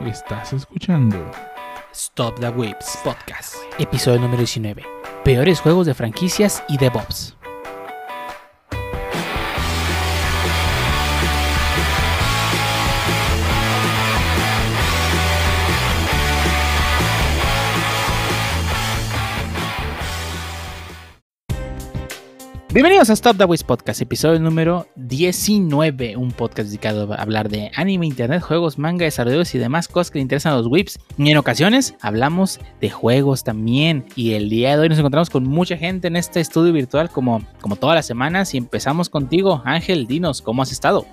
Estás escuchando Stop the Whips Podcast, episodio número 19. Peores juegos de franquicias y DevOps. Bienvenidos a Stop the Wiz Podcast, episodio número 19, un podcast dedicado a hablar de anime, internet, juegos, manga, desarrollos y demás cosas que le interesan a los whips. Y en ocasiones hablamos de juegos también. Y el día de hoy nos encontramos con mucha gente en este estudio virtual como, como todas las semanas. Y empezamos contigo, Ángel, dinos, ¿cómo has estado?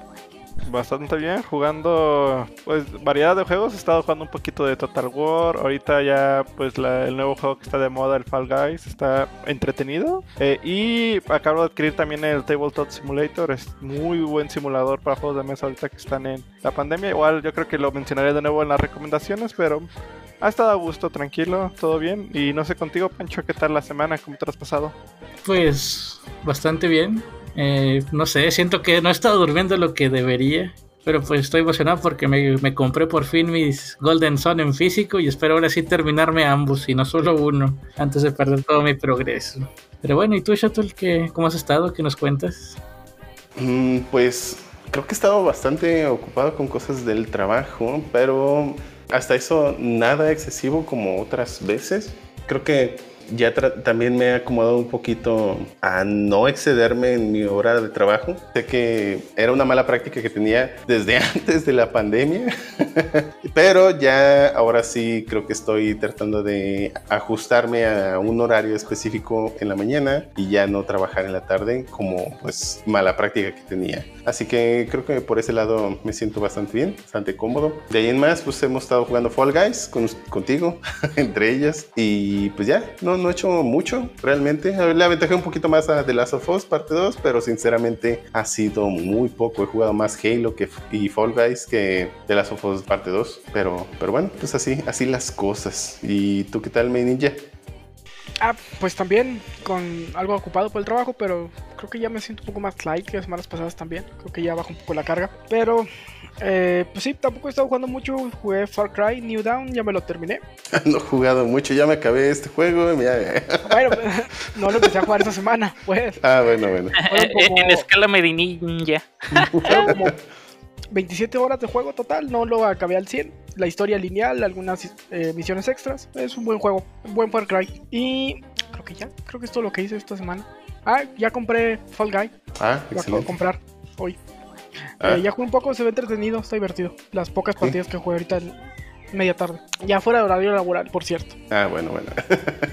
Bastante bien, jugando pues variedad de juegos, he estado jugando un poquito de Total War, ahorita ya pues el nuevo juego que está de moda, el Fall Guys, está entretenido. Eh, y acabo de adquirir también el Tabletop Simulator, es muy buen simulador para juegos de mesa ahorita que están en la pandemia, igual yo creo que lo mencionaré de nuevo en las recomendaciones, pero ha estado a gusto, tranquilo, todo bien. Y no sé contigo Pancho, ¿qué tal la semana? ¿Cómo te has pasado? Pues bastante bien, eh, no sé, siento que no he estado durmiendo lo que debería. Pero pues estoy emocionado porque me, compré por fin mis Golden Sun en físico y espero ahora sí terminarme ambos y no solo uno antes de perder todo mi progreso. Pero bueno, ¿y tú, Shuttle, qué, cómo has estado? ¿Qué nos cuentas? Mm, pues creo que he estado bastante ocupado con cosas del trabajo, pero hasta eso nada excesivo como otras veces. Creo que ya también me he acomodado un poquito a no excederme en mi hora de trabajo. Sé que era una mala práctica que tenía desde antes de la pandemia, pero ya ahora sí creo que estoy tratando de ajustarme a un horario específico en la mañana y ya no trabajar en la tarde como pues mala práctica que tenía. Así que creo que por ese lado me siento bastante bien, bastante cómodo. De ahí en más pues hemos estado jugando Fall Guys contigo, entre ellas, y pues ya, no, no he hecho mucho, realmente. Le aventajé un poquito más a The Last of Us parte 2, pero sinceramente ha sido muy poco. He jugado más Halo que, y Fall Guys que The Last of Us parte 2, pero, pero bueno, pues así, así las cosas. ¿Y tú qué tal, mi ninja? Ah, pues también con algo ocupado por el trabajo, pero creo que ya me siento un poco más light que las semanas pasadas también. Creo que ya bajo un poco la carga. Pero, eh, pues sí, tampoco he estado jugando mucho. Jugué Far Cry New Down, ya me lo terminé. no he jugado mucho, ya me acabé este juego. bueno, no lo empecé a jugar esta semana, pues. Ah, bueno, bueno. En escala medinilla. como 27 horas de juego total, no lo acabé al 100 la historia lineal, algunas eh, misiones extras. Es un buen juego, un buen Far Cry. Y creo que ya, creo que es todo lo que hice esta semana. Ah, ya compré Fall Guy. Ah, excelente. comprar hoy. Ah. Eh, ya jugué un poco, se ve entretenido, está divertido. Las pocas partidas que jugué ahorita en media tarde. Ya fuera de horario laboral, por cierto. Ah, bueno, bueno.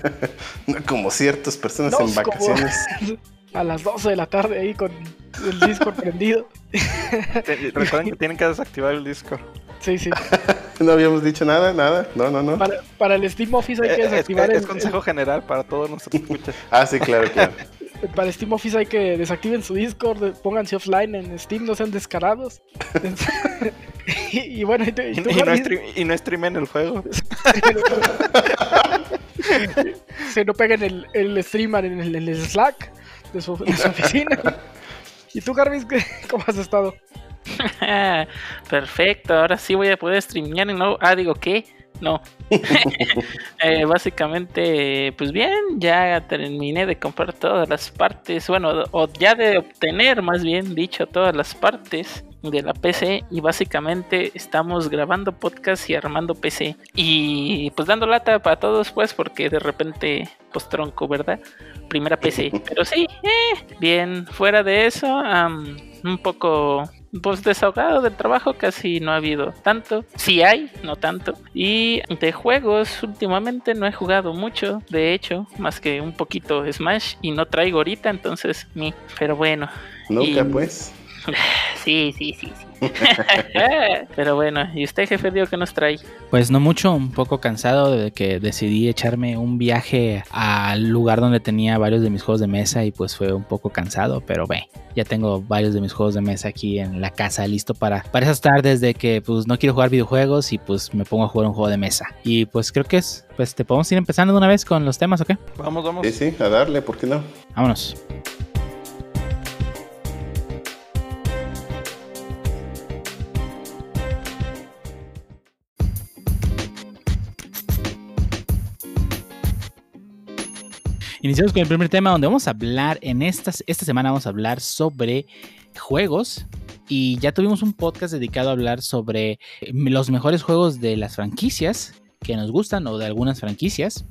como ciertas personas en vacaciones. a las 12 de la tarde ahí con el Discord prendido. Recuerden que tienen que desactivar el Discord. Sí, sí. no habíamos dicho nada, nada. No, no, no. Para, el Steam Office hay que eh, desactivar es, es, consejo general para todos nuestros escuchas. ah, sí, claro, claro. Para Steam Office hay que desactiven su Discord, pónganse offline en Steam, no sean descarados. y, bueno, y, y, no streamen el juego. Se no peguen el, el streamer en el, Slack de su, de su oficina. ¿Y tú, Jarvis, cómo has estado? Perfecto, ahora sí voy a poder streamear no. Ah, digo, ¿qué? No. Eh, básicamente, pues bien, ya terminé de comprar todas las partes, bueno, o ya de obtener, más bien dicho, todas las partes de la PC y básicamente estamos grabando podcast y armando PC y pues dando lata para todos pues porque de repente pues tronco, ¿verdad? Primera PC, pero sí, eh, bien, fuera de eso, un poco pues desahogado del trabajo casi no ha habido tanto. Sí hay, no tanto. Y de juegos últimamente no he jugado mucho, de hecho, más que un poquito Smash y no traigo ahorita, entonces ni. Pero bueno. Nunca pues. Sí, sí, sí, sí. Pero bueno, ¿y usted, jefe, digo que nos trae? Pues no mucho, un poco cansado de que decidí echarme un viaje al lugar donde tenía varios de mis juegos de mesa y pues fue un poco cansado, pero ve, ya tengo varios de mis juegos de mesa aquí en la casa listo para, para esas tardes de que pues no quiero jugar videojuegos y pues me pongo a jugar un juego de mesa. Y pues creo que es, pues te podemos ir empezando de una vez con los temas, ¿o qué? Vamos, vamos. Sí, sí, a darle, ¿por qué no? Vámonos. Iniciamos con el primer tema donde vamos a hablar en estas, esta semana vamos a hablar sobre juegos y ya tuvimos un podcast dedicado a hablar sobre los mejores juegos de las franquicias que nos gustan o de algunas franquicias.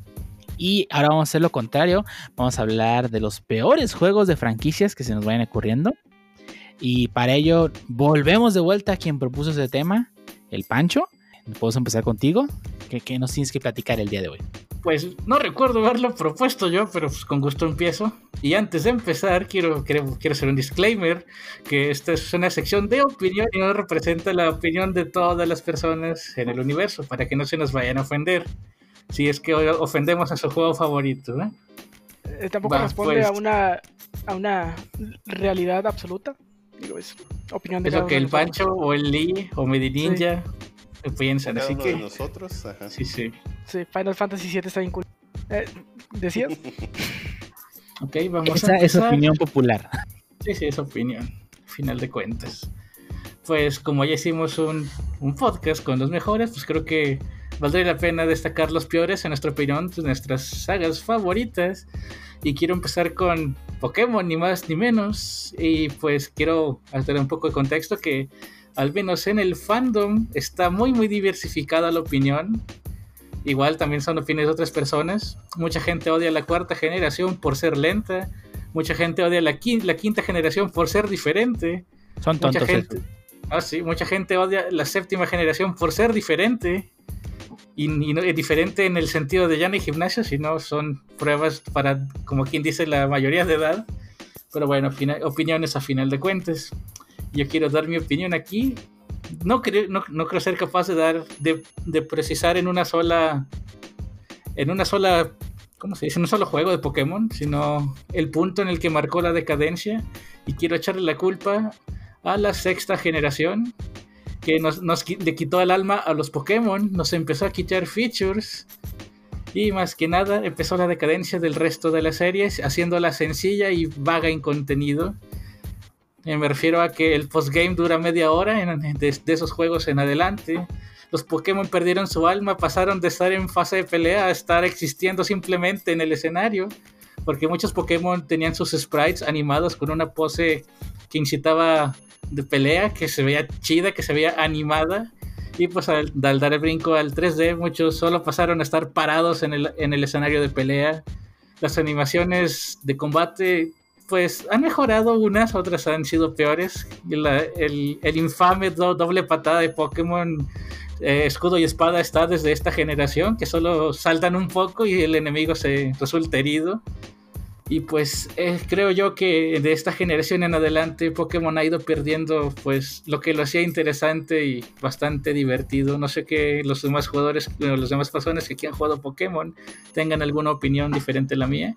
Y ahora vamos a hacer lo contrario, vamos a hablar de los peores juegos de franquicias que se nos vayan ocurriendo. Y para ello volvemos de vuelta a quien propuso ese tema, el Pancho. Podemos empezar contigo. ¿Qué, ¿Qué, nos tienes que platicar el día de hoy? Pues no recuerdo haberlo propuesto yo, pero pues con gusto empiezo. Y antes de empezar, quiero, quiero, quiero hacer un disclaimer, que esta es una sección de opinión y no representa la opinión de todas las personas en el universo, para que no se nos vayan a ofender. Si es que ofendemos a su juego favorito. ¿eh? Eh, tampoco Va, responde pues. a una a una realidad absoluta. Digo, es opinión de Es cada lo que el. Pancho o el Lee o Medinilla piensan. Cada Así uno de que, nosotros, ajá. sí, sí. Sí, Final Fantasy VII está bien cool. Eh, ¿Decías? Ok, vamos Esa a es opinión popular. Sí, sí, es opinión, final de cuentas. Pues como ya hicimos un, un podcast con los mejores, pues creo que valdría la pena destacar los peores, en nuestra opinión, de nuestras sagas favoritas. Y quiero empezar con Pokémon, ni más ni menos. Y pues quiero alterar un poco de contexto que al menos en el fandom está muy muy diversificada la opinión. Igual también son opiniones de otras personas. Mucha gente odia la cuarta generación por ser lenta. Mucha gente odia la quinta, la quinta generación por ser diferente. Son Mucha tontos. gente, esos. ah, sí, mucha gente odia la séptima generación por ser diferente. Y, y no es diferente en el sentido de ya no hay gimnasio, sino son pruebas para, como quien dice, la mayoría de edad. Pero bueno, opiniones a final de cuentas. Yo quiero dar mi opinión aquí. No creo, no, creo ser capaz de dar, de, precisar en una sola, en una sola, ¿cómo se dice? En un solo juego de Pokémon, sino el punto en el que marcó la decadencia. Y quiero echarle la culpa a la sexta generación, que nos, nos le quitó el alma a los Pokémon, nos empezó a quitar features. Y más que nada empezó la decadencia del resto de las series, haciéndola sencilla y vaga en contenido. Eh, Me refiero a que el postgame dura media hora en- de, esos juegos en adelante. Los Pokémon perdieron su alma, pasaron de estar en fase de pelea a estar existiendo simplemente en el escenario. Porque muchos Pokémon tenían sus sprites animados con una pose que incitaba de pelea, que se veía chida, que se veía animada. Y pues al, al dar el brinco al 3D, muchos solo pasaron a estar parados en el, en el escenario de pelea. Las animaciones de combate pues han mejorado unas, otras han sido peores. La- el, el infame do- doble patada de Pokémon eh, escudo y espada está desde esta generación, que solo saltan un poco y el enemigo se resulta herido. Y pues eh, creo yo que de esta generación en adelante Pokémon ha ido perdiendo pues lo que lo hacía interesante y bastante divertido. No sé que los demás jugadores, las demás personas que aquí han jugado Pokémon tengan alguna opinión diferente a la mía.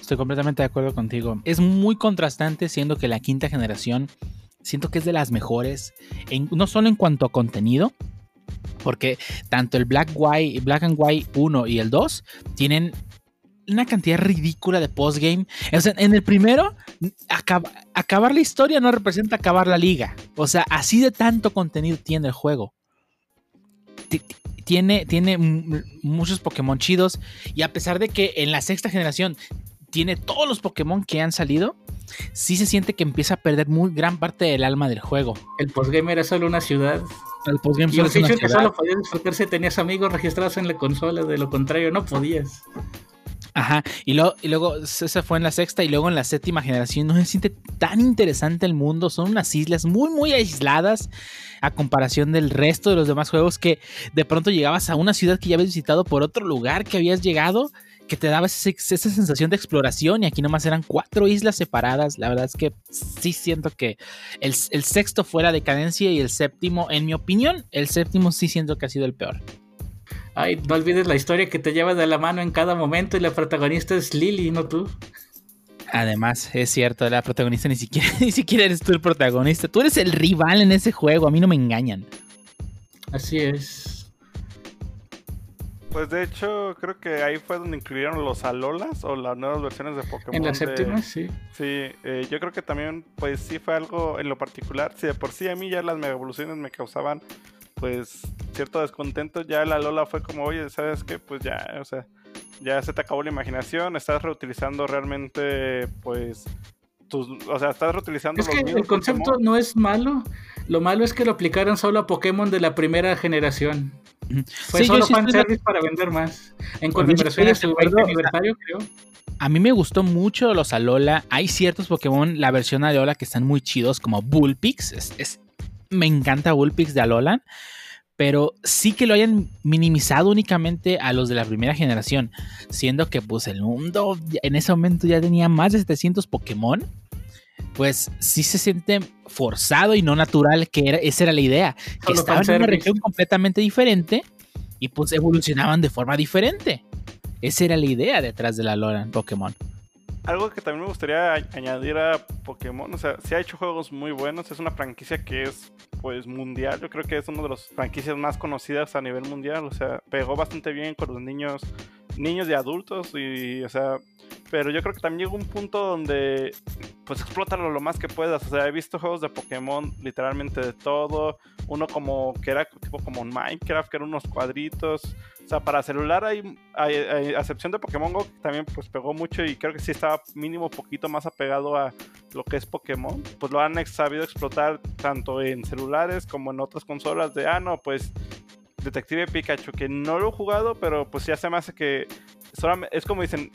Estoy completamente de acuerdo contigo. Es muy contrastante, siendo que la quinta generación siento que es de las mejores, no solo en cuanto a contenido, porque tanto el Black, White, Black and White 1 y el 2 tienen una cantidad ridícula de postgame. O sea, en el primero, acab- acabar la historia no representa acabar la liga. O sea, así de tanto contenido tiene el juego. Ti- ti- Tiene, tiene muchos Pokémon chidos. Y a pesar de que en la sexta generación tiene todos los Pokémon que han salido, sí se siente que empieza a perder muy gran parte del alma del juego. El postgame era solo una ciudad. El postgame Y solo un es una feature que ciudad. solo podías disfrutar si tenías amigos registrados en la consola, de lo contrario no podías. Ajá, y, luego y luego esa fue en la sexta y luego en la séptima generación no se siente tan interesante el mundo, son unas islas muy muy aisladas a comparación del resto de los demás juegos que de pronto llegabas a una ciudad que ya habías visitado por otro lugar que habías llegado, que te daba esa sensación de exploración y aquí nomás eran cuatro islas separadas, la verdad es que sí siento que el sexto fue la decadencia y el séptimo, en mi opinión, el séptimo sí siento que ha sido el peor. Ay, no olvides la historia que te lleva de la mano en cada momento y la protagonista es Lily, no tú. Además, es cierto, la protagonista ni siquiera, ni siquiera eres tú el protagonista. Tú eres el rival en ese juego, a mí no me engañan. Así es. Pues de hecho, creo que ahí fue donde incluyeron los Alolas o las nuevas versiones de Pokémon. En la de- séptima, sí. Sí, eh, yo creo que también, pues sí fue algo en lo particular. Si de por sí a mí ya las mega evoluciones me causaban, pues, cierto descontento, ya la Lola fue como, oye, ¿sabes qué? Pues ya, o sea, ya se te acabó la imaginación, estás reutilizando realmente, pues, tus, o sea, estás reutilizando Es los que el concepto Pokémon. no es malo. Lo malo es que lo aplicaron solo a Pokémon de la primera generación. Fue Sí, solo sí fanservice para vender más. En Pues conmemoración a su de 20 acuerdo, aniversario, creo. A mí me gustó mucho los Alola. Hay ciertos Pokémon, la versión Alola, que están muy chidos, como Bullpix. Es, es- me encanta Bullpix de Alolan. Pero sí que lo hayan minimizado únicamente a los de la primera generación. Siendo que pues el mundo en ese momento ya tenía más de 700 Pokémon. Pues sí se siente forzado y no natural, que era, esa era la idea. Que estaban en una región completamente diferente y pues evolucionaban de forma diferente. Esa era la idea detrás de la Alola en Pokémon. Algo que también me gustaría añadir a Pokémon, o sea, se ha hecho juegos muy buenos, es una franquicia que es pues mundial, yo creo que es una de las franquicias más conocidas a nivel mundial, o sea, pegó bastante bien con los niños, niños y adultos y, o sea, pero yo creo que también llegó un punto donde pues explótalo lo más que puedas, o sea, he visto juegos de Pokémon literalmente de todo, uno como que era tipo como Minecraft, que eran unos cuadritos, o sea, para celular hay, hay, hay- a excepción de Pokémon Go, que también pues pegó mucho y creo que sí estaba mínimo poquito más apegado a lo que es Pokémon, pues lo han sabido explotar tanto en celulares como en otras consolas de, ah, no, pues Detective Pikachu, que no lo he jugado, pero pues ya se me hace que es como dicen,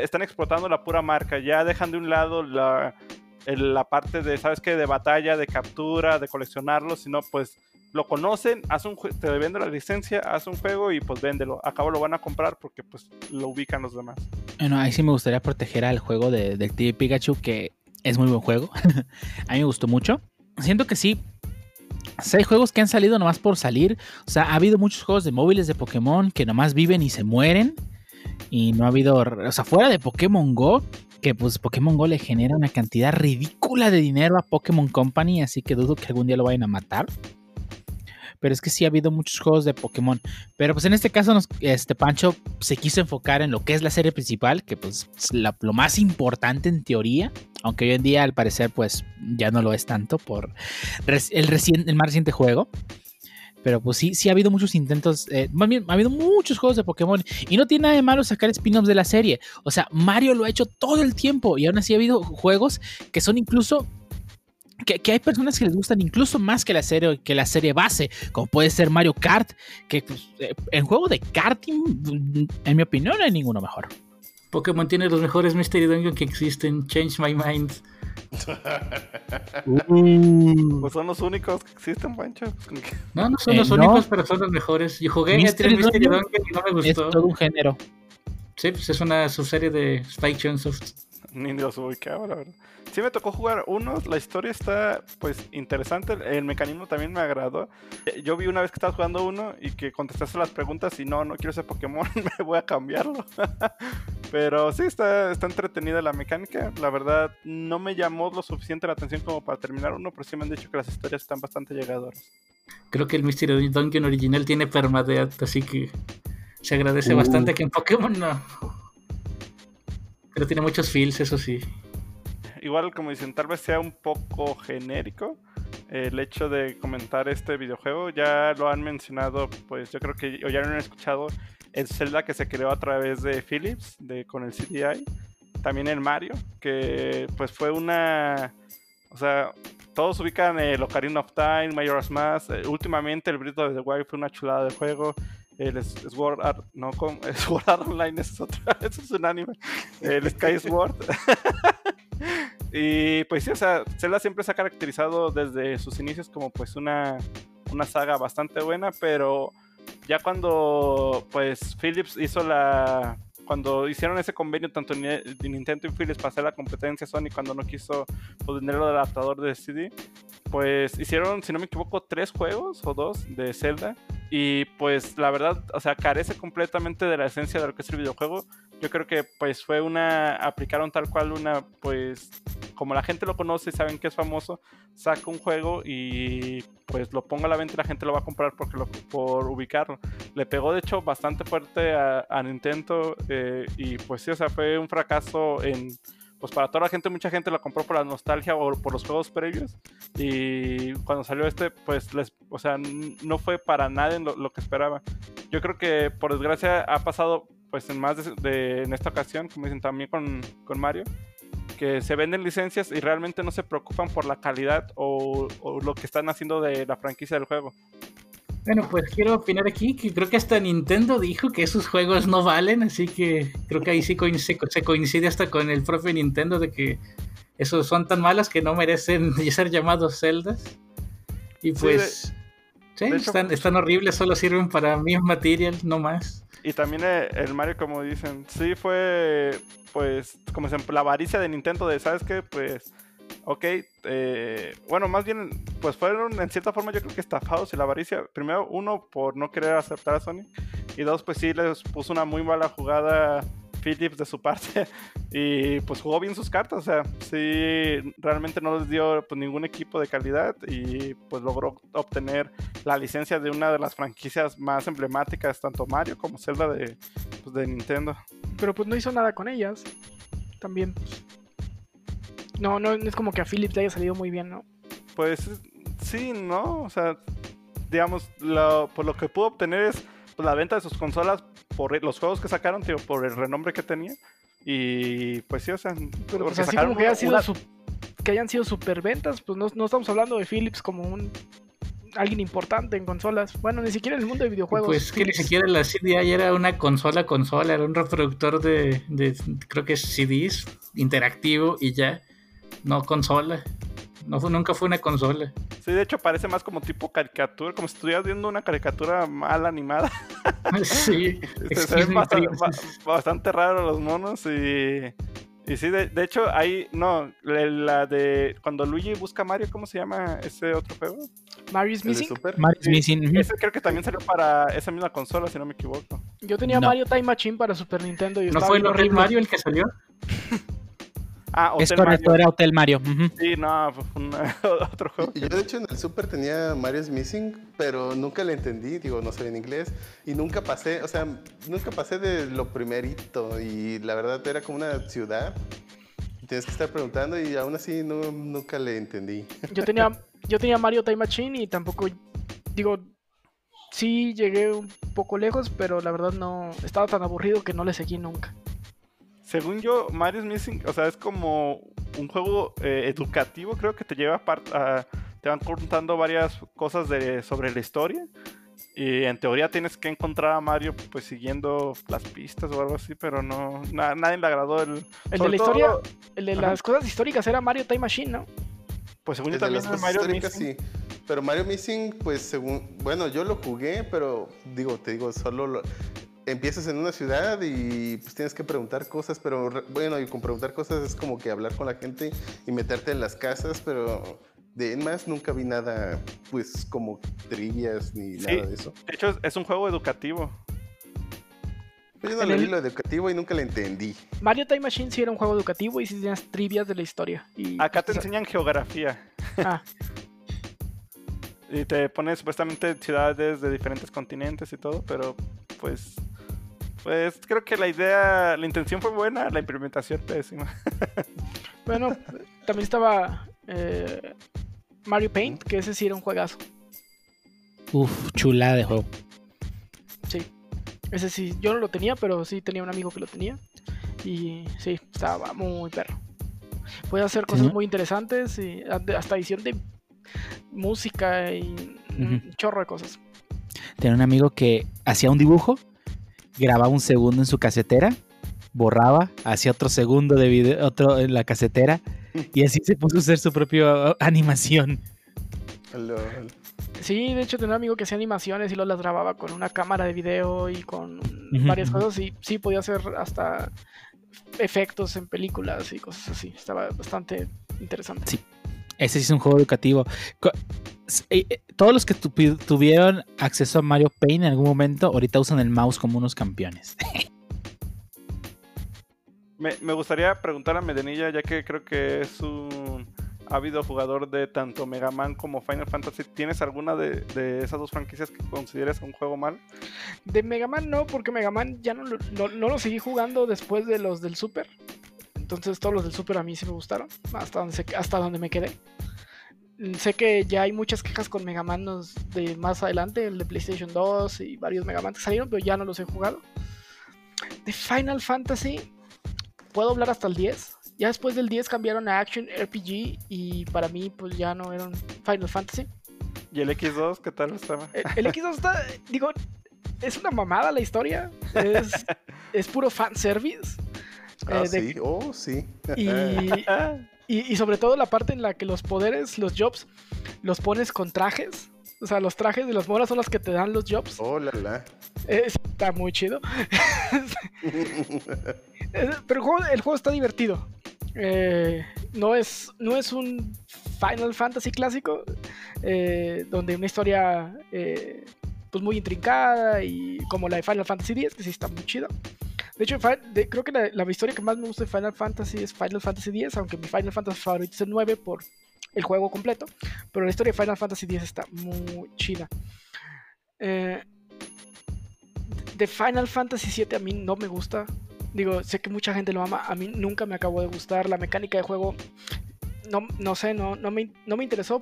están explotando la pura marca, ya dejan de un lado la, la parte de, ¿sabes qué? De batalla, de captura, de coleccionarlo, sino pues lo conocen, haz un te vende la licencia, haz un juego y pues véndelo. Acabo lo van a comprar porque pues lo ubican los demás. Bueno, ahí sí me gustaría proteger al juego de, Detective Pikachu, que es muy buen juego. a mí me gustó mucho. Siento que sí. Hay juegos que han salido nomás por salir. O sea, ha habido muchos juegos de móviles de Pokémon que nomás viven y se mueren. Y no ha habido. O sea, fuera de Pokémon Go, que pues Pokémon Go le genera una cantidad ridícula de dinero a Pokémon Company. Así que dudo que algún día lo vayan a matar. Pero es que sí ha habido muchos juegos de Pokémon. Pero pues en este caso, este Pancho se quiso enfocar en lo que es la serie principal, que pues es lo más importante en teoría, aunque hoy en día al parecer pues ya no lo es tanto por el, el más reciente juego. Pero pues sí, sí ha habido muchos intentos, eh, más bien ha habido muchos juegos de Pokémon y no tiene nada de malo sacar spin-offs de la serie. O sea, Mario lo ha hecho todo el tiempo y aún así ha habido juegos que son incluso que, que hay personas que les gustan incluso más que la serie que la serie base, como puede ser Mario Kart, que pues, eh, en juego de karting, en mi opinión, no hay ninguno mejor. Pokémon tiene los mejores Mystery Dungeon que existen. Change my mind. Pues son los únicos que existen, Pancho. No, no son Eh, los no. únicos, pero son los mejores. Yo jugué Mystery Mystery, Mystery Dungeon Dungeon y no me Es gustó. todo un género. Sí, pues es una subserie de Spike Chunsoft. Ni los ubicaba, la verdad. Sí me tocó jugar uno, la historia está pues interesante, el mecanismo también me agradó. Yo vi una vez que estabas jugando uno y que contestaste las preguntas y no, no quiero ese Pokémon, me voy a cambiarlo. Pero sí, está, está entretenida la mecánica. La verdad, no me llamó lo suficiente la atención como para terminar uno, pero sí me han dicho que las historias están bastante llegadoras. Creo que el Mystery Dungeon original tiene permadeath, así que se agradece Uh. bastante que en Pokémon no. Pero tiene muchos feels, eso sí. igual como dicen, tal vez sea un poco genérico el hecho de comentar este videojuego. Ya lo han mencionado, pues yo creo que o ya lo han escuchado. El Zelda que se creó a través de Philips, de, con el CDI. También el Mario, que pues fue una... O sea, todos ubican el Ocarina of Time, Majora's Mask. eh, últimamente el Breath of the Wild fue una chulada de juego. El Sword Art, no, con, Sword Art Online es otro, ese es un anime. El Sky Sword. y pues sí, o sea, Zelda siempre se ha caracterizado desde sus inicios como pues una, una saga bastante buena, pero ya cuando pues Philips hizo la... Cuando hicieron ese convenio tanto de Nintendo y Philips para hacer la competencia Sony cuando no quiso pues, el adaptador de CD, pues hicieron, si no me equivoco, tres juegos o dos de Zelda. Y pues la verdad, o sea, carece completamente de la esencia de lo que es el videojuego. Yo creo que pues fue una, aplicaron tal cual una, pues como la gente lo conoce y saben que es famoso, saca un juego y pues lo ponga a la venta y la gente lo va a comprar porque lo, por ubicarlo. Le pegó de hecho bastante fuerte a, a Nintendo eh, y pues sí, o sea, fue un fracaso en... Pues para toda la gente, mucha gente lo compró por la nostalgia o por los juegos previos. Y cuando salió este, pues, les, o sea, no fue para nada en lo, lo que esperaba. Yo creo que por desgracia ha pasado pues en más de, de- en esta ocasión, como dicen también con, con Mario, que se venden licencias y realmente no se preocupan por la calidad o, o lo que están haciendo de la franquicia del juego. Bueno, pues quiero opinar aquí que creo que hasta Nintendo dijo que esos juegos no valen, así que creo que ahí sí coincide, se coincide hasta con el propio Nintendo de que esos son tan malos que no merecen ser llamados celdas. Y Sí, pues, sí, de hecho- están, están horribles, solo sirven para mi material, no más. Y también eh, el Mario, como dicen, sí fue, pues, como la avaricia de Nintendo de, ¿sabes qué? Pues, ok, eh, bueno, más bien, pues fueron en cierta forma yo creo que estafados y la avaricia, primero, uno, por no querer aceptar a Sony, y dos, pues sí, les puso una muy mala jugada Philips de su parte, y pues jugó bien sus cartas, o sea, sí, realmente no les dio pues, ningún equipo de calidad, y pues logró obtener la licencia de una de las franquicias más emblemáticas, tanto Mario como Zelda de, pues, de Nintendo. Pero pues no hizo nada con ellas. También. pues, No, no, no es como que a Philips le haya salido muy bien, ¿no? Pues sí, ¿no? O sea, digamos, lo, pues, lo que pudo obtener es pues, la venta de sus consolas por los juegos que sacaron, tío, por el renombre que tenía. Y pues sí, o sea, Pero porque pues así sacaron como que, haya sido una- su- que hayan sido superventas, pues no, no estamos hablando de Philips como un alguien importante en consolas. Bueno, ni siquiera en el mundo de videojuegos. Pues que ni siquiera la CDI era una consola consola, era un reproductor de, de creo que es CDs interactivo y ya, no consola. No fue, nunca fue una consola. Sí, de hecho parece más como tipo caricatura, como si estuvieras viendo una caricatura mal animada. sí, Se- ven bastante, bastante raros los monos y... Y sí, de, de hecho, ahí, no, la de cuando Luigi busca a Mario, ¿cómo se llama ese otro juego? Mario's ¿El de Missing. Mario's Sí, Missing. Ese creo que también salió para esa misma consola, si no me equivoco. Yo tenía No. Mario Time Machine para Super Nintendo y ¿No fue el horrible. Mario el que salió? Ah, Es Hotel correcto, Mario. era Hotel Mario. ujú. Sí, no, una- otro juego. Yo de hecho en el Super tenía Mario's Missing, pero nunca le entendí, digo, no sabía en inglés, y nunca pasé, o sea, nunca pasé de lo primerito, y la verdad era como una ciudad, tienes que estar preguntando, y aún así no, nunca le entendí. Yo tenía, yo tenía Mario Time Machine y tampoco, digo, sí llegué un poco lejos, pero la verdad no, estaba tan aburrido que no le seguí nunca. Según yo, Mario's Missing, o sea, es como un juego eh, educativo, creo que te lleva a, a- te van contando varias cosas de, sobre la historia. Y en teoría tienes que encontrar a Mario pues siguiendo las pistas o algo así, pero no, na- nadie le agradó el... El de la todo, historia, el de Ajá. las cosas históricas era Mario Time Machine, ¿no? Pues según yo El de también las cosas Mario Missing. sí. Pero Mario Missing, pues según, bueno, yo lo jugué, pero digo, te digo, solo lo- empiezas en una ciudad y pues tienes que preguntar cosas, pero bueno, y con preguntar cosas es como que hablar con la gente y meterte en las casas, pero de en más nunca vi nada, pues como trivias ni Sí. nada de eso. De hecho, es, un juego educativo. Pues yo no le el- vi lo educativo y nunca le entendí. Mario Time Machine sí era un juego educativo y sí tenías trivias de la historia. Y, Acá te enseñan geografía. ah, Y te ponen supuestamente ciudades de diferentes continentes y todo, pero pues. Pues creo que la idea, la intención fue buena, la implementación pésima. bueno, también estaba eh, Mario Paint, que ese sí era un juegazo. Uf, chulada de juego. Sí. Ese sí, yo no lo tenía, pero sí tenía un amigo que lo tenía. Y sí, estaba muy perro. Puede hacer cosas muy interesantes y hasta edición de música y un chorro de cosas. Tenía un amigo que hacía un dibujo, grababa un segundo en su casetera, borraba, hacía otro segundo de video, otro en la casetera, y así se puso a hacer su propia animación. Sí, de hecho tenía un amigo que hacía animaciones y lo las grababa con una cámara de video y con varias cosas y sí podía hacer hasta efectos en películas y cosas así. Estaba bastante interesante. Ese sí es un juego educativo. Eh, eh, Todos los que tu- tuvieron acceso a Mario Paint en algún momento, ahorita usan el mouse como unos campeones. Me, me gustaría preguntar a Medenilla, ya que creo que es un ávido jugador de tanto Mega Man como Final Fantasy. ¿Tienes alguna de, de esas dos franquicias que consideres un juego mal? De Mega Man no, porque Mega Man ya no, lo- no, no lo seguí jugando después de los del Super. Entonces todos los del Super a mí sí me gustaron, hasta donde, se- hasta donde me quedé. Sé que ya hay muchas quejas con Mega Man de más adelante, el de PlayStation 2 y varios Mega Man que salieron, pero ya no los he jugado. de Final Fantasy, puedo hablar hasta el 10. Ya después del 10 cambiaron a Action RPG y para mí pues ya no eran Final Fantasy. ¿Y el X2 qué tal estaba? El, el X2 está, digo, es una mamada la historia. Es, es puro fanservice. Ah, Eh, de- sí, oh, sí. Y, y, y sobre todo la parte en la que los poderes, los jobs, los pones con trajes. O sea, los trajes de las moras son los que te dan los jobs. Oh, la, la. Eh, está muy chido. Pero el juego, el juego está divertido. Eh, no, es, no es un Final Fantasy clásico, eh, donde una historia eh, pues muy intrincada y como la de Final Fantasy X, que sí está muy chida. De hecho, creo que la, la historia que más me gusta de Final Fantasy es Final Fantasy X, aunque mi Final Fantasy favorito es el 9 por el juego completo. Pero la historia de Final Fantasy X está muy chida. Eh, de Final Fantasy VII a mí no me gusta. Digo, sé que mucha gente lo ama. A mí nunca me acabó de gustar. La mecánica de juego, no, no sé, no, no, me, no me interesó.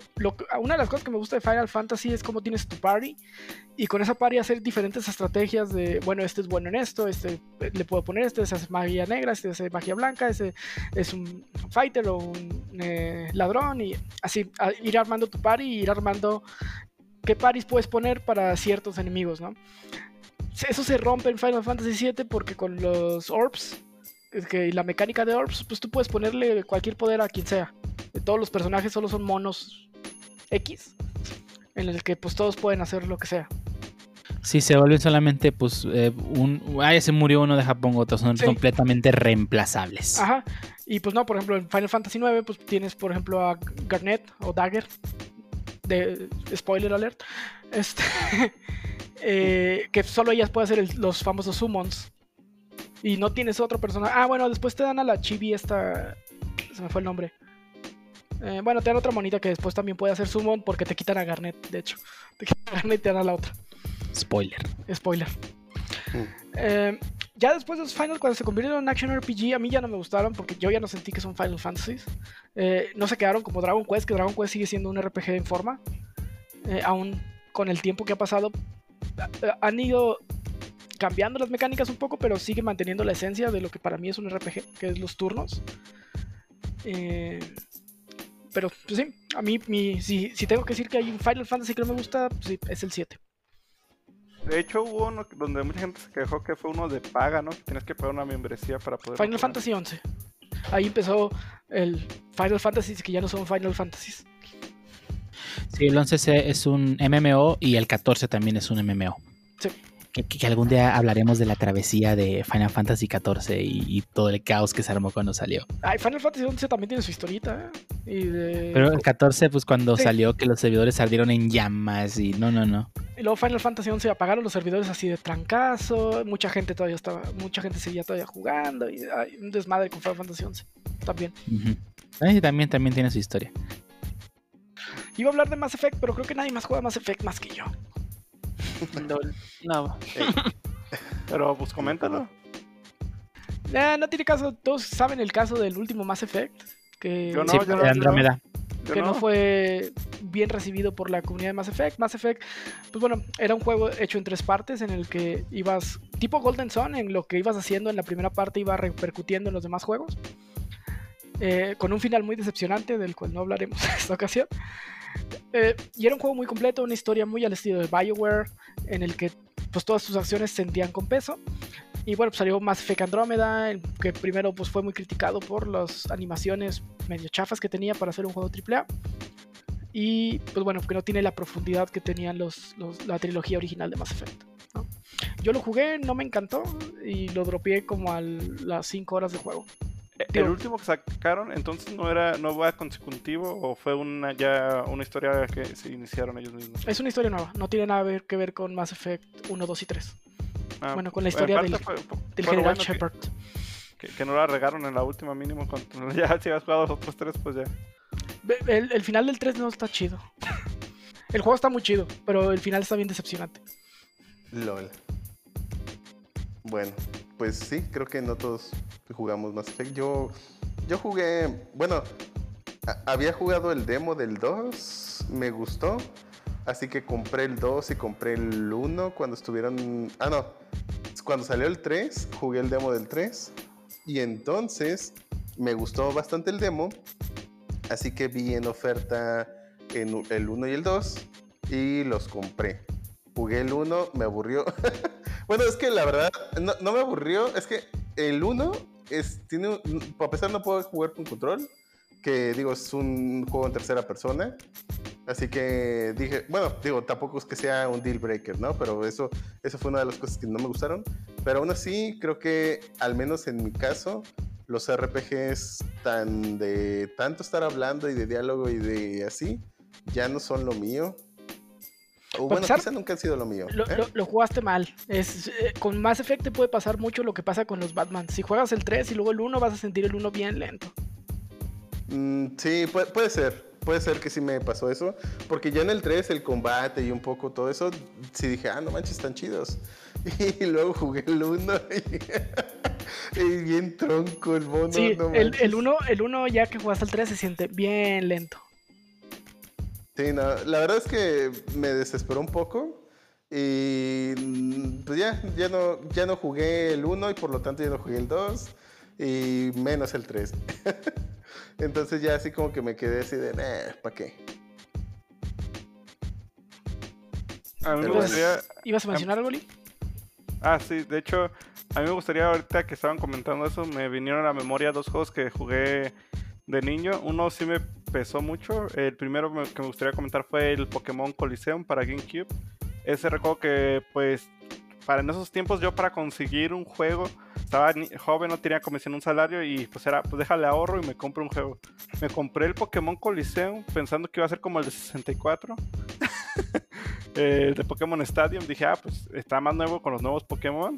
Una de las cosas que me gusta de Final Fantasy es cómo tienes tu party. Y con esa party hacer diferentes estrategias de, bueno, este es bueno en esto, este eh, le puedo poner, este hace magia negra, este hace magia blanca, este es un fighter o un eh, ladrón. Y así, ir armando tu party y ir armando qué paris puedes poner para ciertos enemigos, ¿no? Eso se rompe en Final Fantasy VII porque con los orbs es que la mecánica de orbs, pues tú puedes ponerle cualquier poder a quien sea. Todos los personajes solo son monos X, en el que pues todos pueden hacer lo que sea. Sí, se vuelven solamente, pues, eh, un. Ah, ya se murió uno de Japón, otros son Sí. completamente reemplazables. Ajá. Y pues no, por ejemplo, en Final Fantasy IX, pues tienes, por ejemplo, a Garnet o Dagger. De spoiler alert. Este. eh, que solo ellas pueden hacer el- los famosos summons. Y no tienes otro personaje. Ah, bueno, después te dan a la chibi esta. Se me fue el nombre. Eh, bueno, te dan otra monita que después también puede hacer summon porque te quitan a Garnet, de hecho. Te quitan a Garnet y te dan a la otra. Spoiler. Spoiler. Mm. Eh, ya después de los Final, cuando se convirtieron en Action RPG, a mí ya no me gustaron porque yo ya no sentí que son Final Fantasies. Eh, no se quedaron como Dragon Quest, que Dragon Quest sigue siendo un RPG en forma. Eh, aún con el tiempo que ha pasado, han ido cambiando las mecánicas un poco, pero sigue manteniendo la esencia de lo que para mí es un RPG, que es los turnos. Eh, pero pues sí, a mí, mi- si, si tengo que decir que hay un Final Fantasy que no me gusta, pues sí, es el 7. De hecho, hubo uno donde mucha gente se quejó que fue uno de paga, ¿no? Que tienes que pagar una membresía para poder. Final jugar. Fantasy 11. Ahí empezó el Final Fantasy que ya no son Final Fantasies. Sí, el 11 se- es un MMO y el 14 también es un MMO. Sí. Que, algún día hablaremos de la travesía de Final Fantasy 14 y, y todo el caos que se armó cuando salió. Ay, Final Fantasy 11 también tiene su historita. ¿eh? Y, de- Pero el 14, pues cuando Sí. salió que los servidores ardieron en llamas y no, no, no. y luego Final Fantasy 11 apagaron los servidores así de trancazo. Mucha gente todavía estaba, mucha gente seguía todavía jugando. Y ay, un desmadre con Final Fantasy 11 también. Sí, también, también tiene su historia. Iba a hablar de Mass Effect, pero creo que nadie más juega Mass Effect más que yo. No, Pero pues coméntalo. Eh, no tiene caso, todos saben el caso del último Mass Effect. Que Yo no, sí, yo de no, yo Andrómeda. Yo que no. fue bien recibido por la comunidad de Mass Effect. Mass Effect, pues bueno, era un juego hecho en tres partes en el que ibas, tipo Golden Sun, en lo que ibas haciendo en la primera parte iba repercutiendo en los demás juegos. Eh, con un final muy decepcionante del cual no hablaremos en esta ocasión. Eh, y era un juego muy completo, una historia muy al estilo de Bioware, en el que pues todas tus acciones se sentían con peso. Y bueno, pues salió Mass Effect Andrómeda, el que primero pues fue muy criticado por las animaciones medio chafas que tenía para hacer un juego AAA. Y pues bueno, que no tiene la profundidad que tenían los, los- la trilogía original de Mass Effect. Yo lo jugué, no me encantó y lo dropeé como a las 5 horas de juego. Digo- El último que sacaron, entonces no era, no va consecutivo o fue una ya una historia que se iniciaron ellos mismos. Es una historia nueva, no tiene nada ver- que ver con Mass Effect 1, 2 y 3. Ah, bueno, con la historia del- fue- fue- Del general bueno Shepard. Que, que no la regaron en la última mínimo. Ya si has jugado los otros tres, pues ya. El, el final del 3 no está chido. El juego está muy chido, pero el final está bien decepcionante. LOL. Bueno, pues sí, creo que no todos jugamos Mass Effect. Yo, yo jugué, bueno, había jugado el demo del 2, me gustó, así que compré el 2 y compré el 1 cuando estuvieron... Ah, no, cuando salió el 3, jugué el demo del 3 y entonces me gustó bastante el demo, así que vi en oferta en el 1 y el 2 y los compré. Jugué el 1, me aburrió. bueno, es que la verdad, no, me aburrió, es que el 1 es, tiene, a pesar no puedo jugar con control, que digo, es un juego en tercera persona. Así que dije, bueno, digo, tampoco es que sea un deal breaker, ¿no? Pero eso, eso fue una de las cosas que no me gustaron. Pero aún así, creo que, al menos en mi caso, los RPGs tan de tanto estar hablando y de diálogo y de así, ya no son lo mío. O bueno, quizá nunca han sido lo mío. Lo, ¿eh? jugaste mal. Es, eh, con más efecto puede pasar mucho lo que pasa con los Batman. Si juegas el 3 y luego el 1, vas a sentir el 1 bien lento. Mm, sí, puede, ser. Puede ser que sí me pasó eso. Porque ya en el 3, el combate y un poco todo eso, sí dije, ah, no manches, están chidos. Y luego jugué el 1 y, bien tronco el mono. Sí, el 1 el uno, ya que jugaste el 3 se siente bien lento. Sí, no, la verdad es que me desesperó un poco. Y mm, pues ya, ya no, ya no jugué el 1 y por lo tanto ya no jugué el 2 y menos el 3. Entonces ya así como que me quedé así de, ¿para qué? A mí me gustaría... ¿Ibas a mencionar algo, Lee? Ah, sí, de hecho, a mí me gustaría ahorita que estaban comentando eso, me vinieron a la memoria dos juegos que jugué de niño. Uno sí me pesó mucho. El primero que me gustaría comentar fue el Pokémon Coliseum para GameCube. Ese recuerdo que, pues, para en esos tiempos yo para conseguir un juego estaba joven, no tenía comisión un salario y pues era, pues déjale ahorro y me compro un juego. Me compré el Pokémon Coliseum pensando que iba a ser como el de 64. el de Pokémon Stadium. Dije, ah, pues está más nuevo con los nuevos Pokémon.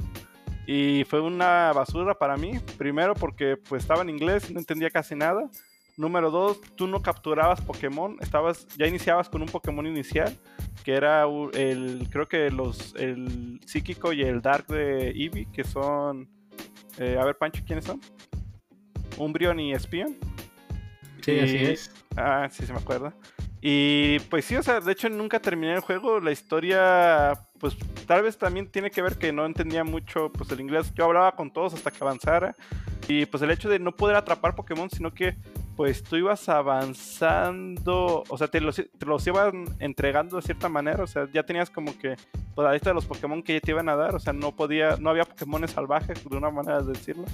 Y fue una basura para mí. Primero porque pues estaba en inglés y no entendía casi nada. Número dos, tú no capturabas Pokémon, estabas, ya iniciabas con un Pokémon inicial, que era el, creo que los, el psíquico y el dark de Eevee, que son, eh, a ver Pancho, ¿quiénes son? Umbreon y Espion. Sí, así es. Ah, sí, se me acuerda. Y pues sí, o sea, de hecho nunca terminé el juego. La historia, pues tal vez también tiene que ver que no entendía mucho pues el inglés. Yo hablaba con todos hasta que avanzara. Y pues el hecho de no poder atrapar Pokémon, sino que pues tú ibas avanzando, o sea, te los, te los iban entregando de cierta manera, o sea, ya tenías como que pues, la lista de los Pokémon que ya te iban a dar, o sea, no podía, no había Pokémon salvajes, de una manera de decirlo.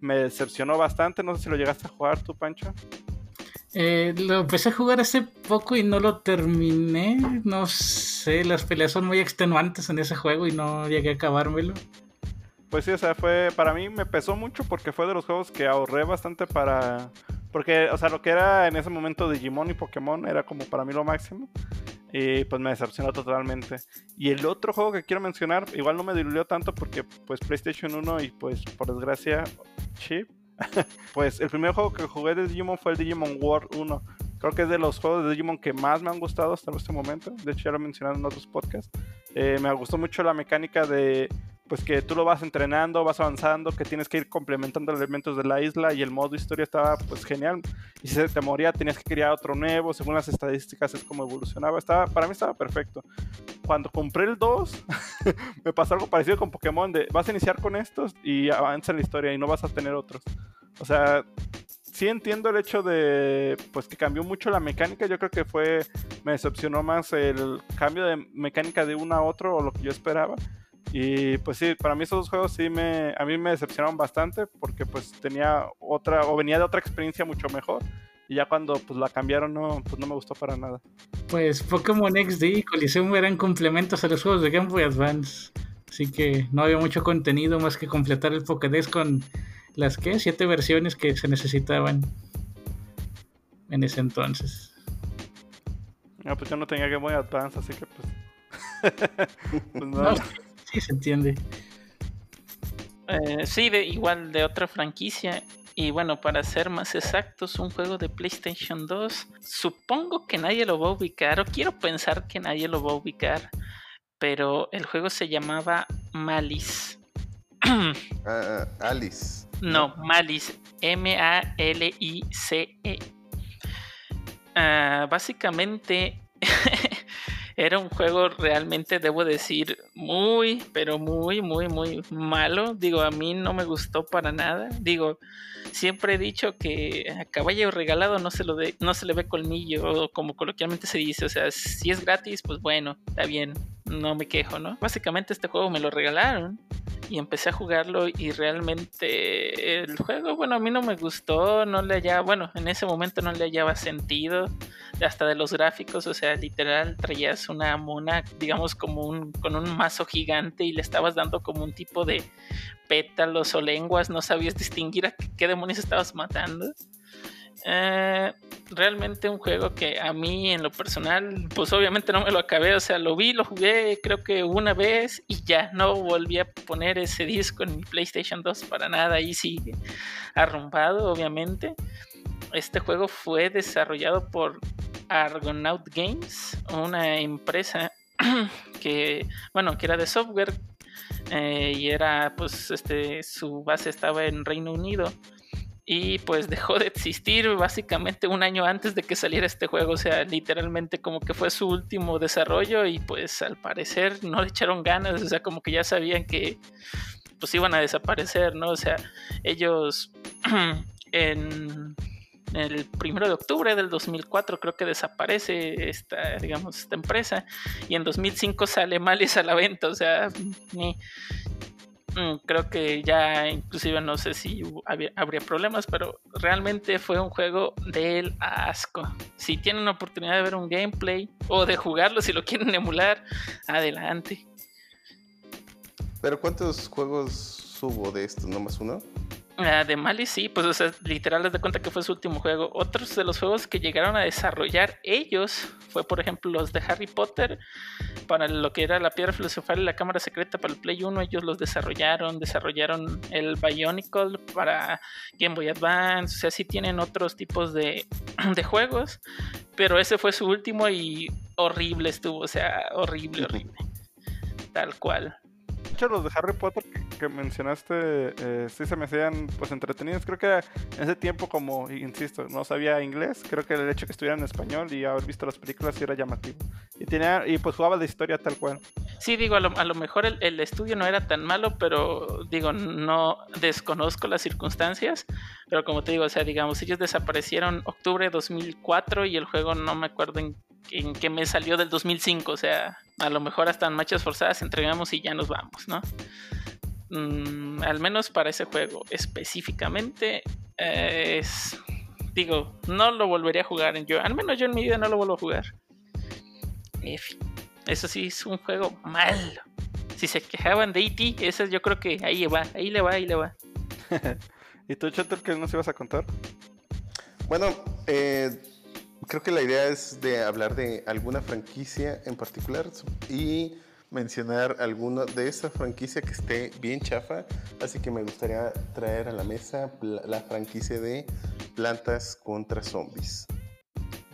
Me decepcionó bastante, no sé si lo llegaste a jugar tú, Pancho. Eh, lo empecé a jugar hace poco y no lo terminé. No sé, las peleas son muy extenuantes en ese juego y no llegué a acabármelo. Pues sí, o sea, fue para mí me pesó mucho porque fue de los juegos que ahorré bastante para porque, o sea, lo que era en ese momento Digimon y Pokémon era como para mí lo máximo. Y pues me decepcionó totalmente. Y el otro juego que quiero mencionar, igual no me diluyó tanto porque pues PlayStation 1 y pues por desgracia chip pues el primer juego que jugué de Digimon fue el Digimon World 1. Creo que es de los juegos de Digimon que más me han gustado hasta este momento. De hecho, ya lo he mencionado en otros podcasts. Eh, me gustó mucho la mecánica de pues que tú lo vas entrenando, vas avanzando, que tienes que ir complementando elementos de la isla y el modo historia estaba pues genial. Y si se te moría tenías que crear otro nuevo, según las estadísticas es como evolucionaba. Estaba, para mí estaba perfecto. Cuando compré el 2, me pasó algo parecido con Pokémon, de vas a iniciar con estos y avanza la historia y no vas a tener otros. O sea, sí entiendo el hecho de pues que cambió mucho la mecánica. Yo creo que fue me decepcionó más el cambio de mecánica de uno a otro o lo que yo esperaba. Y pues sí, para mí esos dos juegos sí me, a mí me decepcionaron bastante porque pues tenía otra, o venía de otra experiencia mucho mejor. Y ya cuando pues la cambiaron no, pues no me gustó para nada. Pues Pokémon XD y Coliseum eran complementos a los juegos de Game Boy Advance. Así que no había mucho contenido más que completar el Pokédex con las que siete versiones que se necesitaban en ese entonces. No, pues yo no tenía Game Boy Advance, así que pues. pues no se entiende. Eh, sí, de, igual de otra franquicia. Y bueno, para ser más exactos, un juego de PlayStation 2. Supongo que nadie lo va a ubicar, o quiero pensar que nadie lo va a ubicar. Pero el juego se llamaba Malice. Ah, Alice. No, Malice. M-A-L-I-C-E. Ah, básicamente era un juego realmente, debo decir, muy, pero muy, muy, muy malo. Digo, a mí no me gustó para nada. Digo, siempre he dicho que a caballo regalado no se, lo de, no se le ve colmillo, como coloquialmente se dice. O sea, si es gratis, pues bueno, está bien, no me quejo, ¿no? Básicamente este juego me lo regalaron y empecé a jugarlo y realmente el juego, bueno, a mí no me gustó, no le hallaba, bueno, en ese momento no le hallaba sentido, hasta de los gráficos, o sea, literal traías una mona, digamos, como un, con un mazo gigante y le estabas dando como un tipo de pétalos o lenguas, no sabías distinguir a qué demonios estabas matando. Eh, realmente un juego que a mí en lo personal, pues obviamente no me lo acabé, o sea, lo vi, lo jugué creo que una vez y ya no volví a poner ese disco en mi PlayStation 2 para nada, ahí sigue arrumbado obviamente. Este juego fue desarrollado por Argonaut Games, una empresa que, bueno, que era de software eh, y era, pues, este, su base estaba en Reino Unido y pues dejó de existir básicamente un año antes de que saliera este juego, o sea, literalmente como que fue su último desarrollo y pues al parecer no le echaron ganas, o sea, como que ya sabían que pues iban a desaparecer, ¿no? O sea, ellos en el primero de octubre del 2004 creo que desaparece esta, digamos, esta empresa y en 2005 sale Malice a la venta, o sea, ni, creo que ya inclusive no sé si habría problemas, pero realmente fue un juego del asco. Si tienen oportunidad de ver un gameplay o de jugarlo, si lo quieren emular, adelante. Pero ¿cuántos juegos subo de esto? ¿No más uno? Ah, de Mali sí, pues o sea, literal les de cuenta que fue su último juego. Otros de los juegos que llegaron a desarrollar ellos fue por ejemplo los de Harry Potter para lo que era la piedra filosofal y la cámara secreta para el Play 1, ellos los desarrollaron, desarrollaron el Bionicle para Game Boy Advance, o sea, sí tienen otros tipos de, de juegos, pero ese fue su último y horrible estuvo, o sea, horrible, horrible. Tal cual hecho, los de Harry Potter que, mencionaste eh, sí se me hacían pues entretenidos. Creo que en ese tiempo, como insisto, no sabía inglés, creo que el hecho que estuvieran en español y haber visto las películas sí era llamativo. Y tenía y pues jugaba de historia tal cual. Sí, digo, a lo, mejor el, estudio no era tan malo, pero digo, no desconozco las circunstancias. Pero como te digo, o sea, digamos, ellos desaparecieron octubre de 2004 y el juego no me acuerdo en en que me salió del 2005, o sea, a lo mejor hasta en marchas forzadas entregamos y ya nos vamos, ¿no? Mm, al menos para ese juego específicamente eh, es, digo, no lo volvería a jugar en yo, al menos yo en mi vida no lo vuelvo a jugar. Eso sí es un juego malo. Si se quejaban de E.T., ese yo creo que ahí va, ahí le va, ahí le va. ¿Y tú, Chatter, qué nos ibas a contar? Bueno, eh, creo que la idea es de hablar de alguna franquicia en particular y mencionar alguna de esa franquicia que esté bien chafa. Así que me gustaría traer a la mesa la franquicia de Plantas contra Zombies.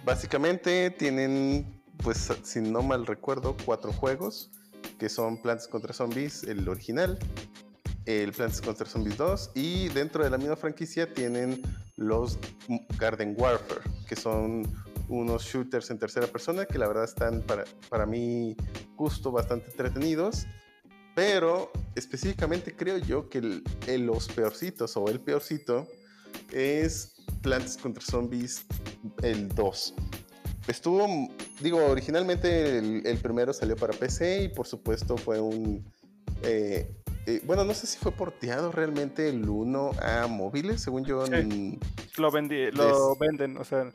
Básicamente tienen, pues si no mal recuerdo, cuatro juegos que son Plantas contra Zombies, el original, el Plantas contra Zombies 2 y dentro de la misma franquicia tienen los Garden Warfare, que son unos shooters en tercera persona que la verdad están para, para mi gusto bastante entretenidos. Pero específicamente creo yo que los peorcitos o el peorcito es Plantas contra Zombies el 2. Estuvo, digo, originalmente el, primero salió para PC y por supuesto fue un... Eh, eh, bueno, no sé si fue porteado realmente el 1 a móviles, según yo. lo, vendí, lo venden, o sea,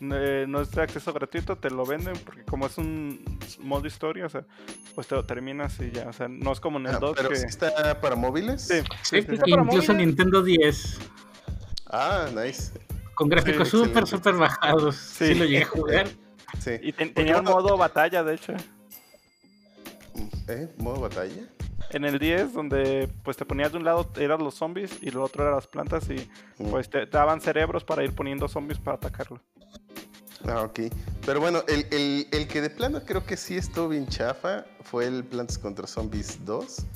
eh, no es de acceso gratuito, te lo venden porque como es un modo historia, o sea, pues te lo terminas y ya, o sea, no es como en el 2 ah, ¿Pero que... está para móviles? Sí, sí, incluso Nintendo 10. Ah, nice. Con gráficos súper, súper bajados. Sí. lo llegué a jugar. Sí. Y tenía un modo batalla, de hecho. ¿Eh? ¿Modo batalla? En el 10 donde pues te ponías de un lado eran los zombies y el otro eran las plantas y pues te, daban cerebros para ir poniendo zombies para atacarlo. Ah, ok. Pero bueno, el, que de plano creo que sí estuvo bien chafa fue el Plantas contra Zombies 2.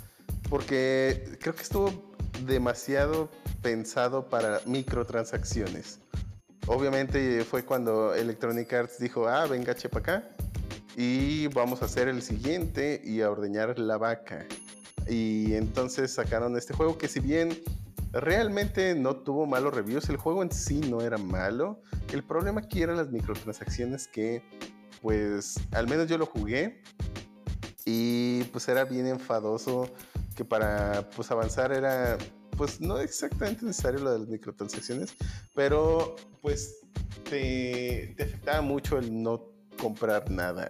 Porque creo que estuvo demasiado pensado para microtransacciones. Obviamente fue cuando Electronic Arts dijo, ah, venga, chepa acá. y vamos a hacer el siguiente y a ordeñar la vaca. Y entonces sacaron este juego que si bien realmente no tuvo malos reviews, el juego en sí no era malo. El problema aquí eran las microtransacciones que pues al menos yo lo jugué y pues era bien enfadoso que para pues avanzar era pues no exactamente necesario lo de las microtransacciones, pero pues te, te afectaba mucho el no comprar nada.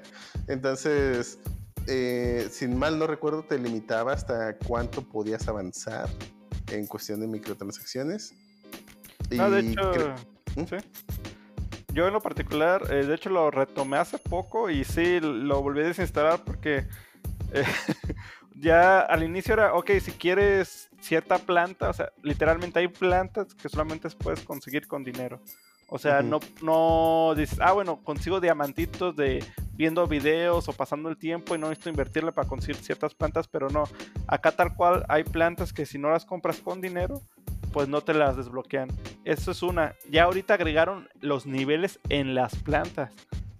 Entonces, eh, sin mal no recuerdo, te limitaba hasta cuánto podías avanzar en cuestión de microtransacciones. No, de hecho, ¿Mm? ¿sí? yo en lo particular, eh, de hecho lo retomé hace poco y sí, lo volví a desinstalar porque eh, ya al inicio era, ok, si quieres cierta planta, o sea, literalmente hay plantas que solamente puedes conseguir con dinero. O sea, no, no dices, ah, bueno, consigo diamantitos de viendo videos o pasando el tiempo y no necesito invertirle para conseguir ciertas plantas, pero no. Acá tal cual hay plantas que si no las compras con dinero, pues no te las desbloquean. Eso es una. Ya ahorita agregaron los niveles en las plantas.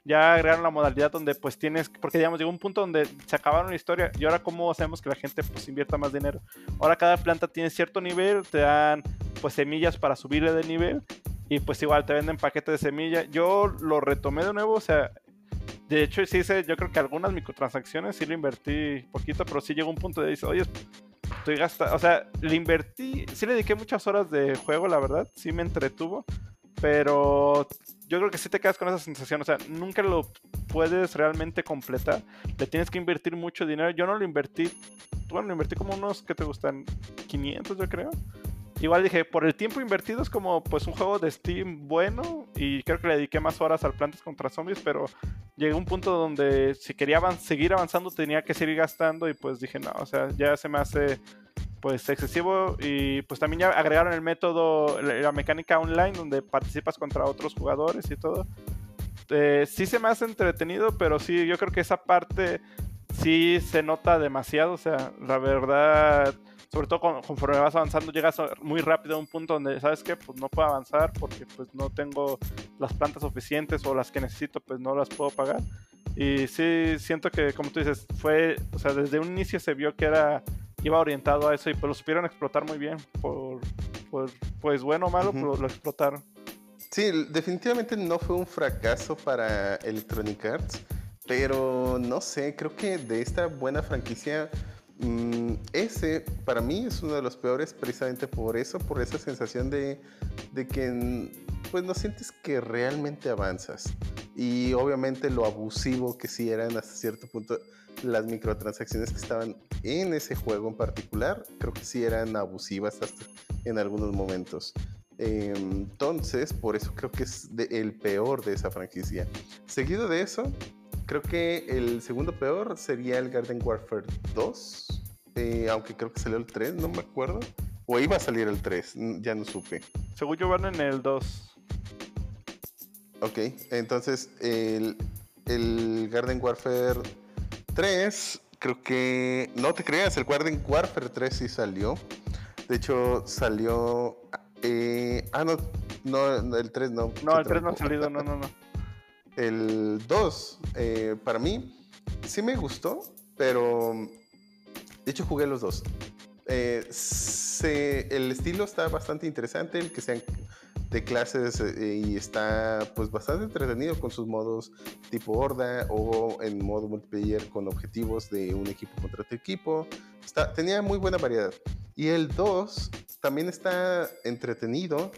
Ya agregaron la modalidad donde pues tienes, porque digamos llegó un punto donde se acabaron la historia y ahora cómo hacemos que la gente pues invierta más dinero. Ahora cada planta tiene cierto nivel, te dan pues semillas para subirle de nivel y pues igual te venden paquetes de semilla. Yo lo retomé de nuevo, o sea, de hecho sí hice, yo creo que algunas microtransacciones sí lo invertí poquito, pero sí llegó un punto de dice, oye, estoy gastando, o sea, le invertí, sí le dediqué muchas horas de juego, la verdad, sí me entretuvo, pero yo creo que sí te quedas con esa sensación, o sea, nunca lo puedes realmente completar, le tienes que invertir mucho dinero, yo no lo invertí, bueno, lo invertí como unos que te gustan 500 yo creo, Igual dije, por el tiempo invertido es como pues un juego de Steam bueno y creo que le dediqué más horas al Plantas contra Zombies, pero llegué a un punto donde si quería seguir avanzando tenía que seguir gastando y pues dije, no, o sea, ya se me hace pues excesivo y pues también ya agregaron el método, la mecánica online donde participas contra otros jugadores y todo. Eh, sí se me hace entretenido, pero sí, yo creo que esa parte sí se nota demasiado, o sea, la verdad sobre todo conforme vas avanzando, llegas muy rápido a un punto donde, ¿sabes qué? Pues no puedo avanzar porque pues no tengo las plantas suficientes o las que necesito, pues no las puedo pagar. Y sí, siento que, como tú dices, fue, o sea, desde un inicio se vio que era, iba orientado a eso y pues lo supieron explotar muy bien. Por, pues bueno o malo, pero lo explotaron. Sí, definitivamente no fue un fracaso para Electronic Arts, pero no sé, creo que de esta buena franquicia Mm, ese para mí es uno de los peores precisamente por eso, por esa sensación de, que pues no sientes que realmente avanzas. Y obviamente lo abusivo que sí eran hasta cierto punto las microtransacciones que estaban en ese juego en particular, creo que sí eran abusivas hasta en algunos momentos. entonces, por eso creo que es el peor de esa franquicia. Seguido de eso, Creo que el segundo peor sería el Garden Warfare 2. Eh, aunque creo que salió el 3, no me acuerdo. O iba a salir el 3, ya no supe. Según yo van en el 2. Ok, entonces el, el Garden Warfare 3, creo que... No te creas, el Garden Warfare 3 sí salió. De hecho, salió... Eh, ah, no, no, el 3 no. No, el 3 no ha salido, no, no, no. El 2, eh, para mí, sí me gustó, pero de hecho jugué los dos. Eh, el estilo está bastante interesante, el que sean de clases eh, y está pues bastante entretenido con sus modos tipo horda o en modo multiplayer con objetivos de un equipo contra otro equipo. Tenía muy buena variedad. Y el 2 también está entretenido,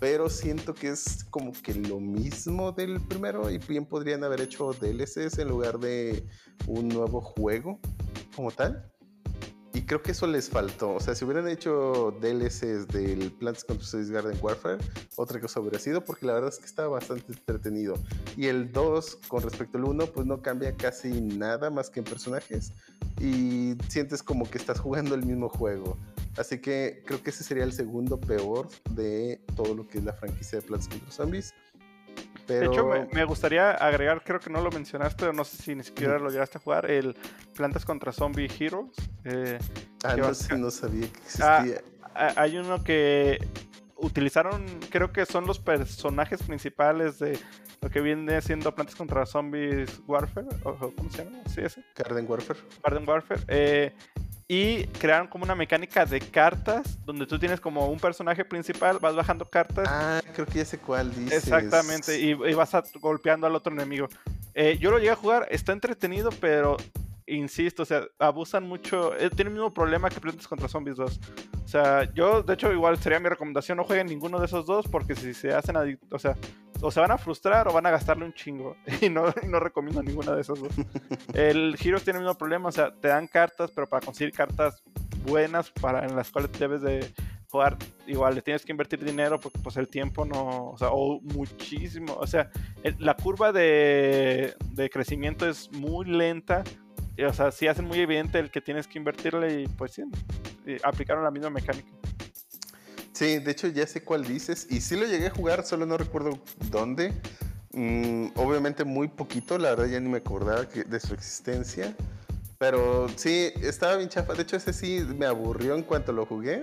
pero siento que es como que lo mismo del primero y bien podrían haber hecho DLCs en lugar de un nuevo juego como tal. Y creo que eso les faltó. O sea, si hubieran hecho DLCs del Plants Zombies Garden Warfare, otra cosa hubiera sido, porque la verdad es que estaba bastante entretenido. Y el 2, con respecto al 1, pues no cambia casi nada más que en personajes. Y sientes como que estás jugando el mismo juego. Así que creo que ese sería el segundo peor de todo lo que es la franquicia de Plants contra Zombies. De hecho, me, gustaría agregar, creo que no lo mencionaste, o no sé si ni siquiera lo llegaste a jugar, el Plantas contra Zombie Heroes. Eh, ah, no, no sabía que existía. Ah, hay uno que utilizaron, creo que son los personajes principales de lo que viene siendo Plantas contra Zombies Warfare, o, ¿cómo se llama? Sí, ese. Garden Warfare. Garden Warfare. eh, y crearon como una mecánica de cartas, donde tú tienes como un personaje principal, vas bajando cartas. Ah, creo que ya sé cuál dices. Exactamente, y, y vas a- golpeando al otro enemigo. Eh, yo lo llegué a jugar, está entretenido, pero insisto, o sea, abusan mucho. eh, tiene el mismo problema que Plantas contra Zombies 2. O sea, yo, de hecho, igual sería mi recomendación: no jueguen ninguno de esos dos, porque si se hacen adictos, o sea, o se van a frustrar o van a gastarle un chingo. Y no, y no recomiendo ninguna de esos dos. El Heroes tiene el mismo problema, o sea, te dan cartas, pero para conseguir cartas buenas para en las cuales debes de jugar, igual le tienes que invertir dinero porque pues el tiempo no, o sea, o muchísimo, o sea, el- la curva de, de crecimiento es muy lenta, o sea, sí hacen muy evidente el que tienes que invertirle y pues sí, y aplicaron la misma mecánica. Sí, de hecho ya sé cuál dices. Y sí lo llegué a jugar, solo no recuerdo dónde. Mm, obviamente muy poquito, la verdad ya ni me acordaba que- de su existencia. Pero sí, estaba bien chafa. De hecho, ese sí me aburrió en cuanto lo jugué.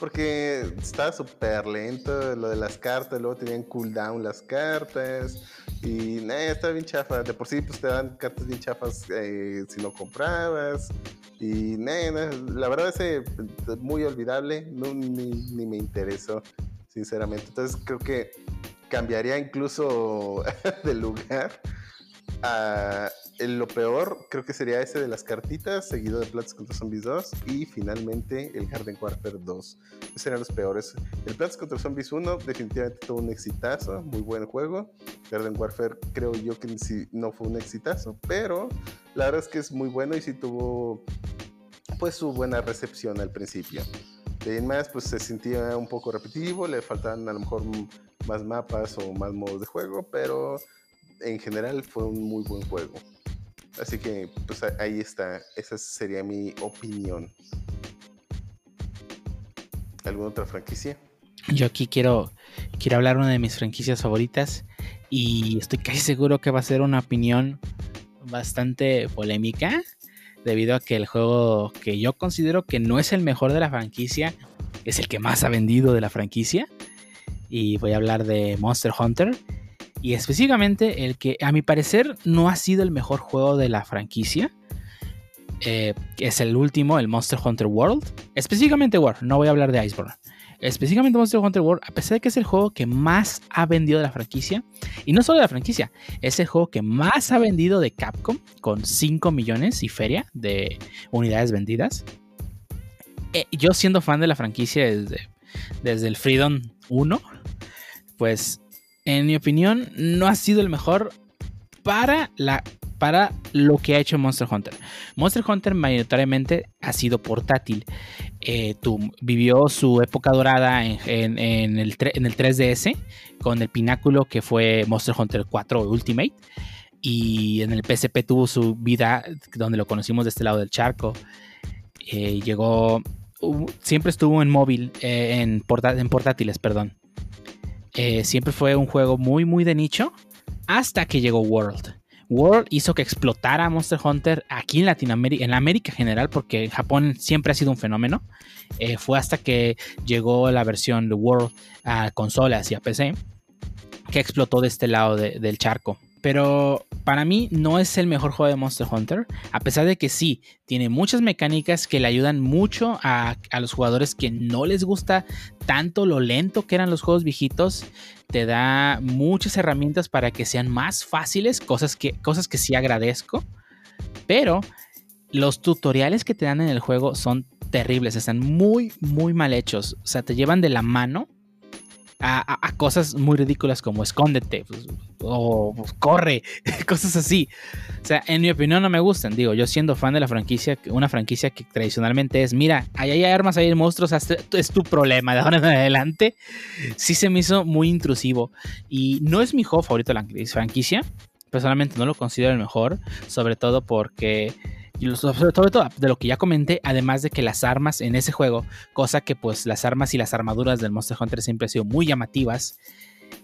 Porque estaba súper lento lo de las cartas. Luego tenían cooldown las cartas. Y nah, estaba bien chafa. De por sí, pues te dan cartas bien chafas eh, si no comprabas. Y nah, la verdad eh, muy olvidable. No, ni, ni me interesó, sinceramente. Entonces creo que cambiaría incluso de lugar. a- en lo peor creo que sería ese de las cartitas, seguido de Plants contra Zombies 2 y finalmente el Garden Warfare 2. Esos serían los peores. El Plants contra Zombies 1 definitivamente tuvo un exitazo, muy buen juego. Garden Warfare creo yo que no fue un exitazo, pero la verdad es que es muy bueno y sí tuvo pues su buena recepción al principio. De ahí en más, pues se sentía un poco repetitivo, le faltaban a lo mejor más mapas o más modos de juego, pero en general fue un muy buen juego. Así que, pues ahí está, esa sería mi opinión. ¿Alguna otra franquicia? Yo aquí quiero, quiero hablar una de mis franquicias favoritas y estoy casi seguro que va a ser una opinión bastante polémica debido a que el juego que yo considero que no es el mejor de la franquicia es el que más ha vendido de la franquicia y voy a hablar de Monster Hunter y específicamente el que a mi parecer no ha sido el mejor juego de la franquicia eh, es el último, el Monster Hunter World específicamente World, no voy a hablar de Iceborne específicamente Monster Hunter World, a pesar de que es el juego que más ha vendido de la franquicia, y no solo de la franquicia, es el juego que más ha vendido de Capcom, con 5 millones y feria de unidades vendidas. Eh, yo siendo fan de la franquicia desde, desde el Freedom 1, pues en mi opinión no ha sido el mejor para la para lo que ha hecho Monster Hunter. Monster Hunter mayoritariamente ha sido portátil. Eh, tu- vivió su época dorada en, el, en el 3DS con el pináculo que fue Monster Hunter 4 Ultimate. Y en el PSP tuvo su vida donde lo conocimos de este lado del charco. Eh, llegó, siempre estuvo en móvil, eh, en portátiles, perdón. Eh, siempre fue un juego muy, muy de nicho hasta que llegó World. World hizo que explotara Monster Hunter aquí en Latinoamérica, en América en general, porque Japón siempre ha sido un fenómeno. Eh, fue hasta que llegó la versión de World a consolas y a PC que explotó de este lado de- del charco. Pero para mí no es el mejor juego de Monster Hunter, a pesar de que sí, tiene muchas mecánicas que le ayudan mucho a, a los jugadores que no les gusta tanto lo lento que eran los juegos viejitos. Te da muchas herramientas para que sean más fáciles, cosas que, cosas que sí agradezco. Pero los tutoriales que te dan en el juego son terribles, están muy, muy mal hechos. O sea, te llevan de la mano a, cosas muy ridículas como escóndete pues, o corre, cosas así. O sea, en mi opinión no me gustan. Digo, yo siendo fan de la franquicia, una franquicia que tradicionalmente es, mira, ahí hay armas, ahí hay monstruos, es tu problema de ahora en adelante. Sí se me hizo muy intrusivo. Y no es mi juego favorito de la franquicia. Personalmente no lo considero el mejor, sobre todo porque y sobre todo de lo que ya comenté, además de que las armas en ese juego, cosa que pues las armas y las armaduras del Monster Hunter siempre han sido muy llamativas,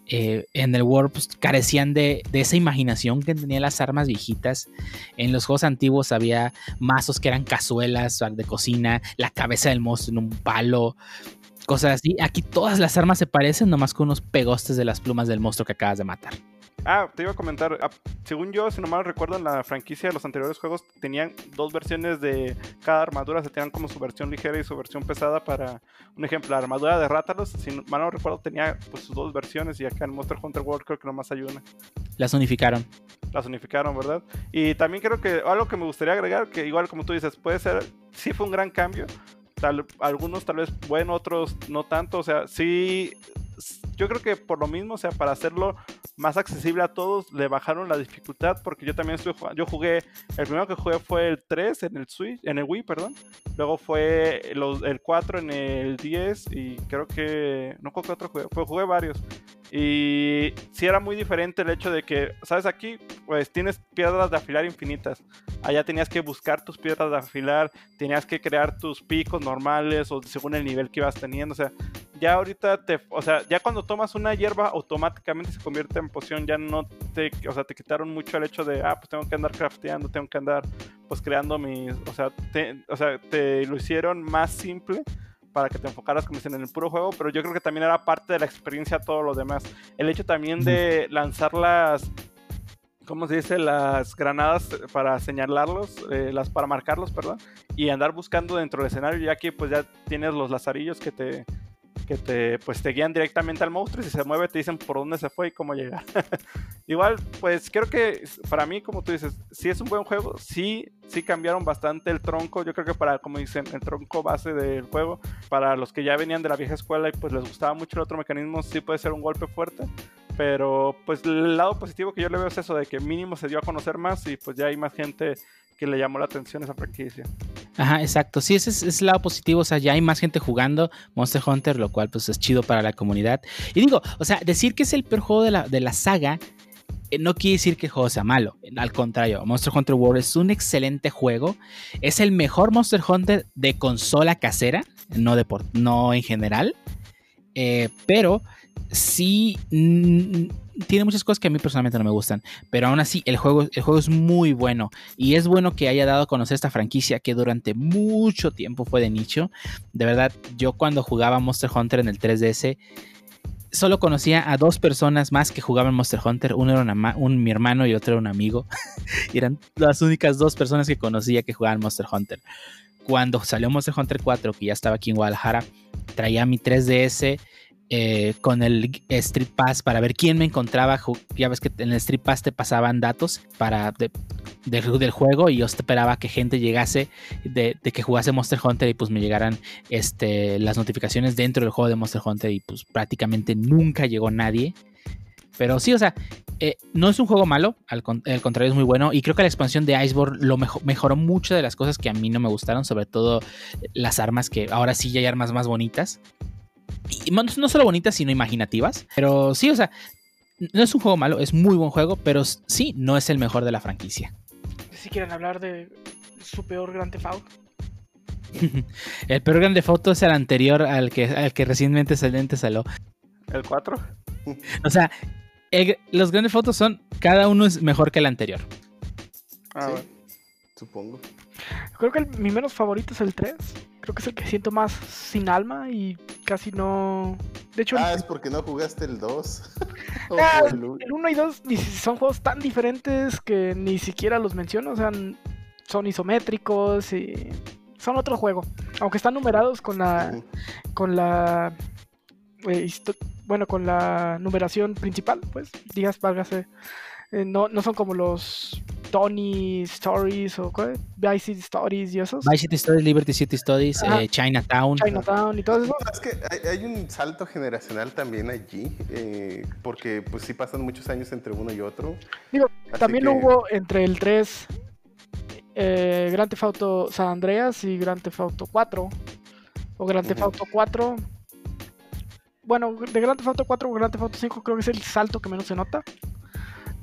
eh, en el World pues, carecían de, de esa imaginación que tenían las armas viejitas. En los juegos antiguos había mazos que eran cazuelas de cocina, la cabeza del monstruo en un palo, cosas así. Aquí todas las armas se parecen, nomás con unos pegostes de las plumas del monstruo que acabas de matar. Ah, te iba a comentar. ah, según yo, si no mal recuerdo, en la franquicia de los anteriores juegos tenían dos versiones de cada armadura. Se tenían como su versión ligera y su versión pesada para, un ejemplo, la armadura de Rátalos, si no- mal no recuerdo, tenía pues sus dos versiones. Y acá en Monster Hunter World creo que nomás hay una. Las unificaron. Las unificaron, ¿verdad? Y también creo que algo que me gustaría agregar, que igual como tú dices, puede ser, sí fue un gran cambio. Tal, algunos tal vez bueno, otros no tanto. O sea, sí, yo creo que por lo mismo, o sea, para hacerlo más accesible a todos, le bajaron la dificultad. Porque yo también jugando, yo jugué, el primero que jugué fue el 3 en el Switch, en el Wii, perdón. Luego fue los, el 4 en el 10 y creo que, no creo que otro jugué, fue, jugué varios. Y sí era muy diferente el hecho de que, ¿sabes? Aquí, pues tienes piedras de afilar infinitas. Allá tenías que buscar tus piedras de afilar, tenías que crear tus picos normales o según el nivel que ibas teniendo. O sea, ya ahorita te, o sea, ya cuando tomas una hierba automáticamente se convierte en poción. Ya no te, o sea, te quitaron mucho el hecho de, ah, pues tengo que andar crafteando, tengo que andar, pues creando mis, o sea, te, o sea, te lo hicieron más simple para que te enfocaras como dicen en el puro juego, pero yo creo que también era parte de la experiencia todo lo demás. El hecho también de lanzar las ¿cómo se dice? Las granadas para señalarlos, eh, las para marcarlos, perdón, y andar buscando dentro del escenario, ya que pues ya tienes los lazarillos que te que te pues te guían directamente al monstruo y si se mueve te dicen por dónde se fue y cómo llegar. Igual, pues creo que para mí, como tú dices, sí es un buen juego, sí, sí cambiaron bastante el tronco, yo creo que para, como dicen, el tronco base del juego, para los que ya venían de la vieja escuela y pues les gustaba mucho el otro mecanismo, sí puede ser un golpe fuerte, pero pues el lado positivo que yo le veo es eso de que mínimo se dio a conocer más y pues ya hay más gente que le llamó la atención esa franquicia. Ajá, exacto. Sí, ese es, el lado positivo. O sea, ya hay más gente jugando Monster Hunter, lo cual pues es chido para la comunidad. Y digo, o sea, decir que es el peor juego de la, de la saga eh, no quiere decir que el juego sea malo. Al contrario, Monster Hunter World es un excelente juego. Es el mejor Monster Hunter de consola casera, no, de por- no en general. Eh, pero sí mm, tiene muchas cosas que a mí personalmente no me gustan. Pero aún así, el juego, el juego es muy bueno. Y es bueno que haya dado a conocer esta franquicia que durante mucho tiempo fue de nicho. De verdad, yo cuando jugaba Monster Hunter en el 3DS, solo conocía a dos personas más que jugaban Monster Hunter. Uno era un, mi hermano y otro era un amigo. eran las únicas dos personas que conocía que jugaban Monster Hunter. Cuando salió Monster Hunter 4, que ya estaba aquí en Guadalajara, traía mi 3DS eh, con el Street Pass para ver quién me encontraba. Ya ves que en el Street Pass te pasaban datos para de- del, juego y yo esperaba que gente llegase de, que jugase Monster Hunter y pues me llegaran este, las notificaciones dentro del juego de Monster Hunter y pues prácticamente nunca llegó nadie. Pero sí, o sea, eh, no es un juego malo, al, con- al contrario es muy bueno y creo que la expansión de Iceborne lo mejo- mejoró mucho de las cosas que a mí no me gustaron, sobre todo las armas que ahora sí ya hay armas más bonitas. Y no, no solo bonitas, sino imaginativas. Pero sí, o sea, no es un juego malo, es muy buen juego, pero sí, no es el mejor de la franquicia. Si quieren hablar de su peor Grand Theft Auto. el peor grande foto es el anterior al que, al que recientemente saliente salió. ¿El 4? O sea, el- los grandes fotos son, cada uno es mejor que el anterior. Ah, Sí. bueno. Supongo. Creo que el- mi menos favorito es el 3. Creo que es el que siento más sin alma y casi no. De hecho, Ah, el- es porque no jugaste el 2. O Ah, el uno. el 1 y 2 ni si- son juegos tan diferentes que ni siquiera los menciono. O sea, son isométricos y son otro juego. Aunque están numerados con la. Con la. eh, bueno, con la numeración principal, pues. Digas, válgase. Eh, no, no son como los Tony Stories o ¿cuál? Vice City Stories y esos. Vice City Stories, Liberty City Stories, eh, Chinatown. Chinatown y todo eso. Es que hay, hay un salto generacional también allí, eh, porque pues sí pasan muchos años entre uno y otro. Digo, Así También que- hubo entre el 3 eh, Grand Theft Auto San Andreas y Grand Theft Auto 4. O Grand Theft. Auto 4. Bueno, de Grand Theft Auto 4 o Grand Theft Auto 5 creo que es el salto que menos se nota.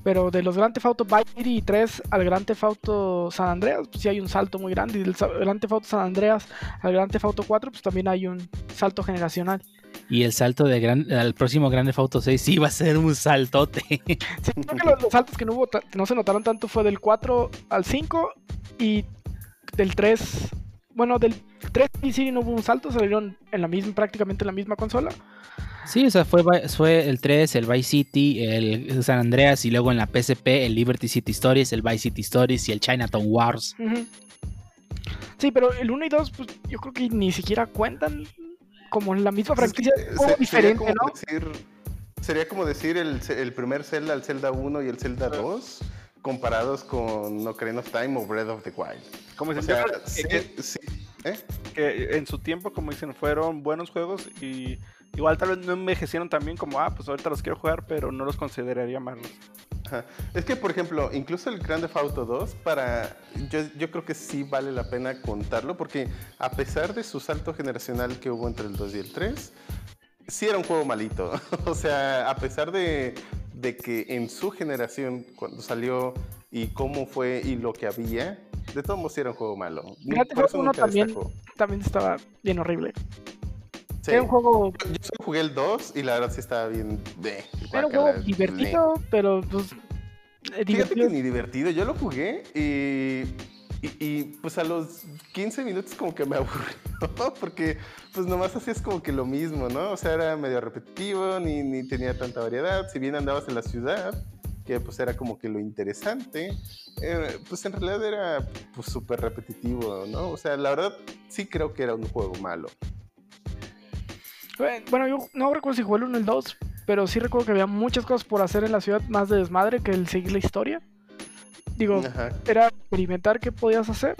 Pero de los Grand Theft Auto Vice City 3 al Grand Theft Auto San Andreas, pues sí hay un salto muy grande. Y del Grand Theft Auto San Andreas al Grand Theft Auto 4, pues también hay un salto generacional. Y el salto de gran, al próximo Grande Auto 6 sí va a ser un saltote. Sí, creo que los, los saltos que no, hubo no se notaron tanto fue del 4 al 5 y del 3. Bueno, del 3 y sí no hubo un salto, salieron en la misma, prácticamente en la misma consola. Sí, o sea, fue, fue el 3, el Vice City, el San Andreas y luego en la PSP el Liberty City Stories, el Vice City Stories y el Chinatown Wars. Sí, pero el 1 y 2, pues yo creo que ni siquiera cuentan como la misma Pues es que franquicia, se- diferente, sería como ¿no? decir- sería como decir el, el primer Zelda, el Zelda 1 y el Zelda 2 comparados con Ocarina of Time o Breath of the Wild. Como O dicen, sea, sí, que, sí, ¿eh? que en su tiempo, como dicen, fueron buenos juegos y igual tal vez no envejecieron tan bien como, ah, pues ahorita los quiero jugar, pero no los consideraría malos. Ajá. Es que, por ejemplo, incluso el Grand Theft Auto 2, para, yo, yo creo que sí vale la pena contarlo, porque a pesar de su salto generacional que hubo entre el 2 y el 3, sí era un juego malito. o sea, a pesar de, de que en su generación, cuando salió y cómo fue y lo que había, de todos modos sí era un juego malo. Theft Por eso Auto 1 nunca también. destacó. También estaba bien horrible. Sí. Era un juego, Yo solo jugué el 2 y la verdad sí estaba bien de. era un juego divertido, pero pues eh, Fíjate que ni divertido. Yo lo jugué y, y, y, pues a los 15 minutos como que me aburrió porque pues nomás hacías como que lo mismo, ¿no? O sea, era medio repetitivo, ni, ni tenía tanta variedad. Si bien andabas en la ciudad, que pues era como que lo interesante, eh, pues en realidad era pues súper repetitivo, ¿no? O sea, la verdad sí creo que era un juego malo. Eh, Bueno, yo no recuerdo si jugué el 1 o el 2, pero sí recuerdo que había muchas cosas por hacer en la ciudad más de desmadre que el seguir la historia. Digo, Ajá. era experimentar qué podías hacer.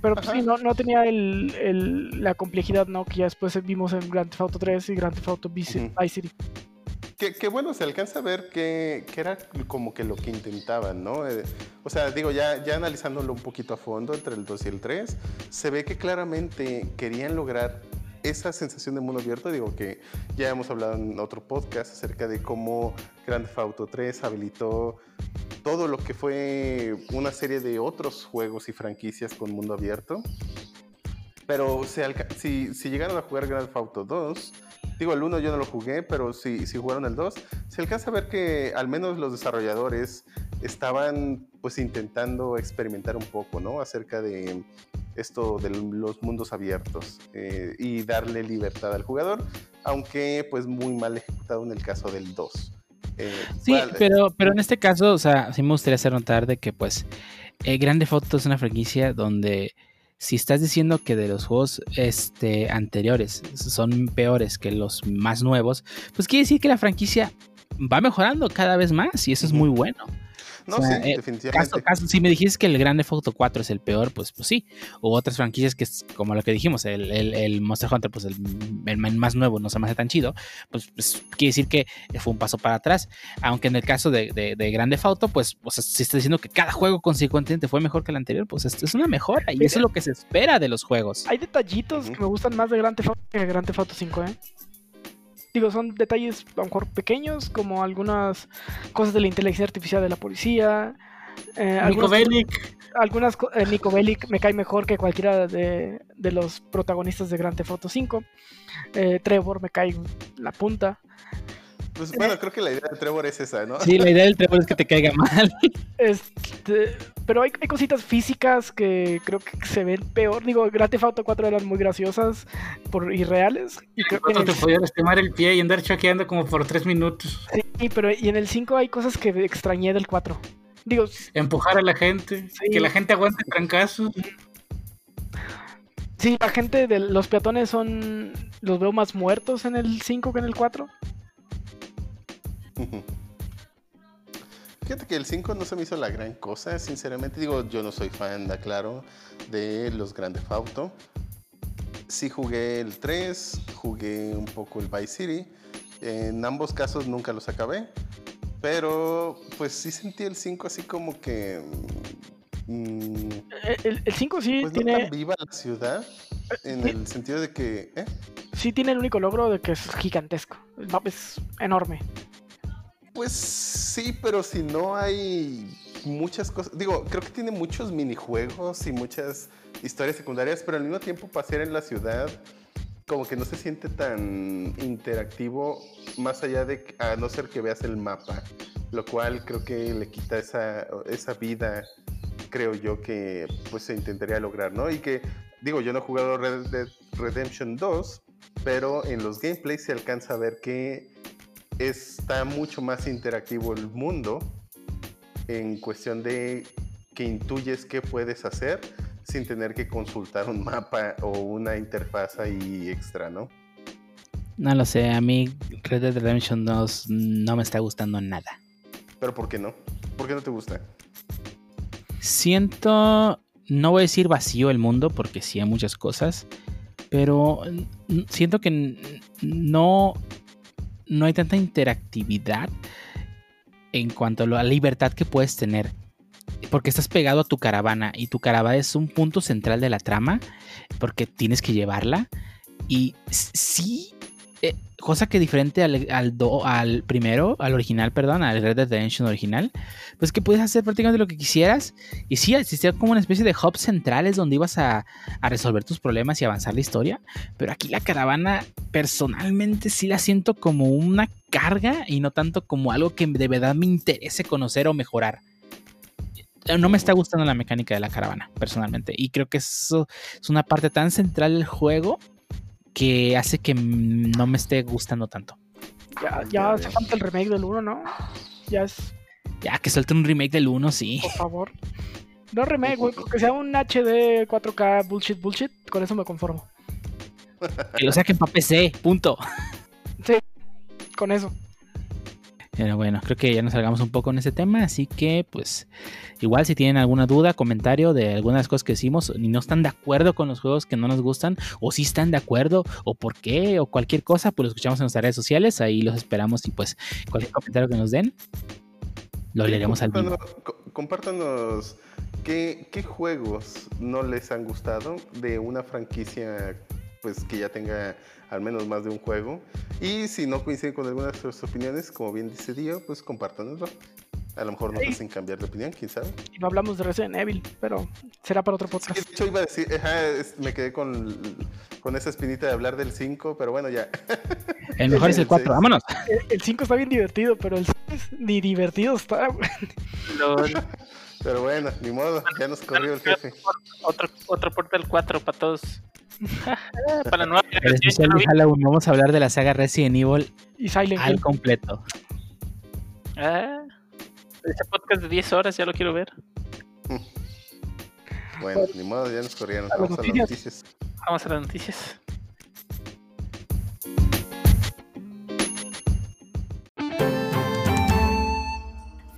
Pero pues, sí, no, no tenía el, el- la complejidad ¿no? que ya después vimos en Grand Theft Auto 3 y Grand Theft Auto Vice, Ujú. Vice City. Que, que bueno, se alcanza a ver que, que era como que lo que intentaban, ¿no? Eh, o sea, digo, ya, ya analizándolo un poquito a fondo entre el 2 y el 3, se ve que claramente querían lograr esa sensación de mundo abierto. Digo que ya hemos hablado en otro podcast acerca de cómo Grand Theft Auto 3 habilitó todo lo que fue una serie de otros juegos y franquicias con mundo abierto. Pero si, si llegaron a jugar Grand Theft Auto 2, digo, el 1 yo no lo jugué, pero si, si jugaron el 2, se alcanza a ver que al menos los desarrolladores estaban pues intentando experimentar un poco, ¿no? Acerca de esto de los mundos abiertos eh, y darle libertad al jugador, aunque pues muy mal ejecutado en el caso del 2. Eh, Sí, pero, pero en este caso, o sea, sí me gustaría hacer notar de que, pues, eh, Grande Foto es una franquicia donde si estás diciendo que de los juegos este, anteriores son peores que los más nuevos, pues quiere decir que la franquicia va mejorando cada vez más y eso es muy bueno. No, o sea, sí, eh, definitivamente. Caso, caso, si me dijiste que el Grande Foto 4 es el peor, pues, pues sí. O otras franquicias que es como lo que dijimos, el, el- el Monster Hunter, pues el, el más nuevo no se me hace tan chido, pues, pues, quiere decir que fue un paso para atrás. Aunque en el caso de, de, de Grande Foto, pues, o sea, si está diciendo que cada juego consecuentemente fue mejor que el anterior, pues esto es una mejora y eso es lo que se espera de los juegos. Hay detallitos que me gustan más de Grand Theft Auto que de Grand Theft Auto 5, ¿eh? Digo, son detalles a lo mejor pequeños, como algunas cosas de la inteligencia artificial de la policía. Eh, Nico Bellic, algunas eh, Nico Bellic me cae mejor que cualquiera de, de los protagonistas de Grand Theft Auto 5. Eh, Trevor me cae la punta. Pues, bueno, creo que la idea de Trevor es esa, ¿no? Sí, la idea del Trevor es que te caiga mal. Este, pero hay, hay cositas físicas que creo que se ven peor. Digo, Grand Theft Auto 4 eran muy graciosas por irreales. Y creo que en cuando el- te podías lastimar el pie y andar choqueando como por tres minutos. Sí, pero y en el 5 hay cosas que extrañé del 4. Digo, Empujar a la gente, Sí. que la gente aguante trancazos. sí, la gente de los peatones son. Los veo más muertos en el 5 que en el 4. Fíjate que el 5 no se me hizo la gran cosa, sinceramente. Digo, yo no soy fan, da claro, de los Grande Auto. Sí jugué el 3, jugué un poco el Vice City. En ambos casos nunca los acabé. Pero pues sí sentí el 5 así como que... mm, El, el 5 sí pues no tiene. tan viva la ciudad. En sí. el sentido de que... ¿eh? Sí tiene el único logro de que es gigantesco. El mapa es enorme. Pues sí, pero si no hay muchas cosas. Digo, creo que tiene muchos minijuegos y muchas historias secundarias, pero al mismo tiempo pasear en la ciudad como que no se siente tan interactivo más allá de a no ser que veas el mapa, lo cual creo que le quita esa, esa vida, creo yo que pues se intentaría lograr, ¿no? Y que digo, yo no he jugado Red Redemption 2, pero en los gameplays se alcanza a ver que está mucho más interactivo el mundo en cuestión de que intuyes qué puedes hacer sin tener que consultar un mapa o una interfaz ahí extra, ¿no? No lo sé, a mí Red Dead Redemption 2 no me está gustando nada. ¿Pero por qué no? ¿Por qué no te gusta? Siento, no voy a decir vacío el mundo, porque sí hay muchas cosas, pero siento que no, no hay tanta interactividad en cuanto a la libertad que puedes tener. Porque estás pegado a tu caravana y tu caravana es un punto central de la trama porque tienes que llevarla. Y sí eh, cosa que diferente al, al, primero, al original, perdón, al Red Dead Redemption original, pues que puedes hacer prácticamente lo que quisieras. Y sí, existía como una especie de hubs centrales donde ibas a, a, resolver tus problemas y avanzar la historia. Pero aquí la caravana, personalmente, sí la siento como una carga y no tanto como algo que de verdad me interese conocer o mejorar. No me está gustando la mecánica de la caravana, personalmente. Y creo que eso es una parte tan central del juego que hace que no me esté gustando tanto. Ya, ya hace falta el remake del 1, ¿no? Ya es. Ya, que suelte un remake del 1, sí. Por favor. No remake, güey, que sea un HD 4K bullshit, bullshit, con eso me conformo. Que lo saquen para PC, punto. Sí, con eso. Pero bueno, creo que ya nos salgamos un poco en ese tema, así que pues igual si tienen alguna duda, comentario de algunas cosas que hicimos y no están de acuerdo con los juegos que no nos gustan, o si están de acuerdo, o por qué, o cualquier cosa, pues lo escuchamos en nuestras redes sociales, ahí los esperamos y pues cualquier comentario que nos den, lo leeremos al vivo. Compártanos ¿qué, qué juegos no les han gustado de una franquicia pues que ya tenga al menos más de un juego. Y si no coinciden con algunas de sus opiniones, como bien dice Dio, pues compártanoslo. A lo mejor nos hacen cambiar de opinión, quién sabe. Y no hablamos de Resident Evil, pero será para otro podcast. de hecho, iba a decir, me quedé con, con esa espinita de hablar del 5, pero bueno, ya. El mejor es el 4, vámonos. El 5 está bien divertido, pero el 6 ni divertido está. pero bueno, ni modo, ya nos corrió el jefe. Otro, otro portal 4 para todos. Para nueva el especial de Halloween vamos a hablar de la saga Resident Evil y Silent al completo. Ah, ese podcast de 10 horas ya lo quiero ver. Bueno, ni modo, ya nos corrieron. Vamos a las noticias. Vamos a las noticias.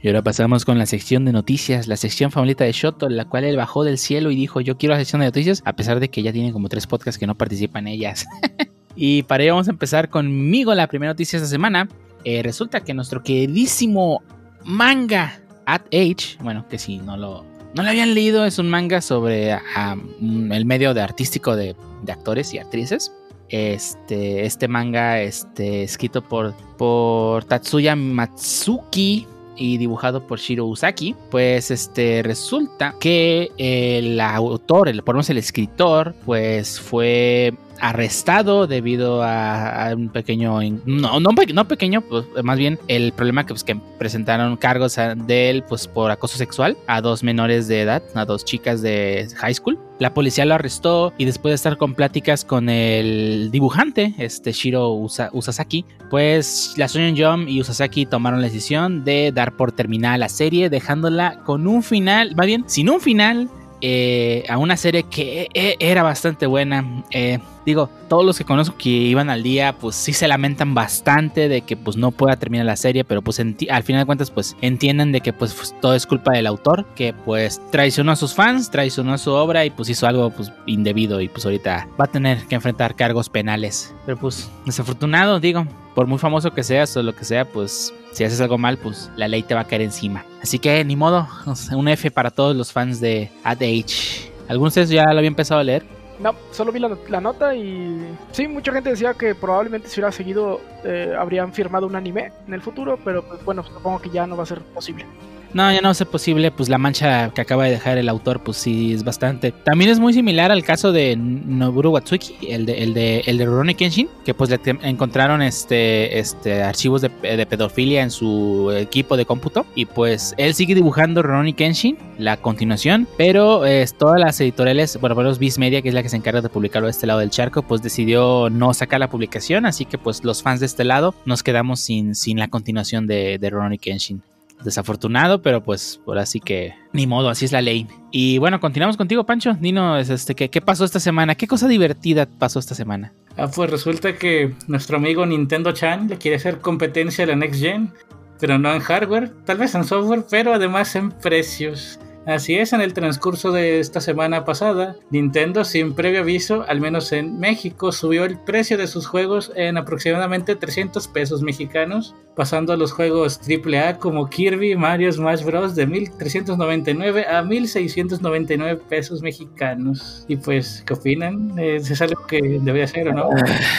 Y ahora pasamos con la sección de noticias, la sección favorita de Shoto, la cual él bajó del cielo y dijo, yo quiero la sección de noticias, a pesar de que ya tiene como tres podcasts que no participan ellas. y para ello vamos a empezar conmigo la primera noticia de esta semana. Eh, resulta que nuestro queridísimo manga At Age, bueno, que si no lo, no lo habían leído, es un manga sobre el medio de artístico de, de actores y actrices. Este, este manga este, escrito por, por Tatsuya Matsuki y dibujado por Shiro Usaki, pues este resulta que el autor, el, por lo menos el escritor, pues fue arrestado debido a, un pequeño, no, no, pequeño, pues más bien el problema que, pues, que presentaron cargos de él pues por acoso sexual a dos menores de edad, a dos chicas de high school. La policía lo arrestó y después de estar con pláticas con el dibujante, este Shiro Usasaki, pues la Soyon Jump y Usasaki tomaron la decisión de dar por terminada la serie, dejándola con un final, más bien sin un final, eh, a una serie que e, era bastante buena. Eh, digo, todos los que conozco que iban al día, pues sí se lamentan bastante de que pues no pueda terminar la serie, pero pues al final de cuentas pues entienden de que pues, pues, todo es culpa del autor, que pues traicionó a sus fans, traicionó a su obra y pues hizo algo pues indebido y pues ahorita va a tener que enfrentar cargos penales. Pero pues desafortunado, digo, por muy famoso que seas o lo que sea, pues si haces algo mal, pues la ley te va a caer encima. Así que ni modo, un F para todos los fans de Ad Age. ¿Algunos de ustedes ya lo habían empezado a leer? No, solo vi la, nota y sí, mucha gente decía que probablemente si hubiera seguido eh, habrían firmado un anime en el futuro, pero pues bueno, supongo que ya no va a ser posible. No, ya no ser posible, pues la mancha que acaba de dejar el autor, pues sí es bastante. También es muy similar al caso de Noburo Watsuki, el de, el de, el de Rurouni Kenshin, que pues le encontraron este, este archivos de, pedofilia en su equipo de cómputo. Y pues él sigue dibujando Rurouni Kenshin, la continuación, pero es, todas las editoriales, bueno, por los Viz Media, que es la que se encarga de publicarlo de este lado del charco, pues decidió no sacar la publicación, así que pues los fans de este lado nos quedamos sin, sin la continuación de, de Rurouni Kenshin desafortunado, pero pues por así que ni modo, así es la ley. Y bueno, continuamos contigo, Pancho. Dinos, este, ¿qué, ¿qué pasó esta semana? ¿Qué cosa divertida pasó esta semana? Ah, pues resulta que nuestro amigo Nintendo Chan le quiere hacer competencia a la Next Gen, pero no en hardware, tal vez en software, pero además en precios. Así es, en el transcurso de esta semana pasada, Nintendo sin previo aviso, al menos en México, subió el precio de sus juegos en aproximadamente 300 pesos mexicanos, pasando a los juegos AAA como Kirby, Mario, Smash Bros. de 1399 a 1699 pesos mexicanos. Y pues, ¿qué opinan? ¿Es algo que debería ser o no?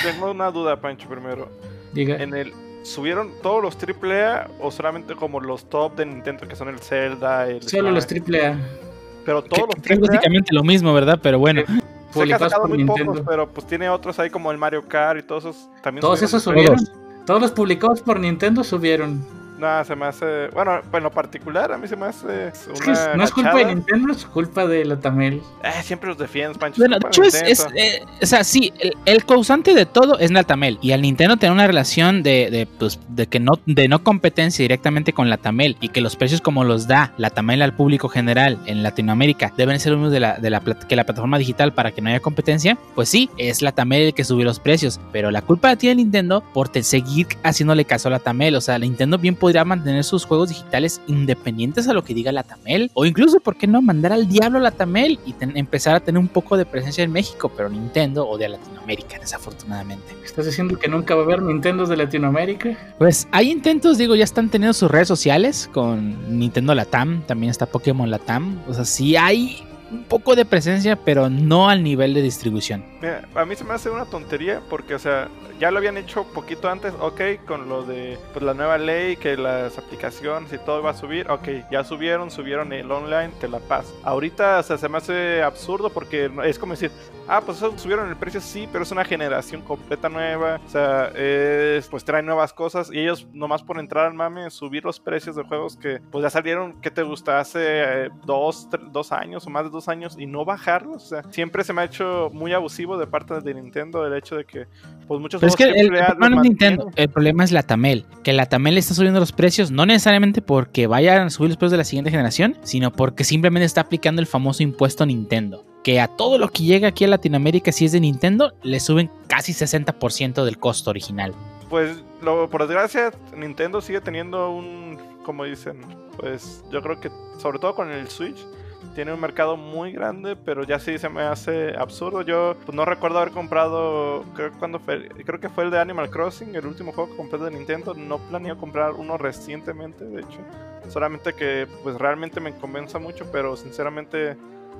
Tengo una duda, Pancho, primero. Diga. En el, ¿Subieron todos los AAA o solamente como los top de Nintendo que son el Zelda? El Solo los AAA. Pero todos que, los es básicamente lo mismo, ¿verdad? Pero bueno. Sé que ha sacado muy Nintendo. pocos, pero pues tiene otros ahí como el Mario Kart y todos esos también Todos esos subieron. Todos los publicados por Nintendo subieron. No, se me hace. Bueno, en lo particular, a mí se me hace. Es que no es culpa de Nintendo, es culpa de la Tamel. Eh, siempre los defiendes, Pancho. Bueno, de hecho, es. es eh, o sea, sí, el, el, causante de todo es Natamel. Y al Nintendo tener una relación de, de, pues, de, que no, de no competencia directamente con la Tamel y que los precios como los da la Tamel al público general en Latinoamérica deben ser unos de la, de la, que la plataforma digital para que no haya competencia, pues sí, es la Tamel el que subió los precios. Pero la culpa la tiene Nintendo por seguir haciéndole caso a la Tamel. O sea, Nintendo bien podría mantener sus juegos digitales independientes a lo que diga la Tamel. O incluso, ¿por qué no mandar al diablo la Tamel y empezar a tener un poco de presencia en México, pero Nintendo o de Latinoamérica, desafortunadamente? ¿Estás diciendo que nunca va a haber Nintendo de Latinoamérica? Pues hay intentos, digo, ya están teniendo sus redes sociales con Nintendo Latam, también está Pokémon Latam. O sea, sí hay un poco de presencia, pero no al nivel de distribución. A mí se me hace una tontería porque, o sea, ya lo habían hecho poquito antes, ok, con lo de pues, la nueva ley, que las aplicaciones y todo iba a subir, ok, ya subieron, subieron el online, te la paso. Ahorita, o sea, se me hace absurdo porque es como decir, ah, pues eso subieron el precio, sí, pero es una generación completa nueva, o sea, es, pues trae nuevas cosas y ellos nomás por entrar al mame, subir los precios de juegos que pues ya salieron, ¿qué te gusta? Hace eh, dos, dos años o más de dos años y no bajarlos, o sea, siempre se me ha hecho muy abusivo de parte de Nintendo el hecho de que pues muchos es que el, el, problema no es Nintendo, el problema es la Tamel, que la Tamel está subiendo los precios no necesariamente porque vayan a subir los precios de la siguiente generación, sino porque simplemente está aplicando el famoso impuesto Nintendo que a todo lo que llega aquí a Latinoamérica, si es de Nintendo, le suben casi 60% del costo original. Pues, lo, por desgracia, Nintendo sigue teniendo un, como dicen, pues yo creo que sobre todo con el Switch, tiene un mercado muy grande, pero ya sí se me hace absurdo. Yo pues, no recuerdo haber comprado, creo, cuando fue, creo que fue el de Animal Crossing, el último juego que compré de Nintendo. No planeo comprar uno recientemente, de hecho. Solamente que pues realmente me convenza mucho, pero sinceramente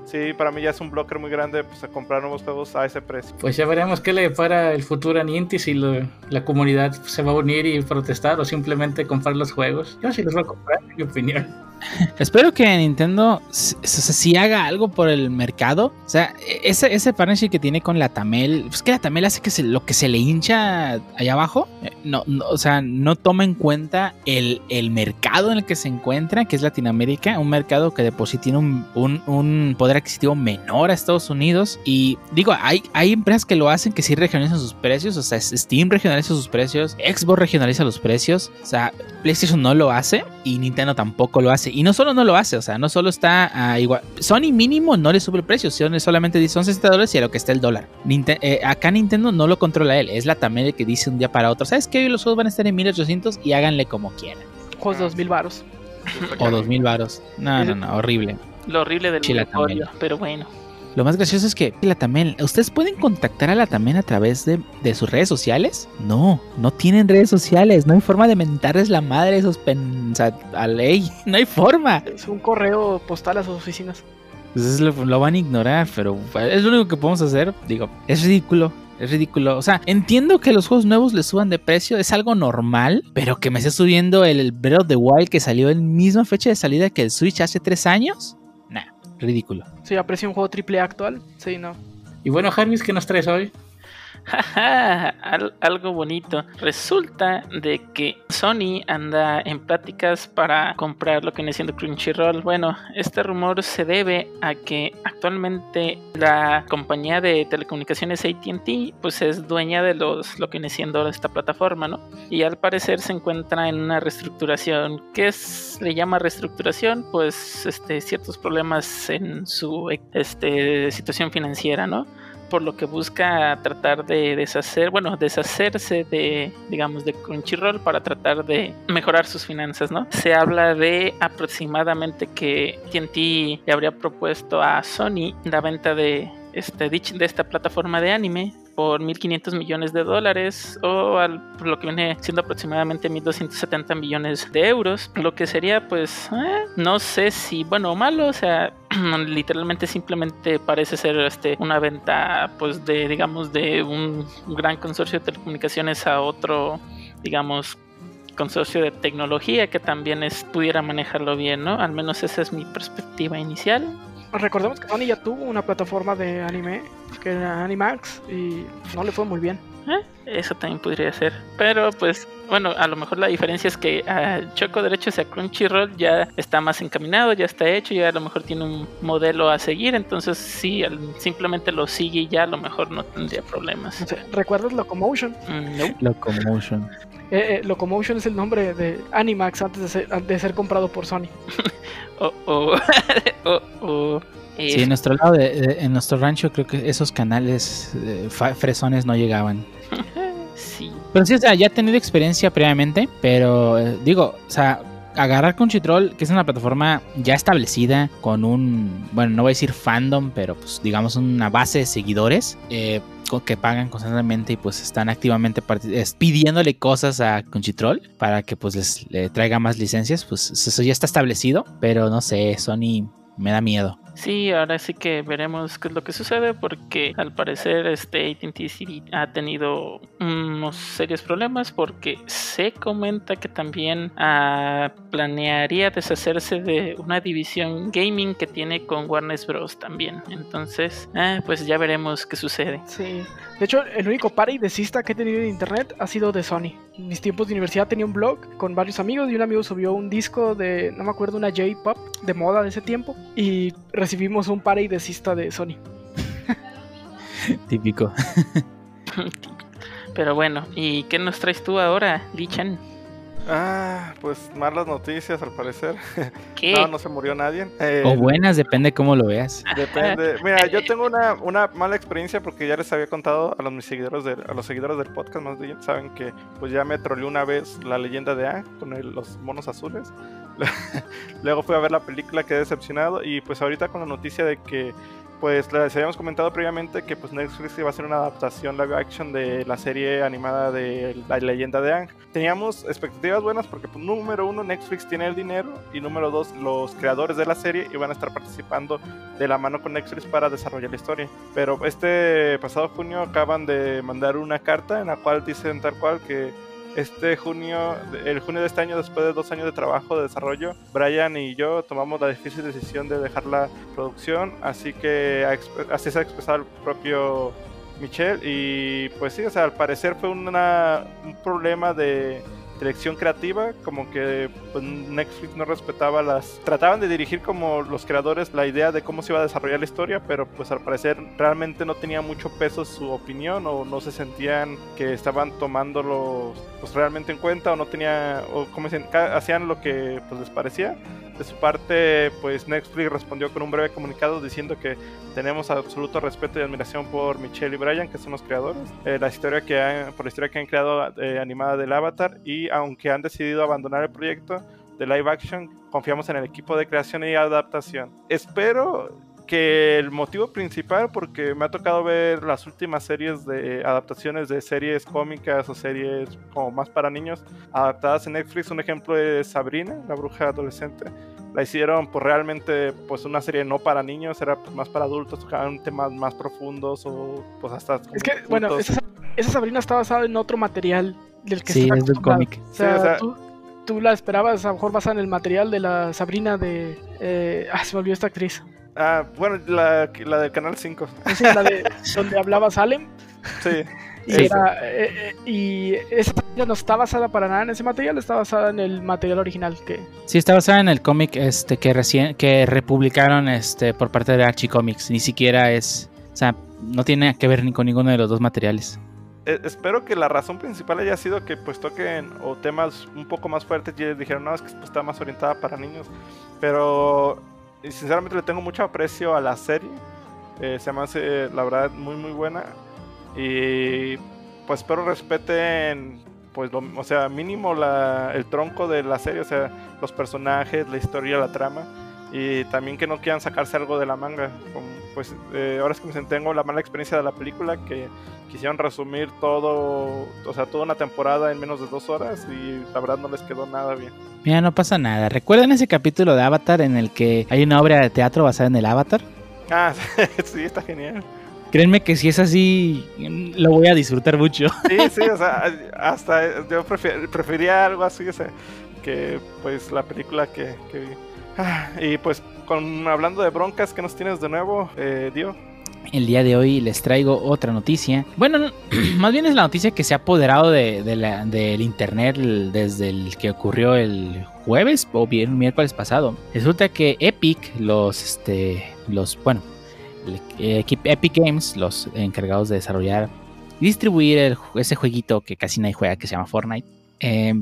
Sí, para mí ya es un blocker muy grande pues, a comprar nuevos juegos a ese precio. Pues ya veremos qué le depara el futuro a Niantic si lo, la comunidad se va a unir y protestar o simplemente comprar los juegos. Yo sí los voy a comprar, en mi opinión. Espero que Nintendo si haga algo por el mercado. O sea, ese, ese partnership que tiene con la Tamel, es que la Tamel hace que lo que se le hincha allá abajo, eh, no, o sea, no toma en cuenta el, mercado en el que se encuentra, que es Latinoamérica, un mercado que de por sí tiene un, poder adquisitivo menor a Estados Unidos. Y digo, hay empresas que lo hacen que sí regionalizan sus precios, o sea, Steam regionaliza sus precios, Xbox regionaliza los precios, o sea, PlayStation no lo hace y Nintendo tampoco lo hace. Y no solo no lo hace, o sea, no solo está igual. Sony mínimo no le sube el precio, Sony solamente dice son 60 dólares y a lo que está el dólar. Ninte eh, acá Nintendo no lo controla él, es la Tamel que dice un día para otro, ¿sabes qué? Hoy los juegos van a estar en 1800 y háganle como quieran. Juegos de 2000 varos. O 2000 varos. No, no, no, horrible. Lo horrible del monopolio, pero bueno. Lo más gracioso es que la Tamen, ¿ustedes pueden contactar a la Tamen a través de, de, sus redes sociales? No, no tienen redes sociales, no hay forma de mentarles la madre esos pen, o sea, a ley, no hay forma. Es un correo postal a sus oficinas. Pues lo, lo, van a ignorar, pero es lo único que podemos hacer. Digo, es ridículo, Es ridículo. O sea, entiendo que los juegos nuevos le suban de precio, es algo normal, pero que me esté subiendo el Breath of the Wild que salió en misma fecha de salida que el Switch hace tres años. Ridículo. Sí, aprecio un juego triple A actual. Sí, no. Y bueno, Jarvis, ¿qué nos traes hoy? Jaja, al- algo bonito. Resulta de que Sony anda en pláticas para comprar lo que viene siendo Crunchyroll. Bueno, este rumor se debe a que actualmente la compañía de telecomunicaciones AT&T pues es dueña de los lo que viene siendo esta plataforma, ¿no? Y al parecer se encuentra en una reestructuración. ¿Qué es, le llama reestructuración? Pues este ciertos problemas en su este situación financiera, ¿no? Por lo que busca tratar de deshacer, bueno, deshacerse de, digamos, de Crunchyroll para tratar de mejorar sus finanzas, ¿no? Se habla de aproximadamente que TNT le habría propuesto a Sony la venta de, este, de esta plataforma de anime por 1.500 millones de dólares o por lo que viene siendo aproximadamente 1.270 millones de euros, lo que sería pues eh, no sé si bueno o malo, o sea, literalmente simplemente parece ser este una venta pues de digamos de un gran consorcio de telecomunicaciones a otro digamos consorcio de tecnología que también es, pudiera manejarlo bien, ¿no? Al menos esa es mi perspectiva inicial. Recordemos que Sony ya tuvo una plataforma de anime, que era Animax, y no le fue muy bien. ¿Eh? Eso también podría ser. Pero pues, bueno, a lo mejor la diferencia es que a Choco Derecho hacia Crunchyroll ya está más encaminado, ya está hecho, ya a lo mejor tiene un modelo a seguir. Entonces, sí, al- simplemente lo sigue y ya a lo mejor no tendría problemas. ¿Recuerdas Locomotion? Mm, no. Locomotion. Eh, eh, Locomotion es el nombre de Animax antes de ser, de ser comprado por Sony. Oh, oh. oh, oh. Sí, Eh, en nuestro lado, de- de- en nuestro rancho, creo que esos canales eh, fa- fresones no llegaban. Pero sí, o sea, ya he tenido experiencia previamente, pero eh, digo, o sea, agarrar Crunchyroll, que es una plataforma ya establecida, con un, bueno, no voy a decir fandom, pero pues digamos una base de seguidores eh, que pagan constantemente y pues están activamente pidiéndole cosas a Crunchyroll para que pues les le traiga más licencias, pues eso ya está establecido, pero no sé, Sony me da miedo. Sí, ahora sí que veremos qué es lo que sucede porque al parecer este AT&T ha tenido unos serios problemas porque se comenta que también ah, planearía deshacerse de una división gaming que tiene con Warner Bros. también. Entonces, ah, pues ya veremos qué sucede. Sí. De hecho, el único para y desista que he tenido en internet ha sido de Sony. En mis tiempos de universidad tenía un blog con varios amigos y un amigo subió un disco de, no me acuerdo, una J-pop de moda de ese tiempo y recibimos un para y desista de Sony. Típico. Pero bueno, ¿y qué nos traes tú ahora, Lichan? Ah, pues malas noticias al parecer. ¿Qué? No, no se murió nadie. Eh, O buenas, depende cómo lo veas. Depende. Mira, yo tengo una, una mala experiencia porque ya les había contado a los mis seguidores del, a los seguidores del podcast, más bien saben que pues ya me troleó una vez la leyenda de Aang con el- los monos azules. Luego fui a ver la película, quedé decepcionado y pues ahorita con la noticia de que pues les habíamos comentado previamente que pues Netflix iba a hacer una adaptación live action de la serie animada de la leyenda de Aang. Teníamos expectativas buenas porque pues, número uno Netflix tiene el dinero y número dos los creadores de la serie iban a estar participando de la mano con Netflix para desarrollar la historia. Pero este pasado junio acaban de mandar una carta en la cual dicen tal cual que este junio, el junio de este año, después de dos años de trabajo de desarrollo, Brian y yo tomamos la difícil decisión de dejar la producción, así que así se ha expresado el propio Michelle y pues sí, o sea, al parecer fue una, un problema de dirección creativa, como que pues, Netflix no respetaba las... Trataban de dirigir como los creadores la idea de cómo se iba a desarrollar la historia, pero pues al parecer realmente no tenía mucho peso su opinión o no se sentían que estaban tomándolo pues realmente en cuenta o no tenía... o como dicen, hacían lo que pues les parecía. De su parte, pues Netflix respondió con un breve comunicado diciendo que tenemos absoluto respeto y admiración por Michelle y Brian, que son los creadores, eh, la historia que han, por la historia que han creado eh, animada del Avatar y aunque han decidido abandonar el proyecto de live action, confiamos en el equipo de creación y adaptación. Espero que el motivo principal, porque me ha tocado ver las últimas series de adaptaciones de series cómicas o series como más para niños adaptadas en Netflix, un ejemplo es Sabrina, la bruja adolescente, la hicieron pues realmente pues una serie no para niños, era pues, más para adultos, tocaban temas más profundos o pues hasta... Es que, bueno, esa, esa Sabrina está basada en otro material del que Sí, es de un acostumbrado. cómic. O sea, Sí, o sea- tú, tú la esperabas a lo mejor basada en el material de la Sabrina de... Eh, ah, se me olvidó esta actriz. Ah, bueno, la, la del Canal 5. Sí, la de donde hablaba Salem. Sí. Y, Esa. era, eh, eh, y esa Sabrina no está basada para nada en ese material, está basada en el material original que... Sí, está basada en el cómic este que recién que republicaron este por parte de Archie Comics. Ni siquiera es, o sea, no tiene que ver ni con ninguno de los dos materiales. Eh, espero que la razón principal haya sido que pues toquen o temas un poco más fuertes y dijeron, no, es que pues, está más orientada para niños. Pero y sinceramente le tengo mucho aprecio a la serie. Eh, se me hace, la verdad, muy muy buena. Y pues espero respeten, pues, lo- o sea, mínimo la, el tronco de la serie, o sea, los personajes, la historia, la trama. Y también que no quieran sacarse algo de la manga. Como, pues eh, ahora es que me tengo la mala experiencia de la película que quisieron resumir todo, o sea, toda una temporada en menos de dos horas y la verdad no les quedó nada bien. Mira, no pasa nada. ¿Recuerdan ese capítulo de Avatar en el que hay una obra de teatro basada en el Avatar? Ah, sí, está genial. Créanme que si es así, lo voy a disfrutar mucho. Sí, sí, o sea, hasta yo prefer- prefería algo así, o sea, que pues la película que, que vi. Ah, y pues con hablando de broncas, ¿qué nos tienes de nuevo, eh, Dio? El día de hoy les traigo otra noticia. Bueno, no, más bien es la noticia que se ha apoderado de, de la- del internet desde el que ocurrió el jueves o bien miércoles pasado. Resulta que Epic, los, este, los, bueno, Epic Games, los encargados de desarrollar y distribuir ese jueguito que casi nadie juega que se llama Fortnite, eh,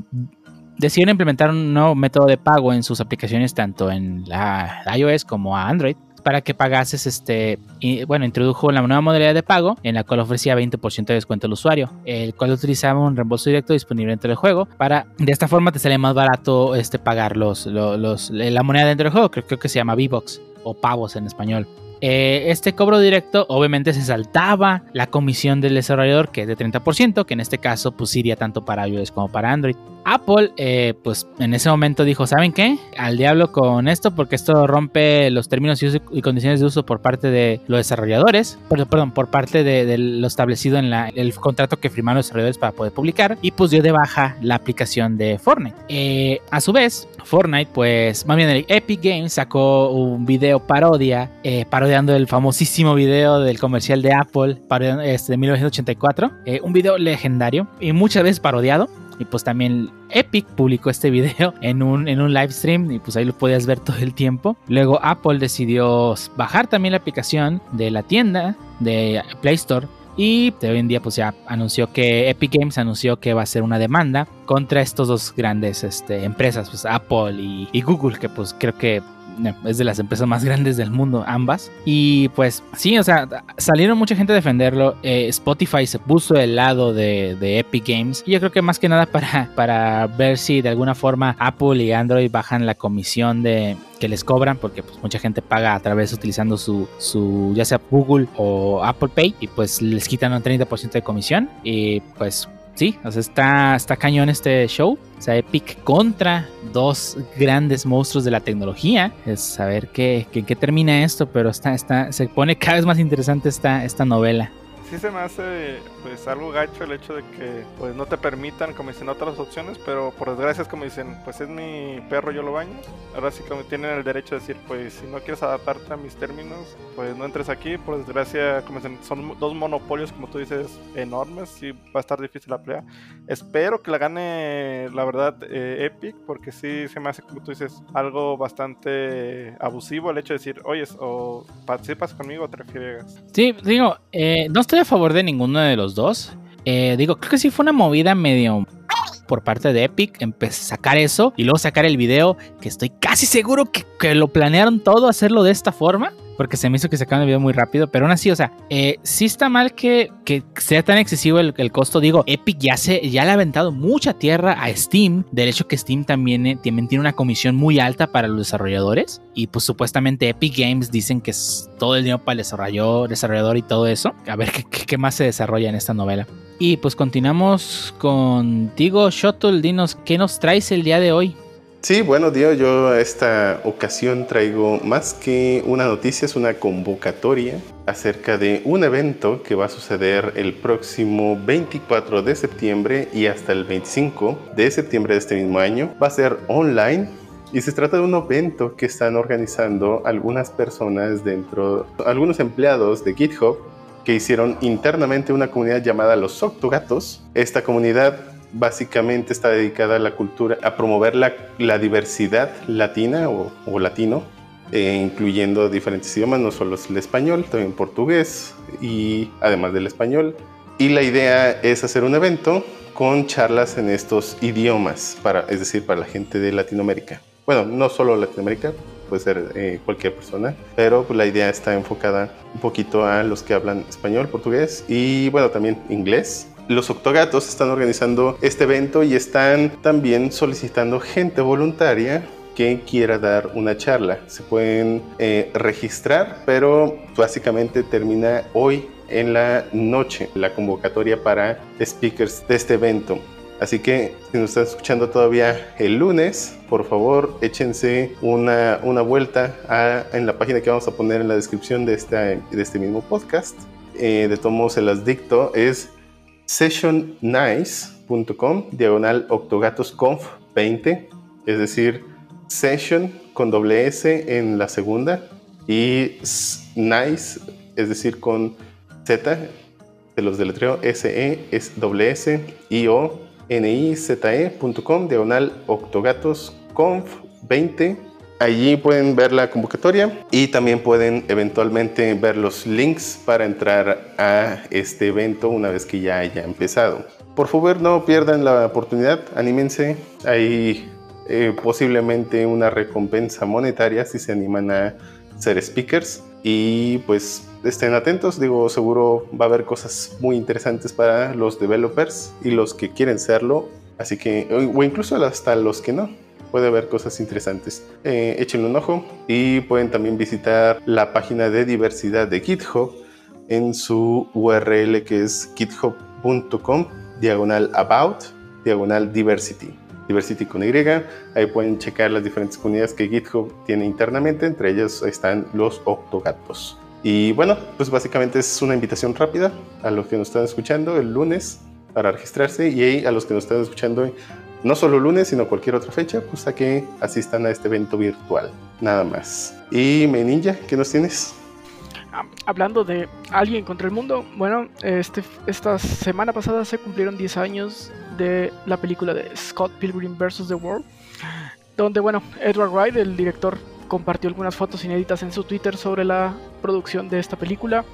decidieron implementar un nuevo método de pago en sus aplicaciones tanto en la iOS como a Android para que pagases este y, bueno introdujo la nueva modalidad de pago en la cual ofrecía 20% de descuento al usuario el cual utilizaba un reembolso directo disponible dentro del juego para de esta forma te sale más barato este pagar los, los, la moneda dentro del juego creo, creo que se llama V-Bucks o pavos en español eh, este cobro directo obviamente se saltaba la comisión del desarrollador que es de 30%, que en este caso pues iría tanto para iOS como para Android. Apple eh, pues en ese momento dijo, ¿saben qué? Al diablo con esto porque esto rompe los términos y, condiciones de uso por parte de los desarrolladores, perdón, perdón por parte de, lo establecido en el contrato que firmaron los desarrolladores para poder publicar y pues dio de baja la aplicación de Fortnite. Eh, a su vez, Fortnite pues más bien el Epic Games sacó un video parodia, eh, parodiando el famosísimo video del comercial de Apple este, de 1984, eh, un video legendario y muchas veces parodiado. Y pues también Epic publicó este video en un, en un live stream y pues ahí lo podías ver todo el tiempo. Luego Apple decidió bajar también la aplicación de la tienda de Play Store y de hoy en día pues ya anunció que Epic Games anunció que va a hacer una demanda contra estos dos grandes este, empresas, pues Apple y, y Google, que pues creo que es de las empresas más grandes del mundo, ambas. Y pues sí, o sea, salieron mucha gente a defenderlo. Eh, Spotify se puso del lado de, de Epic Games. Y yo creo que más que nada para, para ver si de alguna forma Apple y Android bajan la comisión de que les cobran, porque pues mucha gente paga a través utilizando su, su ya sea Google o Apple Pay, y pues les quitan un 30% de comisión. Y pues sí, o sea, está, está cañón este show. O sea, Epic contra dos grandes monstruos de la tecnología. Es saber qué, qué, qué termina esto, pero está, está, se pone cada vez más interesante esta, esta novela. Sí se me hace pues algo gacho el hecho de que pues no te permitan como dicen otras opciones, pero por desgracia es como dicen, pues es mi perro, yo lo baño. Ahora sí como tienen el derecho de decir, pues si no quieres adaptarte a mis términos, pues no entres aquí. Por desgracia, como dicen, son dos monopolios como tú dices enormes y va a estar difícil la pelea. Espero que la gane la verdad eh, Epic porque sí se me hace como tú dices algo bastante abusivo el hecho de decir, oye, o participas conmigo o te refriegas. Sí, digo, eh, no estoy a favor de ninguno de los dos. Eh, digo, creo que sí fue una movida medio por parte de Epic, empezar a sacar eso y luego sacar el video, que estoy casi seguro que, que lo planearon todo hacerlo de esta forma, porque se me hizo que sacaron el video muy rápido, pero aún así, o sea, eh, sí está mal que, que sea tan excesivo el, el, costo, digo, Epic ya, se, ya le ha aventado mucha tierra a Steam, del hecho que Steam también, eh, también tiene una comisión muy alta para los desarrolladores, y pues supuestamente Epic Games dicen que es todo el dinero para el desarrollador, desarrollador y todo eso, a ver qué, qué más se desarrolla en esta novela. Y pues continuamos contigo, Shuttle. Dinos, ¿qué nos traes el día de hoy? Sí, bueno, Dio, yo esta ocasión traigo más que una noticia, es una convocatoria acerca de un evento que va a suceder el próximo 24 de septiembre y hasta el 25 de septiembre de este mismo año. Va a ser online y se trata de un evento que están organizando algunas personas dentro, algunos empleados de GitHub que hicieron internamente una comunidad llamada los Octogatos. Esta comunidad básicamente está dedicada a la cultura, a promover la, diversidad latina o, o latino, eh, incluyendo diferentes idiomas, no solo el español, también portugués y además del español. Y la idea es hacer un evento con charlas en estos idiomas, para, es decir, para la gente de Latinoamérica. Bueno, no solo Latinoamérica, puede ser eh, cualquier persona, pero pues, la idea está enfocada un poquito a los que hablan español, portugués y bueno, también inglés. Los Octogatos están organizando este evento y están también solicitando gente voluntaria que quiera dar una charla. Se pueden eh, registrar, pero básicamente termina hoy en la noche la convocatoria para speakers de este evento. Así que si nos están escuchando todavía el lunes, por favor échense una, una vuelta a, en la página que vamos a poner en la descripción de, esta, de este mismo podcast. Eh, de todos modos se es sessionnice.com, diagonal octogatosconf 20, es decir, session con doble S en la segunda y nice, es decir, con Z, de los deletreo S-E, es doble S, I O, N I Z E.com, diagonal octogatosconf 20 Allí pueden ver la convocatoria y también pueden eventualmente ver los links para entrar a este evento una vez que ya haya empezado. Por favor, no pierdan la oportunidad, anímense. Hay eh, posiblemente una recompensa monetaria si se animan a ser speakers. Y pues estén atentos, digo, seguro va a haber cosas muy interesantes para los developers y los que quieren serlo. Así que, o incluso hasta los que no puede haber cosas interesantes. Eh, échenle un ojo y pueden también visitar la página de diversidad de GitHub en su URL que es github.com diagonal about diagonal diversity. Diversity con Y, ahí pueden checar las diferentes comunidades que GitHub tiene internamente, entre ellas están los octogatos. Y bueno, pues básicamente es una invitación rápida a los que nos están escuchando el lunes para registrarse y a los que nos están escuchando no solo lunes, sino cualquier otra fecha, pues a que asistan a este evento virtual. Nada más. Y Meninja, ¿qué nos tienes? Ah, hablando de Alguien contra el Mundo, bueno, este, esta semana pasada se cumplieron 10 años de la película de Scott Pilgrim vs. The World, donde, bueno, Edward Wright, el director, compartió algunas fotos inéditas en su Twitter sobre la producción de esta película,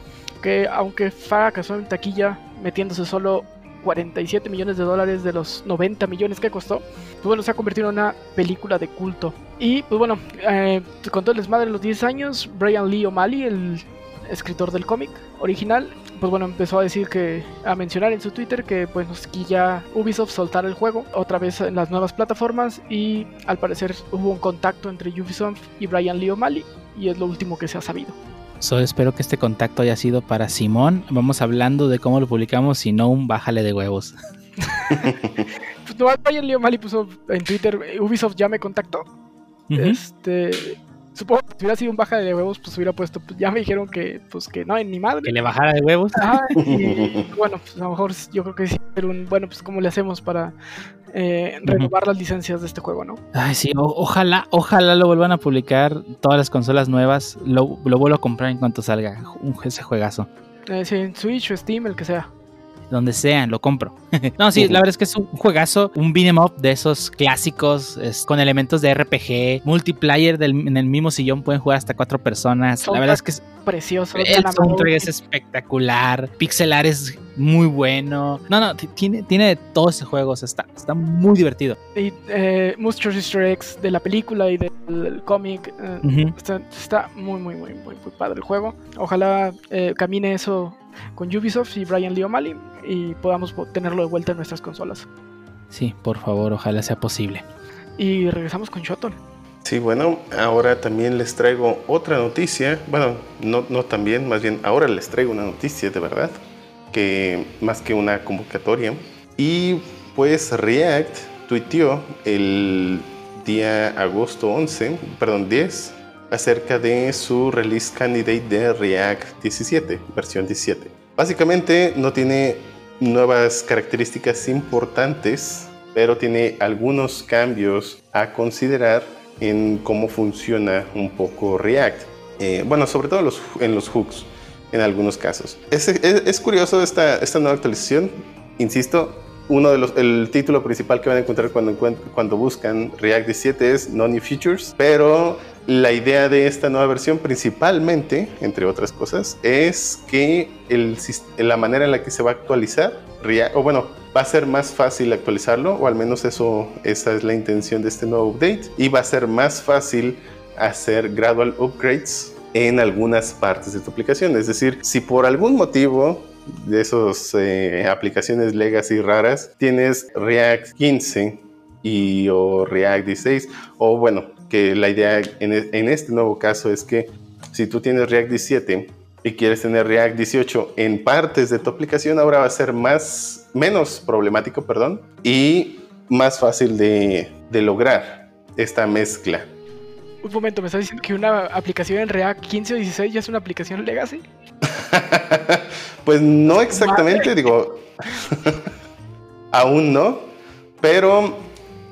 que aunque fracasó en taquilla, metiéndose solo 47 millones de dólares de los 90 millones que costó, pues bueno, se ha convertido en una película de culto. Y pues bueno, eh, con todo el desmadre de los 10 años, Brian Lee O'Malley, el escritor del cómic original, pues bueno, empezó a decir que, a mencionar en su Twitter que pues que ya Ubisoft soltara el juego otra vez en las nuevas plataformas y al parecer hubo un contacto entre Ubisoft y Brian Lee O'Malley y es lo último que se ha sabido. Solo espero que este contacto haya sido para Simón. Vamos hablando de cómo lo publicamos, si no, un bájale de huevos. pues no, Brian Lee O'Malley puso en Twitter, Ubisoft ya me contactó. Este, supongo que si hubiera sido un baja de huevos, pues hubiera puesto, pues ya me dijeron que, pues que no, en ni madre. Que le bajara de huevos. y bueno, pues a lo mejor yo creo que sí, pero un, bueno, pues cómo le hacemos para eh, renovar las licencias de este juego, ¿no? Ay, sí, ojalá, ojalá lo vuelvan a publicar todas las consolas nuevas, lo, lo vuelvo a comprar en cuanto salga un, ese juegazo. Eh, sí, en Switch o Steam, el que sea donde sean, lo compro. no, sí, la verdad es que es un juegazo, un beat'em up de esos clásicos, con elementos de RPG, multiplayer en el mismo sillón pueden jugar hasta cuatro personas. la verdad es que es precioso. El soundtrack es espectacular, pixelar es muy bueno. No, no, tiene, tiene de todo ese juego, está, está muy divertido. Y eh, muchos easter eggs de la película y del cómic. Eh, está, muy, muy, muy, muy, muy padre el juego. Ojalá eh, camine eso con Ubisoft y Brian Lee O'Malley y podamos tenerlo de vuelta en nuestras consolas. Sí, por favor, ojalá sea posible. Y regresamos con Shoton. Sí, bueno, ahora también les traigo otra noticia. Bueno, no, no también, más bien ahora les traigo una noticia de verdad, que más que una convocatoria. Y pues React tuiteó el día agosto 11, perdón, 10, acerca de su release candidate de React 17, versión 17. Básicamente no tiene nuevas características importantes, pero tiene algunos cambios a considerar en cómo funciona un poco React. Eh, bueno, sobre todo en los, hooks, en algunos casos. Es, curioso esta, esta nueva actualización. Insisto, uno de los, el título principal que van a encontrar cuando, cuando buscan React 17 es No New Features, pero la idea de esta nueva versión principalmente, entre otras cosas, es que la manera en la que se va a actualizar, o bueno, va a ser más fácil actualizarlo, o al menos eso, esa es la intención de este nuevo update, y va a ser más fácil hacer gradual upgrades en algunas partes de tu aplicación. Es decir, si por algún motivo de esas eh, aplicaciones legacy raras, tienes React 15 y o React 16, o bueno, que la idea en, e, en este nuevo caso es que si tú tienes React 17 y quieres tener React 18 en partes de tu aplicación, ahora va a ser más, menos problemático, perdón, y más fácil de, de lograr esta mezcla. Un momento, ¿me estás diciendo que una aplicación en React 15 o 16 ya es una aplicación legacy? pues no exactamente, digo, aún no, pero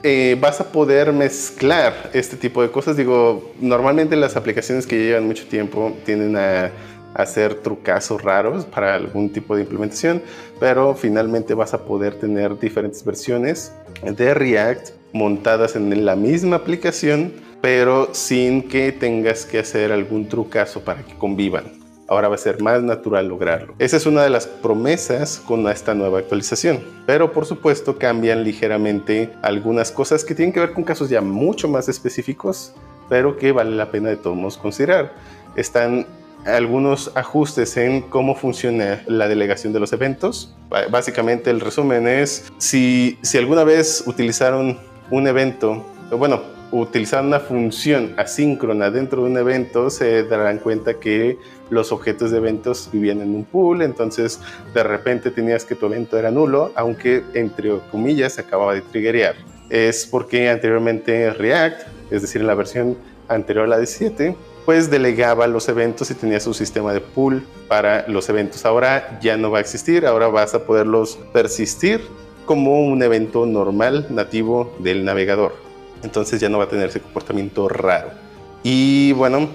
eh, vas a poder mezclar este tipo de cosas. Digo, normalmente las aplicaciones que llevan mucho tiempo tienden a hacer trucazos raros para algún tipo de implementación, pero finalmente vas a poder tener diferentes versiones de React montadas en la misma aplicación, pero sin que tengas que hacer algún trucazo para que convivan ahora va a ser más natural lograrlo. Esa es una de las promesas con esta nueva actualización. Pero por supuesto cambian ligeramente algunas cosas que tienen que ver con casos ya mucho más específicos, pero que vale la pena de todos modos considerar. Están algunos ajustes en cómo funciona la delegación de los eventos. Básicamente el resumen es si, si alguna vez utilizaron un evento, bueno, utilizar una función asíncrona dentro de un evento, se darán cuenta que los objetos de eventos vivían en un pool, entonces de repente tenías que tu evento era nulo, aunque entre comillas acababa de triggerear. Es porque anteriormente React, es decir, en la versión anterior a la 17, pues delegaba los eventos y tenía su sistema de pool para los eventos. Ahora ya no va a existir, ahora vas a poderlos persistir como un evento normal nativo del navegador entonces ya no va a tener ese comportamiento raro. Y bueno,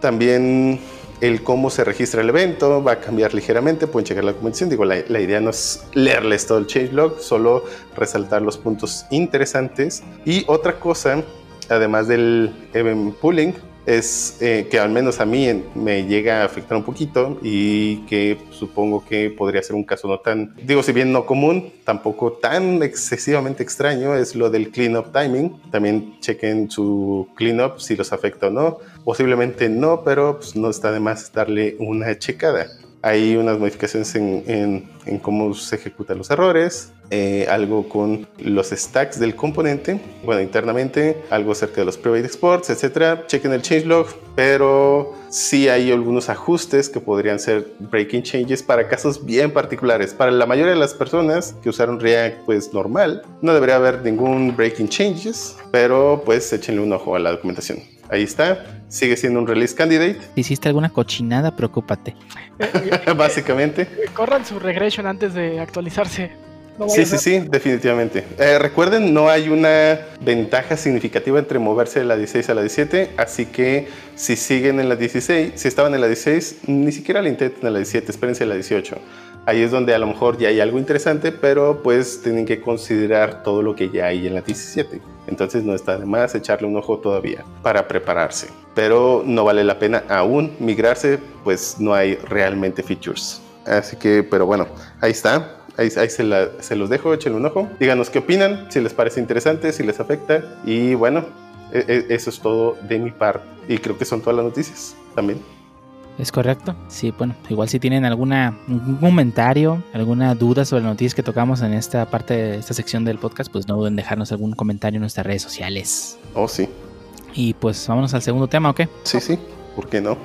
también el cómo se registra el evento va a cambiar ligeramente, pueden checar la documentación, digo, la, idea no es leerles todo el changelog, solo resaltar los puntos interesantes. Y otra cosa, además del event pooling, es eh, que al menos a mí me llega a afectar un poquito y que supongo que podría ser un caso no tan, digo, si bien no común, tampoco tan excesivamente extraño, es lo del cleanup timing. También chequen su cleanup si los afecta o no. Posiblemente no, pero pues, no está de más darle una checada. Hay unas modificaciones en, en, cómo se ejecutan los errores, eh, algo con los stacks del componente, bueno, internamente, algo acerca de los private exports, etcétera. Chequen el changelog, pero sí hay algunos ajustes que podrían ser breaking changes para casos bien particulares. Para la mayoría de las personas que usaron React, pues normal, no debería haber ningún breaking changes, pero pues échenle un ojo a la documentación. Ahí está. Sigue siendo un release candidate. Si hiciste alguna cochinada, preocúpate. Básicamente. Corran su regression antes de actualizarse. Sí, sí, sí, definitivamente. Eh, recuerden, no hay una ventaja significativa entre moverse de la 16 a la 17, así que si siguen en la 16, si estaban en la 16, ni siquiera la intenten en la 17, espérense en la 18 ahí es donde a lo mejor ya hay algo interesante, pero pues tienen que considerar todo lo que ya hay en la 17. Entonces no está de más echarle un ojo todavía para prepararse. Pero no vale la pena aún migrarse, pues no hay realmente features. Así que, pero bueno, ahí está. Ahí, se, los dejo, échenle un ojo. Díganos qué opinan, si les parece interesante, si les afecta. Y bueno, e, e, eso es todo de mi parte. Y creo que son todas las noticias también. Es correcto. Sí, bueno, igual si tienen alguna un comentario, alguna duda sobre las noticias que tocamos en esta parte de esta sección del podcast, pues no duden en dejarnos algún comentario en nuestras redes sociales. Oh, sí. Y pues vámonos al segundo tema, ¿ok? Sí, sí. ¿Por qué no?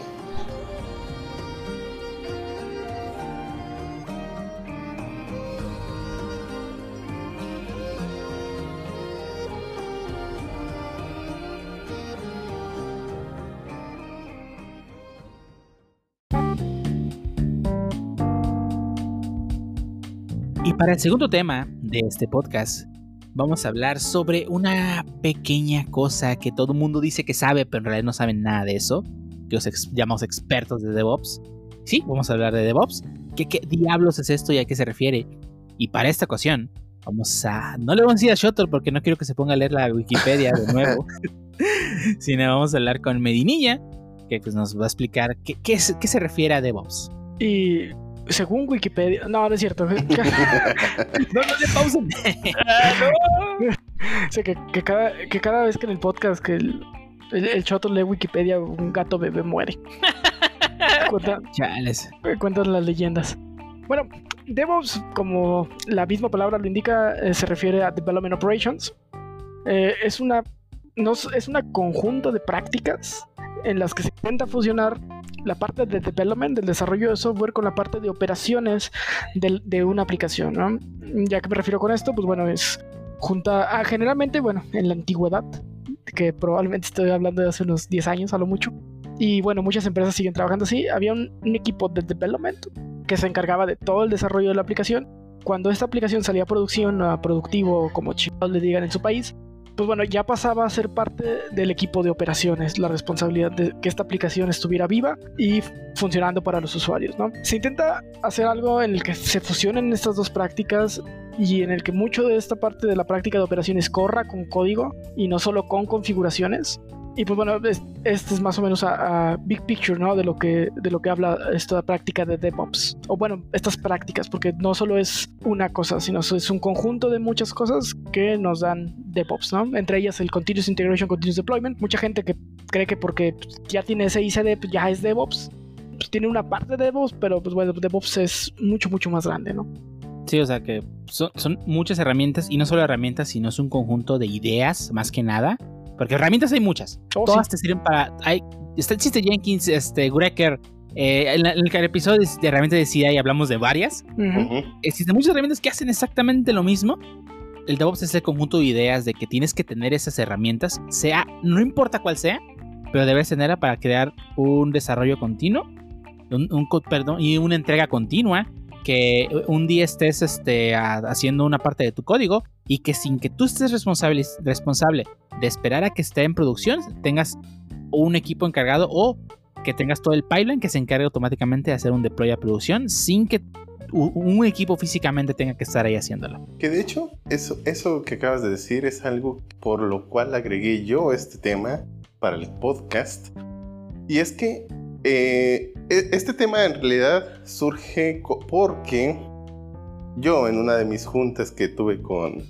Para el segundo tema de este podcast, vamos a hablar sobre una pequeña cosa que todo el mundo dice que sabe, pero en realidad no saben nada de eso, que os llamamos expertos de DevOps. Sí, vamos a hablar de DevOps. ¿Qué, ¿Qué diablos es esto y a qué se refiere? Y para esta ocasión, vamos a... No le vamos a decir a Shotter porque no quiero que se ponga a leer la Wikipedia de nuevo, sino vamos a hablar con Medinilla, que pues, nos va a explicar qué, qué se refiere a DevOps. Y según Wikipedia, no, no es cierto. No, no le pausen. Sé que, que cada, que cada vez que en el podcast que el, el, el choto lee Wikipedia, un gato bebé muere. Cuenta- Chales. cuentan las leyendas. Bueno, DevOps, como la misma palabra lo indica, eh, se refiere a Development Operations. Eh, es una no, es es una conjunto de prácticas en las que se intenta fusionar la parte de development, del desarrollo de software, con la parte de operaciones de, una aplicación. ¿no? Ya que me refiero con esto, pues bueno, es junta a, generalmente, bueno, en la antigüedad, que probablemente estoy hablando de hace unos 10 años a lo mucho. Y bueno, muchas empresas siguen trabajando así. Había un, un equipo de development que se encargaba de todo el desarrollo de la aplicación. Cuando esta aplicación salía a producción, a productivo, como chicos le digan en su país, pues bueno, ya pasaba a ser parte del equipo de operaciones, la responsabilidad de que esta aplicación estuviera viva y funcionando para los usuarios, ¿no? Se intenta hacer algo en el que se fusionen estas dos prácticas y en el que mucho de esta parte de la práctica de operaciones corra con código y no solo con configuraciones. Y pues bueno, es- este es más o menos a, big picture, ¿no? De lo que de lo que habla esta práctica de DevOps. O bueno, estas prácticas, porque no solo es una cosa, sino es un conjunto de muchas cosas que nos dan DevOps, ¿no? Entre ellas el Continuous Integration, Continuous Deployment. Mucha gente que cree que porque ya tiene ese ICD, pues ya es DevOps. Pues tiene una parte de DevOps, pero pues bueno, DevOps es mucho, mucho más grande, ¿no? Sí, o sea que son, son muchas herramientas y no solo herramientas, sino es un conjunto de ideas más que nada. Porque herramientas hay muchas. Oh, Todas sí. te sirven para. Hay, está, existe Jenkins, este, Greker. eh, en, la- en el episodio de, de herramientas de CI hablamos de varias. Ujú. Ujú. Existen muchas herramientas que hacen exactamente lo mismo. El DevOps es el conjunto de ideas de que tienes que tener esas herramientas, sea, no importa cuál sea, pero debes tenerla para crear un desarrollo continuo, un, un perdón, y una entrega continua, que un día estés este, a- haciendo una parte de tu código y que sin que tú estés responsable, responsable de esperar a que esté en producción, tengas un equipo encargado o que tengas todo el pipeline que se encargue automáticamente de hacer un deploy a producción sin que un equipo físicamente tenga que estar ahí haciéndolo. Que de hecho, eso, eso que acabas de decir es algo por lo cual agregué yo este tema para el podcast. Y es que eh, e- este tema en realidad surge porque yo en una de mis juntas que tuve con,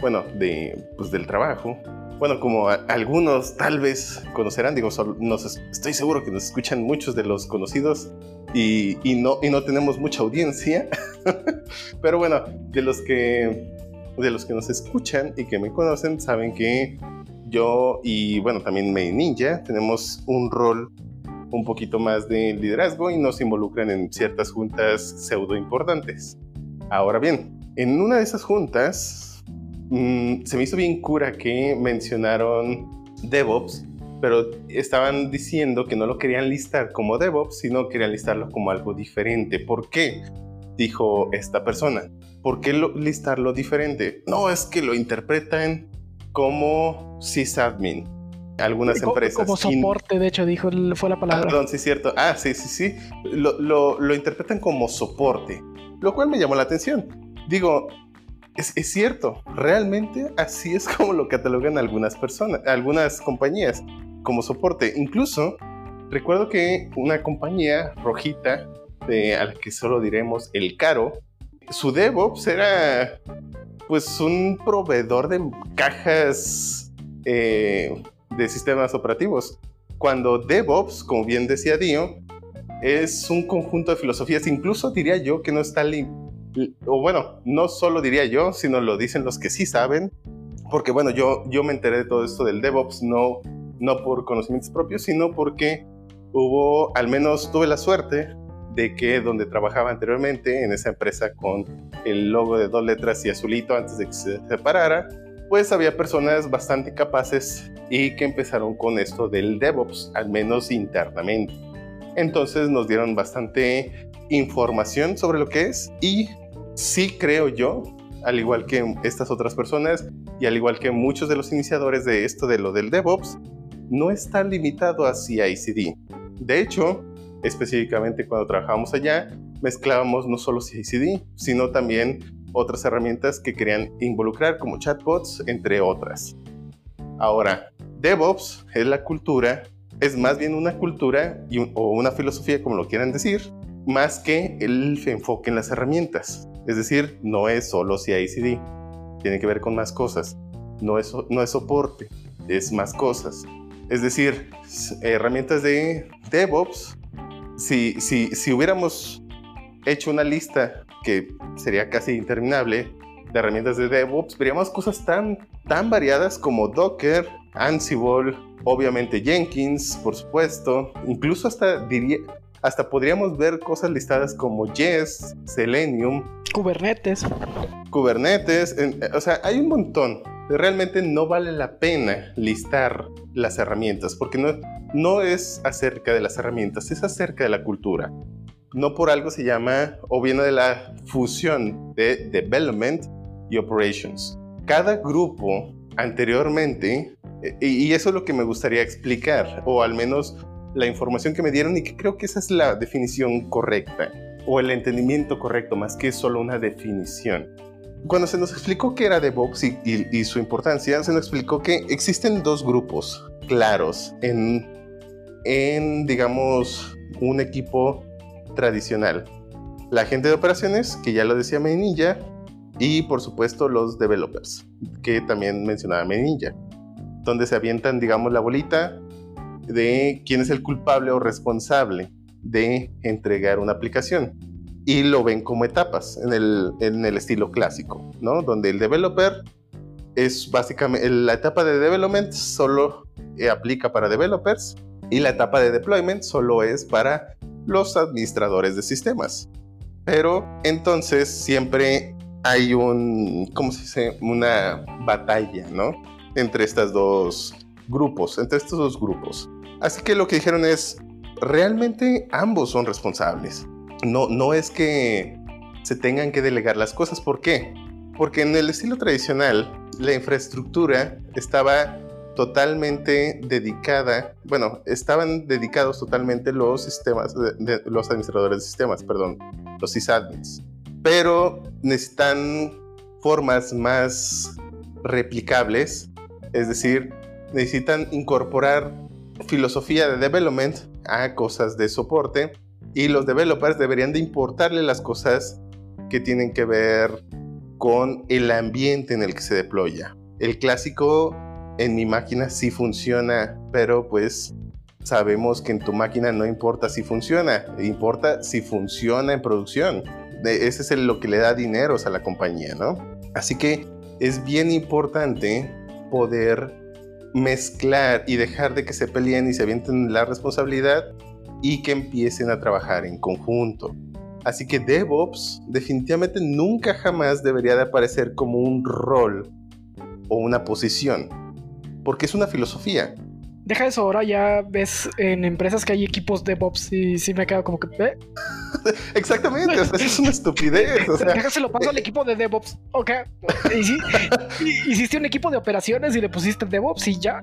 bueno, de, pues del trabajo, bueno, como a- algunos tal vez conocerán, digo, sol- nos es- estoy seguro que nos escuchan muchos de los conocidos y, y no, y no tenemos mucha audiencia, pero bueno, de los que de los que nos escuchan y que me conocen saben que yo y bueno también May Ninja tenemos un rol un poquito más de liderazgo y nos involucran en ciertas juntas pseudo importantes. Ahora bien, en una de esas juntas mm, se me hizo bien cura que mencionaron DevOps, pero estaban diciendo que no lo querían listar como DevOps, sino querían listarlo como algo diferente. ¿Por qué? Dijo esta persona. ¿Por qué lo- listarlo diferente? No, es que lo interpretan como sysadmin. Algunas empresas. Como soporte, de hecho, dijo, fue la Ah, palabra. Perdón, sí, cierto. Ah, sí, sí, sí. Lo, lo- lo interpretan como soporte, lo cual me llamó la atención. Digo, es, cierto, realmente así es como lo catalogan algunas personas, algunas compañías, como soporte. Incluso, recuerdo que una compañía rojita, a la que solo diremos el caro, su DevOps era pues un proveedor de cajas eh, de sistemas operativos cuando DevOps, como bien decía Dio, es un conjunto de filosofías, incluso diría yo que no está, li- o bueno, no solo diría yo, sino lo dicen los que sí saben, porque bueno, yo, yo me enteré de todo esto del DevOps, no, no por conocimientos propios, sino porque hubo, al menos tuve la suerte de que donde trabajaba anteriormente, en esa empresa con el logo de dos letras y azulito antes de que se separara, pues había personas bastante capaces y que empezaron con esto del DevOps, al menos internamente. Entonces nos dieron bastante información sobre lo que es y sí creo yo, al igual que estas otras personas y al igual que muchos de los iniciadores de esto de lo del DevOps, no está limitado a CI/CD. De hecho, específicamente cuando trabajamos allá, mezclábamos no solo CI/CD, sino también otras herramientas que querían involucrar como chatbots, entre otras. Ahora, DevOps es la cultura, es más bien una cultura o una filosofía, como lo quieran decir, más que el enfoque en las herramientas. Es decir, no es solo CI/CD, tiene que ver con más cosas. No es, no es soporte, es más cosas. Es decir, herramientas de DevOps, si, si, si hubiéramos hecho una lista que sería casi interminable de herramientas de DevOps, veríamos cosas tan, tan variadas como Docker, Ansible, obviamente Jenkins, por supuesto, incluso hasta diría, hasta podríamos ver cosas listadas como Jest, Selenium, Kubernetes. Kubernetes, o sea, hay un montón. Realmente no vale la pena listar las herramientas, porque no, no es acerca de las herramientas, es acerca de la cultura. No por algo se llama, o viene de la fusión de development y operations. Cada grupo anteriormente, eh, y eso es lo que me gustaría explicar, o al menos la información que me dieron y que creo que esa es la definición correcta o el entendimiento correcto más que solo una definición. Cuando se nos explicó qué era DevOps y, y, su importancia, se nos explicó que existen dos grupos claros en, en, digamos, un equipo tradicional. La gente de operaciones, que ya lo decía Menilla, y por supuesto los developers, que también mencionaba Menilla, donde se avientan, digamos, la bolita de quién es el culpable o responsable de entregar una aplicación. Y lo ven como etapas en el, en el estilo clásico, ¿no? Donde el developer es básicamente la etapa de development solo eh, aplica para developers y la etapa de deployment solo es para los administradores de sistemas. Pero entonces siempre hay un, ¿cómo se dice? Una batalla, ¿no? Entre estas dos grupos, entre estos dos grupos. Así que lo que dijeron es, realmente ambos son responsables. No, no es que se tengan que delegar las cosas. ¿Por qué? Porque en el estilo tradicional, la infraestructura estaba totalmente dedicada, bueno, estaban dedicados totalmente los sistemas, los administradores de sistemas, perdón, los sysadmins. Pero necesitan formas más replicables, es decir, necesitan incorporar filosofía de development a cosas de soporte y los developers deberían de importarle las cosas que tienen que ver con el ambiente en el que se deploya. El clásico en mi máquina sí funciona, pero pues sabemos que en tu máquina no importa si funciona, importa si funciona en producción. Ese es lo que le da dinero a la compañía, ¿no? Así que es bien importante poder mezclar y dejar de que se peleen y se avienten la responsabilidad y que empiecen a trabajar en conjunto. Así que DevOps definitivamente nunca jamás debería de aparecer como un rol o una posición, porque es una filosofía. Deja eso, ahora ya ves en empresas que hay equipos DevOps y sí me quedo como que... ¿eh? Exactamente, eso es una estupidez. O sea, Déjaselo paso al equipo de DevOps. Ok. hiciste un equipo de operaciones y le pusiste DevOps y ya.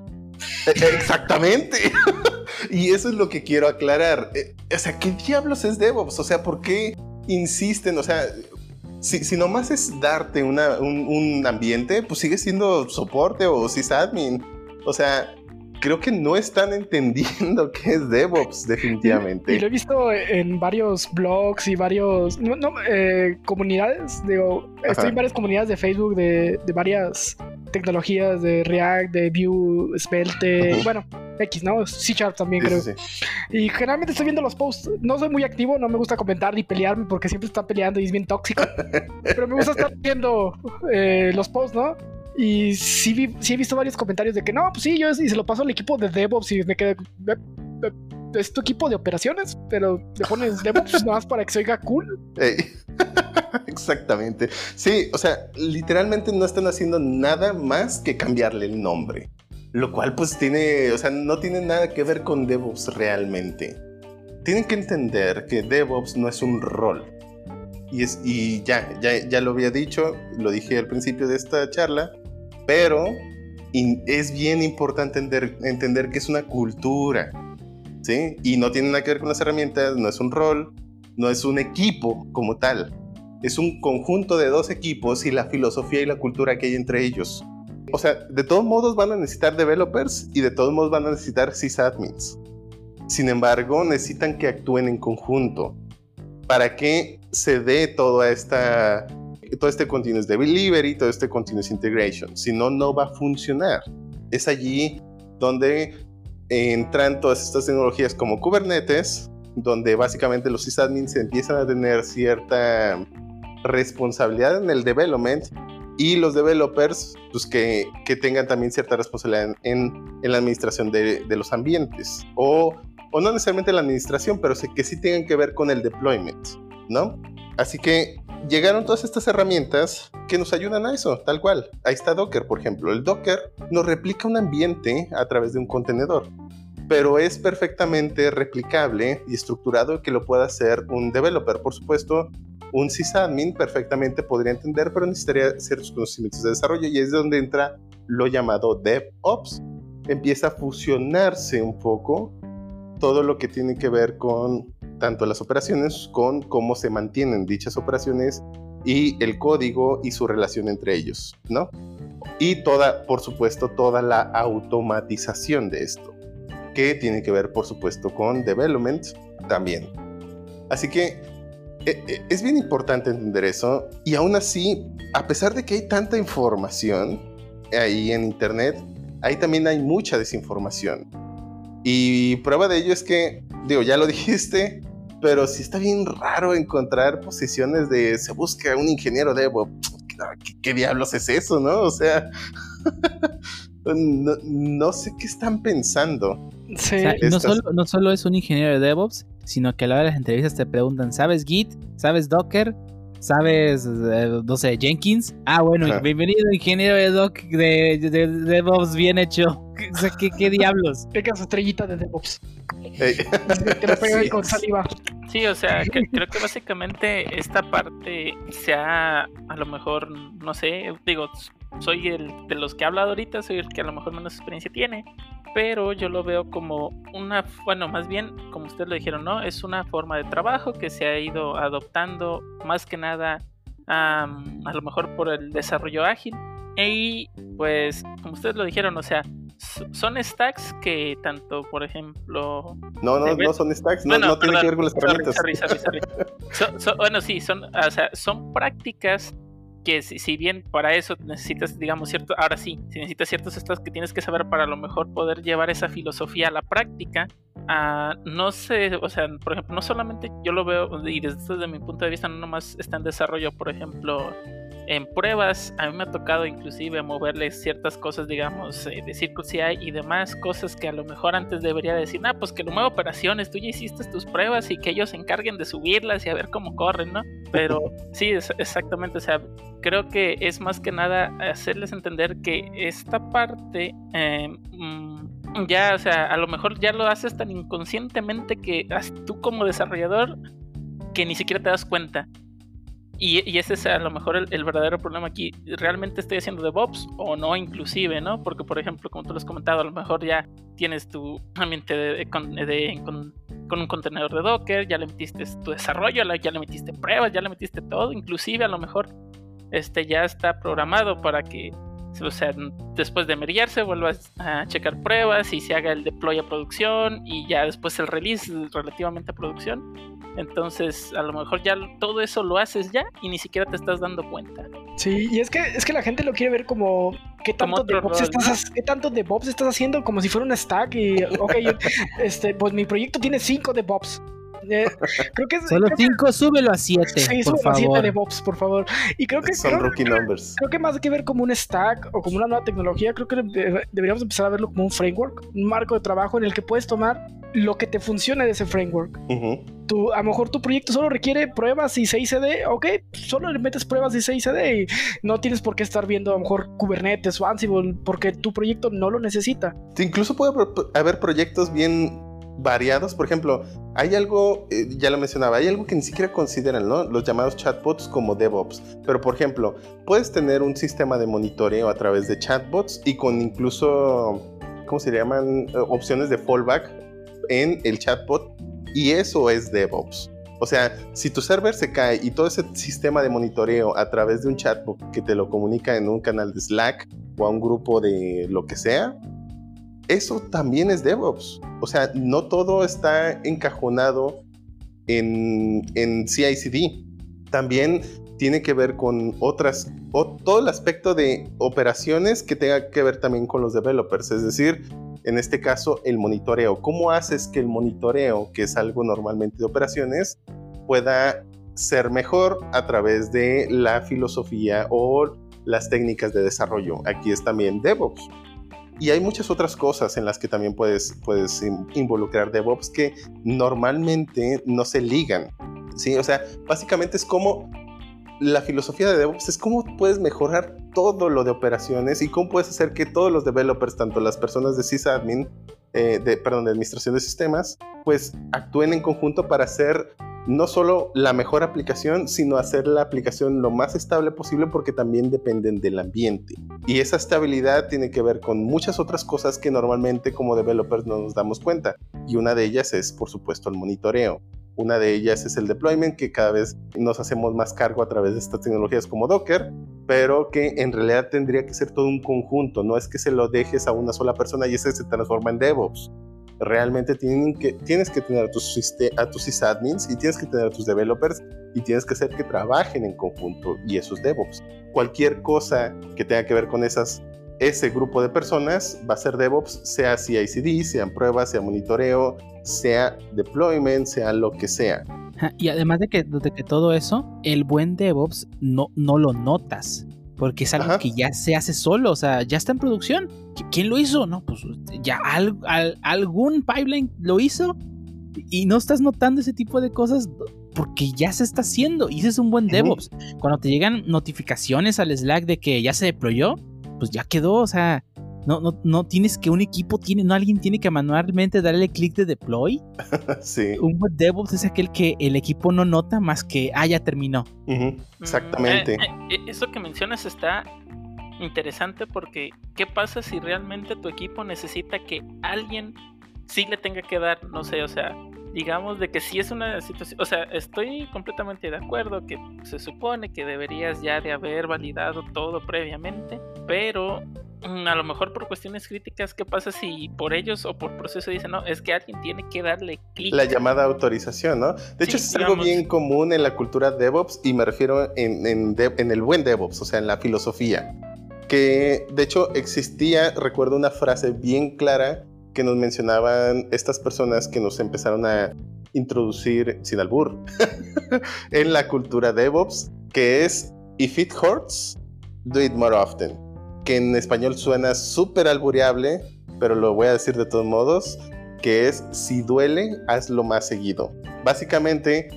E, e, exactamente. y eso es lo que quiero aclarar. E, o sea, ¿qué diablos es DevOps? O sea, ¿por qué insisten? O sea, si, si nomás es darte un, un, ambiente, pues sigue siendo soporte o sysadmin. O sea, creo que no están entendiendo qué es DevOps, definitivamente. Y, lo he visto en varios blogs y varios eh, comunidades. Digo, estoy en varias comunidades de Facebook de, varias tecnologías de React, de Vue, Svelte, bueno, X, ¿no? C Sharp también creo. Y generalmente estoy viendo los posts. No soy muy activo, no me gusta comentar ni pelearme porque siempre están peleando y es bien tóxico. pero me gusta estar viendo eh, los posts, ¿no? Y sí, sí he visto varios comentarios de que no, pues sí, yo y se lo paso al equipo de DevOps y me quedé. Es tu equipo de operaciones, pero le pones DevOps nada más para que se oiga cool. Exactamente. Sí, o sea, literalmente no están haciendo nada más que cambiarle el nombre. Lo cual pues tiene, o sea, no tiene nada que ver con DevOps realmente. Tienen que entender que DevOps no es un rol. y, es, y ya, ya, ya lo había dicho, lo dije al principio de esta charla, pero es bien importante entender, entender que es una cultura, ¿sí? Y no tiene nada que ver con las herramientas, no es un rol, no es un equipo como tal. Es un conjunto de dos equipos y la filosofía y la cultura que hay entre ellos. O sea, de todos modos van a necesitar developers y de todos modos van a necesitar sysadmins. Sin embargo, necesitan que actúen en conjunto para que se dé toda esta todo este continuous delivery, todo este continuous integration. Si no, no va a funcionar. Es allí donde entran todas estas tecnologías como Kubernetes, donde básicamente los sysadmins empiezan a tener cierta responsabilidad en el development y los developers pues que, que tengan también cierta responsabilidad en, en la administración de, de, los ambientes o, o no necesariamente la administración, pero que sí tengan que ver con el deployment, ¿no? Así que llegaron todas estas herramientas que nos ayudan a eso, tal cual. Ahí está Docker, por ejemplo. El Docker nos replica un ambiente a través de un contenedor, pero es perfectamente replicable y estructurado que lo pueda hacer un developer. Por supuesto, un sysadmin perfectamente podría entender, pero necesitaría ciertos conocimientos de desarrollo y es donde entra lo llamado DevOps. Empieza a fusionarse un poco todo lo que tiene que ver con tanto las operaciones con cómo se mantienen dichas operaciones y el código y su relación entre ellos, ¿no? Y toda, por supuesto, toda la automatización de esto, que tiene que ver, por supuesto, con development también. Así que e, e, es bien importante entender eso y aún así, a pesar de que hay tanta información ahí en Internet, ahí también hay mucha desinformación. Y prueba de ello es que, digo, ya lo dijiste, pero sí está bien raro encontrar posiciones de se busca un ingeniero de ¿Qué, ¿Qué, diablos es eso, no? O sea, no, no, sé qué están pensando. Sí. no, solo, no, solo, es un ingeniero de DevOps, sino que a la hora de las entrevistas te preguntan, ¿sabes Git? ¿Sabes Docker? ¿Sabes, eh, no sé, Jenkins? Ah, bueno, bienvenido ingeniero de, doc, de, de, DevOps bien hecho. ¿qué, ¿qué, diablos? Pega su estrellita de DevOps. Te lo pegan con saliva. Sí, o sea, creo que básicamente esta parte se ha, a lo mejor, no sé, digo, soy el de los que ha hablado ahorita, soy el que a lo mejor menos experiencia tiene, pero yo lo veo como una, bueno, más bien, como ustedes lo dijeron, ¿no? Es una forma de trabajo que se ha ido adoptando más que nada a lo mejor por el desarrollo ágil. Y pues, como ustedes lo dijeron, o sea, son stacks que tanto, por ejemplo... No, no, no son stacks, no, no tiene que ver con las herramientas. bueno, sí, son, o sea, son prácticas que si, bien para eso necesitas, digamos, cierto, ahora sí, si necesitas ciertos estados que tienes que saber para a lo mejor poder llevar esa filosofía a la práctica, uh, no sé, o sea, por ejemplo, no solamente yo lo veo, y desde, mi punto de vista no nomás está en desarrollo, por ejemplo, en pruebas, a mí me ha tocado inclusive moverle ciertas cosas, digamos, eh, de Circle CI y demás cosas que a lo mejor antes debería decir, ah, pues que lo muevo operaciones, tú ya hiciste tus pruebas y que ellos se encarguen de subirlas y a ver cómo corren, ¿no? Pero sí, es, exactamente, o sea, creo que es más que nada hacerles entender que esta parte eh, mm, ya, o sea, a lo mejor ya lo haces tan inconscientemente que tú como desarrollador que ni siquiera te das cuenta. Y, ese es a lo mejor el, verdadero problema aquí. ¿Realmente estoy haciendo DevOps o no inclusive, no? Porque, por ejemplo, como tú lo has comentado, a lo mejor ya tienes tu ambiente de, con, un contenedor de Docker, ya le metiste tu desarrollo, ya le metiste pruebas, ya le metiste todo. Inclusive a lo mejor este ya está programado para que o sea, después de mediarse vuelvas a checar pruebas y se haga el deploy a producción y ya después el release relativamente a producción entonces, a lo mejor ya todo eso lo haces ya y ni siquiera te estás dando cuenta. Sí, y es que es que la gente lo quiere ver como qué tanto de DevOps estás, ¿qué tanto DevOps estás haciendo como si fuera un stack y ok, este, pues mi proyecto tiene cinco DevOps. Eh, creo que Solo 5, súbelo a 7. Sí, súbelo a 7 de Bobs, por favor. Y creo que. Son creo, rookie numbers. Creo que más que ver como un stack o como una nueva tecnología, creo que deberíamos empezar a verlo como un framework, un marco de trabajo en el que puedes tomar lo que te funcione de ese framework. a lo mejor tu proyecto solo requiere pruebas y CICD, ok, solo le metes pruebas y CICD y no tienes por qué estar viendo a lo mejor Kubernetes o Ansible porque tu proyecto no lo necesita. Incluso puede haber proyectos bien variados. Por ejemplo, hay algo, eh, ya lo mencionaba, hay algo que ni siquiera consideran, ¿no? Los llamados chatbots como DevOps. Pero, por ejemplo, puedes tener un sistema de monitoreo a través de chatbots y con incluso, ¿cómo se llaman? Eh, opciones de fallback en el chatbot. Y eso es DevOps. O sea, si tu server se cae y todo ese sistema de monitoreo a través de un chatbot que te lo comunica en un canal de Slack o a un grupo de lo que sea, eso también es DevOps. O sea, no todo está encajonado en, en CI/CD. También tiene que ver con otras, o todo el aspecto de operaciones que tenga que ver también con los developers. Es decir, en este caso, el monitoreo. ¿Cómo haces que el monitoreo, que es algo normalmente de operaciones, pueda ser mejor a través de la filosofía o las técnicas de desarrollo? Aquí es también DevOps. Y hay muchas otras cosas en las que también puedes, puedes involucrar DevOps que normalmente no se ligan. ¿sí? O sea, básicamente es como la filosofía de DevOps es cómo puedes mejorar todo lo de operaciones y cómo puedes hacer que todos los developers, tanto las personas de sysadmin, eh, perdón, de administración de sistemas, pues actúen en conjunto para hacer no solo la mejor aplicación, sino hacer la aplicación lo más estable posible porque también dependen del ambiente. Y esa estabilidad tiene que ver con muchas otras cosas que normalmente como developers no nos damos cuenta. Y una de ellas es, por supuesto, el monitoreo. Una de ellas es el deployment, que cada vez nos hacemos más cargo a través de estas tecnologías como Docker, pero que en realidad tendría que ser todo un conjunto. No es que se lo dejes a una sola persona y ese se transforma en DevOps. Realmente tienes que tener a tus, a sysadmins y tienes que tener a tus developers y tienes que hacer que trabajen en conjunto y eso es DevOps. Cualquier cosa que tenga que ver con esas ese grupo de personas va a ser DevOps, sea CI/CD, sean pruebas, sea monitoreo, sea deployment, sea lo que sea. Y además de que, de que todo eso, el buen DevOps no, no lo notas. Porque es algo que ya se hace solo, o sea, ya está en producción. ¿Quién lo hizo? No, pues ya algún pipeline lo hizo y no estás notando ese tipo de cosas porque ya se está haciendo y ese es un buen DevOps. Cuando te llegan notificaciones al Slack de que ya se deployó, pues ya quedó, o sea, no, no, no tienes que un equipo tiene, no alguien tiene que manualmente darle clic de deploy. sí. Un buen DevOps es aquel que el equipo no nota más que, ah, ya terminó. Exactamente. Mm, eh, eh, eso que mencionas está interesante porque, ¿qué pasa si realmente tu equipo necesita que alguien sí le tenga que dar, no sé, o sea, digamos de que si es una situación, o sea, estoy completamente de acuerdo que se supone que deberías ya de haber validado todo previamente, pero mm, a lo mejor por cuestiones críticas, ¿qué pasa si por ellos o por proceso dicen, no, es que alguien tiene que darle clic? La llamada autorización, ¿no? De hecho, es algo bien común en la cultura DevOps y me refiero en, en el buen DevOps, o sea, en la filosofía. Que de hecho existía, recuerdo una frase bien clara que nos mencionaban estas personas que nos empezaron a introducir sin albur en la cultura DevOps, que es If it hurts, do it more often. Que en español suena súper albureable, pero lo voy a decir de todos modos, que es si duele, hazlo más seguido. Básicamente,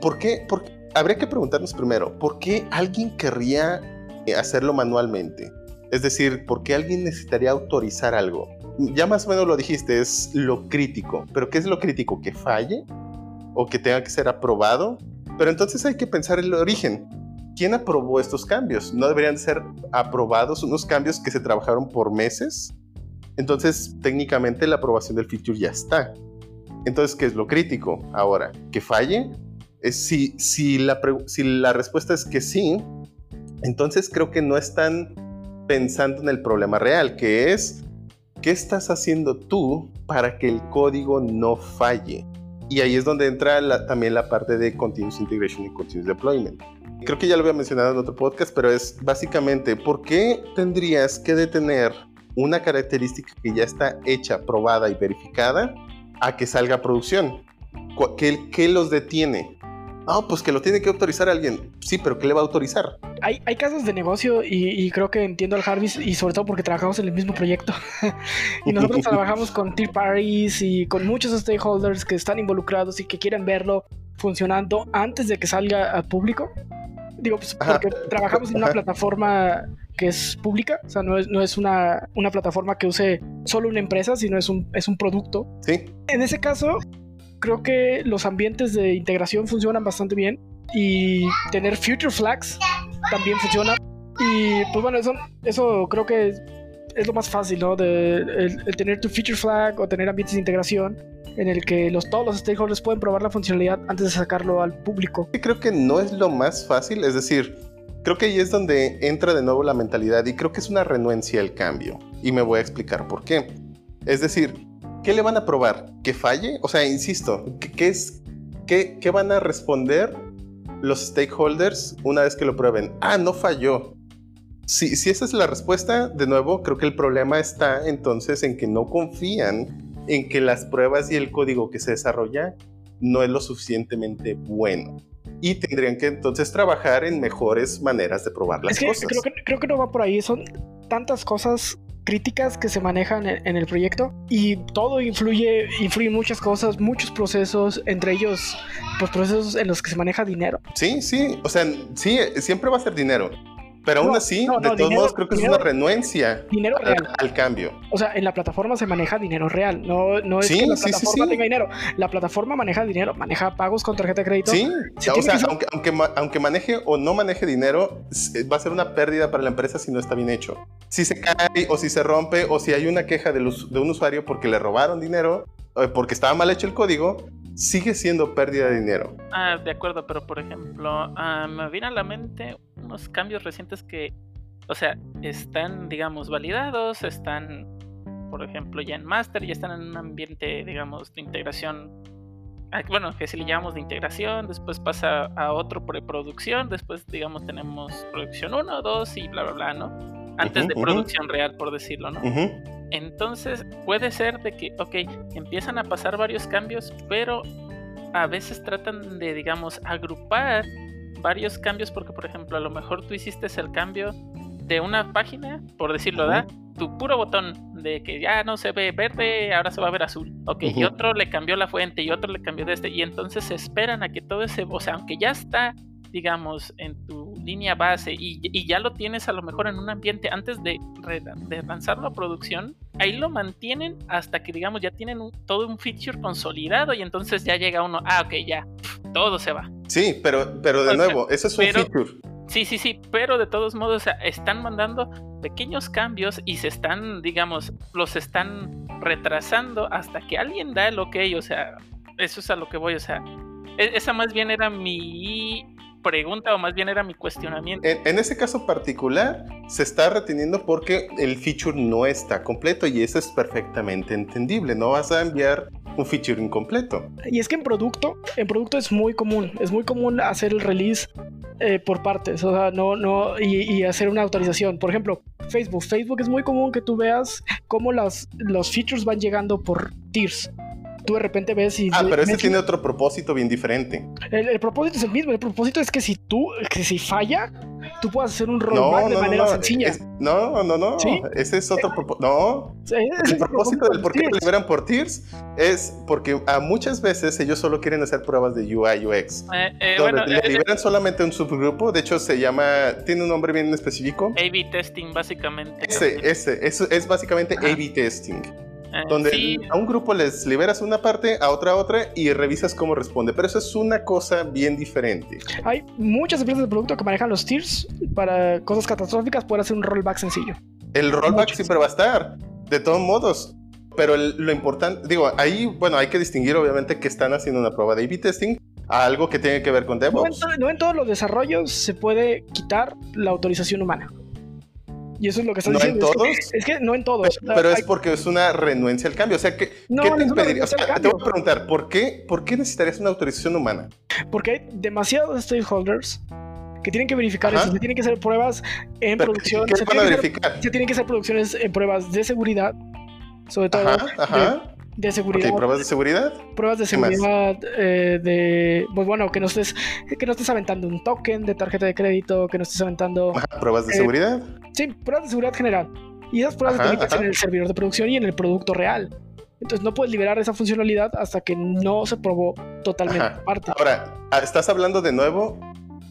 ¿por qué? habría que preguntarnos primero, ¿por qué alguien querría hacerlo manualmente? Es decir, ¿por qué alguien necesitaría autorizar algo? ya más o menos lo dijiste, es lo crítico. Pero ¿qué es lo crítico? ¿Que falle? ¿O que tenga que ser aprobado? Pero entonces hay que pensar el origen. ¿Quién aprobó estos cambios? ¿No deberían ser aprobados unos cambios que se trabajaron por meses? Entonces, técnicamente la aprobación del feature ya está. Entonces, ¿qué es lo crítico ahora? ¿Que falle? Si, si, la, si la respuesta es que sí, entonces creo que no están pensando en el problema real, que es ¿qué estás haciendo tú para que el código no falle? Y ahí es donde entra también la parte de Continuous Integration y Continuous Deployment. Creo que ya lo había mencionado en otro podcast, pero es básicamente, ¿por qué tendrías que detener una característica que ya está hecha, probada y verificada a que salga a producción? ¿Qué, qué los detiene? Ah, pues que lo tiene que autorizar alguien. Sí, pero ¿qué le va a autorizar? Hay, hay casos de negocio y, creo que entiendo al Jarvis y sobre todo porque trabajamos en el mismo proyecto. y nosotros trabajamos con Tier Parties y con muchos stakeholders que están involucrados y que quieren verlo funcionando antes de que salga al público. Digo, pues porque trabajamos en una plataforma que es pública, o sea, no es, no es una, una plataforma que use solo una empresa, sino es un, es un producto. Sí, En ese caso, creo que los ambientes de integración funcionan bastante bien y tener future flags también funciona. Y pues bueno, eso, eso creo que es, es lo más fácil, ¿no? De, el, el tener tu feature flag o tener ambientes de integración en el que los, todos los stakeholders pueden probar la funcionalidad antes de sacarlo al público. creo que no es lo más fácil, es decir, creo que ahí es donde entra de nuevo la mentalidad y creo que es una renuencia al cambio. Y me voy a explicar por qué. Es decir, ¿qué le van a probar? ¿Que falle? O sea, insisto, ¿qué, qué es, qué, qué van a responder los stakeholders una vez que lo prueben? Ah, no falló. Si, si esa es la respuesta, de nuevo, creo que el problema está entonces en que no confían en que las pruebas y el código que se desarrolla no es lo suficientemente bueno. Y tendrían que entonces trabajar en mejores maneras de probar las Es que cosas. creo, que creo que no va por ahí, son tantas cosas críticas que se manejan en, el proyecto y todo influye, influye muchas cosas, muchos procesos, entre ellos pues procesos en los que se maneja dinero. Sí, sí, o sea, sí, siempre va a ser dinero. Pero aún No, así, no, de todos dinero- modos, creo que es una renuencia Dinero al, real. al cambio. O sea, en la plataforma se maneja dinero real. No, no es Sí, que la sí, plataforma sí. tenga dinero. La plataforma maneja dinero, maneja pagos con tarjeta de crédito. Sí, o sea, que aunque, aunque, aunque maneje o no maneje dinero, s- va a ser una pérdida para la empresa si no está bien hecho. Si se cae o si se rompe o si hay una queja us- de un usuario porque le robaron dinero, porque estaba mal hecho el código, sigue siendo pérdida de dinero. Ah, de acuerdo, pero por ejemplo, ah, me viene a la mente unos cambios recientes que, o sea, están, digamos, validados, están, por ejemplo, ya en master, ya están en un ambiente, digamos, de integración. ah, Bueno, que si le llamamos de integración, después pasa a otro preproducción, después, digamos, tenemos producción 1, 2 y bla, bla, bla, ¿no? Antes de ujú. producción real, por decirlo, ¿no? Entonces puede ser de que, ok, empiezan a pasar varios cambios, pero a veces tratan de, digamos, agrupar varios cambios porque, por ejemplo, a lo mejor tú hiciste el cambio de una página, por decirlo, ¿da? Tu puro botón de que ya no se ve verde, ahora se va a ver azul. Ok, y otro le cambió la fuente y otro le cambió de este. Y entonces esperan a que todo ese, o sea, aunque ya está, digamos, en tu línea base y, y ya lo tienes a lo mejor en un ambiente antes de, de lanzarlo a producción, ahí lo mantienen hasta que, digamos, ya tienen un- todo un feature consolidado y entonces ya llega uno, ah, ok, ya, todo se va. Sí, pero, pero de O sea, nuevo, eso es un pero- feature. Sí, sí, sí, pero de todos modos, o sea, están mandando pequeños cambios y se están, digamos, los están retrasando hasta que alguien da el ok, o sea, eso es a lo que voy, o sea, e- esa más bien era mi pregunta o más bien era mi cuestionamiento. En, en ese caso particular, se está reteniendo porque el feature no está completo y eso es perfectamente entendible. No vas a enviar un feature incompleto. Y es que en producto, en producto es muy común, es muy común hacer el release eh, por partes, o sea, no, no, y, y hacer una autorización. Por ejemplo, Facebook. Facebook es muy común que tú veas cómo las, los features van llegando por tiers. Tú de repente ves y... Ah, pero ese tiene otro propósito bien diferente. el, el propósito es el mismo, el propósito es que si tú, que si falla, tú puedas hacer un rollback de no, manera no. sencilla. es- no, no, no. ¿Sí? Ese es otro propósito. No. El propósito del por qué lo tiers. liberan por tiers es porque a muchas veces ellos solo quieren hacer pruebas de UI UX. Eh, eh, Donde bueno, le eh, liberan solamente un subgrupo, de hecho se llama, tiene un nombre bien específico. A-B testing, básicamente. Ese, ese, eso es básicamente. A-B testing. Eh, Donde sí, a un grupo les liberas una parte, a otra otra y revisas cómo responde. Pero eso es una cosa bien diferente. Hay muchas empresas de producto que manejan los tiers para cosas catastróficas, pueden hacer un rollback sencillo. El rollback siempre va a estar, de todos modos. Pero el- lo importante, digo, ahí, bueno, hay que distinguir obviamente que están haciendo una prueba de A-B testing a algo que tiene que ver con No en, DevOps. no en todos los desarrollos se puede quitar la autorización humana. Y eso es lo que estás No en diciendo. es que- todos, Es que, no en todos. pero Hay- es porque es una renuencia al cambio. O sea, ¿qué, No, ¿qué no te impediría? O sea, te voy a preguntar, ¿por qué, ¿por qué necesitarías una autorización humana? Porque hay demasiados stakeholders que tienen que verificar Ajá. eso. Se tienen que hacer pruebas en Pero, producción. ¿Qué Se van a tienen, que hacer, verificar? se tienen que hacer producciones en pruebas de seguridad. Sobre todo Ajá, ajá. De Ok, seguridad. pruebas de seguridad. pruebas de seguridad eh, de pues bueno que no estés que no estés aventando un token de tarjeta de crédito que no estés aventando Ajá, pruebas de Eh, seguridad. sí pruebas de seguridad general y esas pruebas Ajá, se ajá. en el servidor de producción y en el producto real entonces no puedes liberar esa funcionalidad hasta que no se probó totalmente Ajá. aparte Ahora, ah, estás hablando de nuevo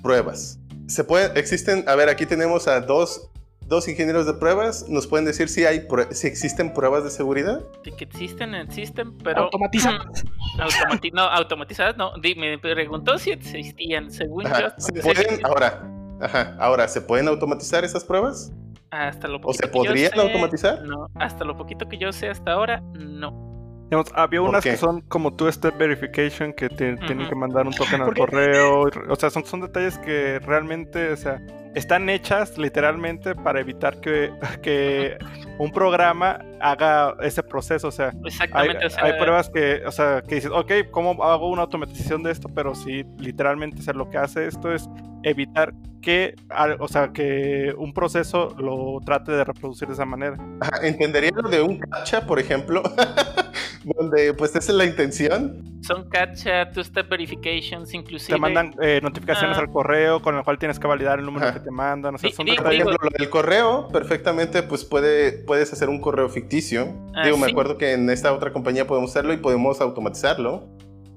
pruebas. Se puede, existen, a ver, aquí tenemos a dos dos ingenieros de pruebas, ¿nos pueden decir si, hay, si existen pruebas de seguridad? Que existen, existen, pero. Automatizadas. Automati- no, automatizadas no. Me preguntó si existían. Según yo, ¿Se pueden, ahora, ajá, ahora, ¿se pueden automatizar esas pruebas? hasta lo ¿O poquito se que yo podrían sé, automatizar? No, hasta lo poquito que yo sé hasta ahora, no. Digamos, había ¿Por unas que son como two-step verification que te- tienen que mandar un token al correo. O sea, son, son detalles que realmente, o sea, están hechas literalmente para evitar que, que un programa haga ese proceso. O sea, hay, Exactamente. o sea, hay pruebas que, o sea, que dices, ok, ¿cómo hago una automatización de esto? Pero sí, literalmente, o sea, lo que hace esto es evitar que, o sea, que un proceso lo trate de reproducir de esa manera. Entendería lo de un captcha, por ejemplo, donde pues esa es la intención. Son catcha, two-step verifications, inclusive. Te mandan eh, notificaciones Ah. al correo con el cual tienes que validar el número Ajá. que te mandan. O sea, son Por ejemplo, lo del correo, perfectamente, pues puede, puedes hacer un correo ficticio. Ah, Digo, me acuerdo que en esta otra compañía podemos hacerlo y podemos automatizarlo,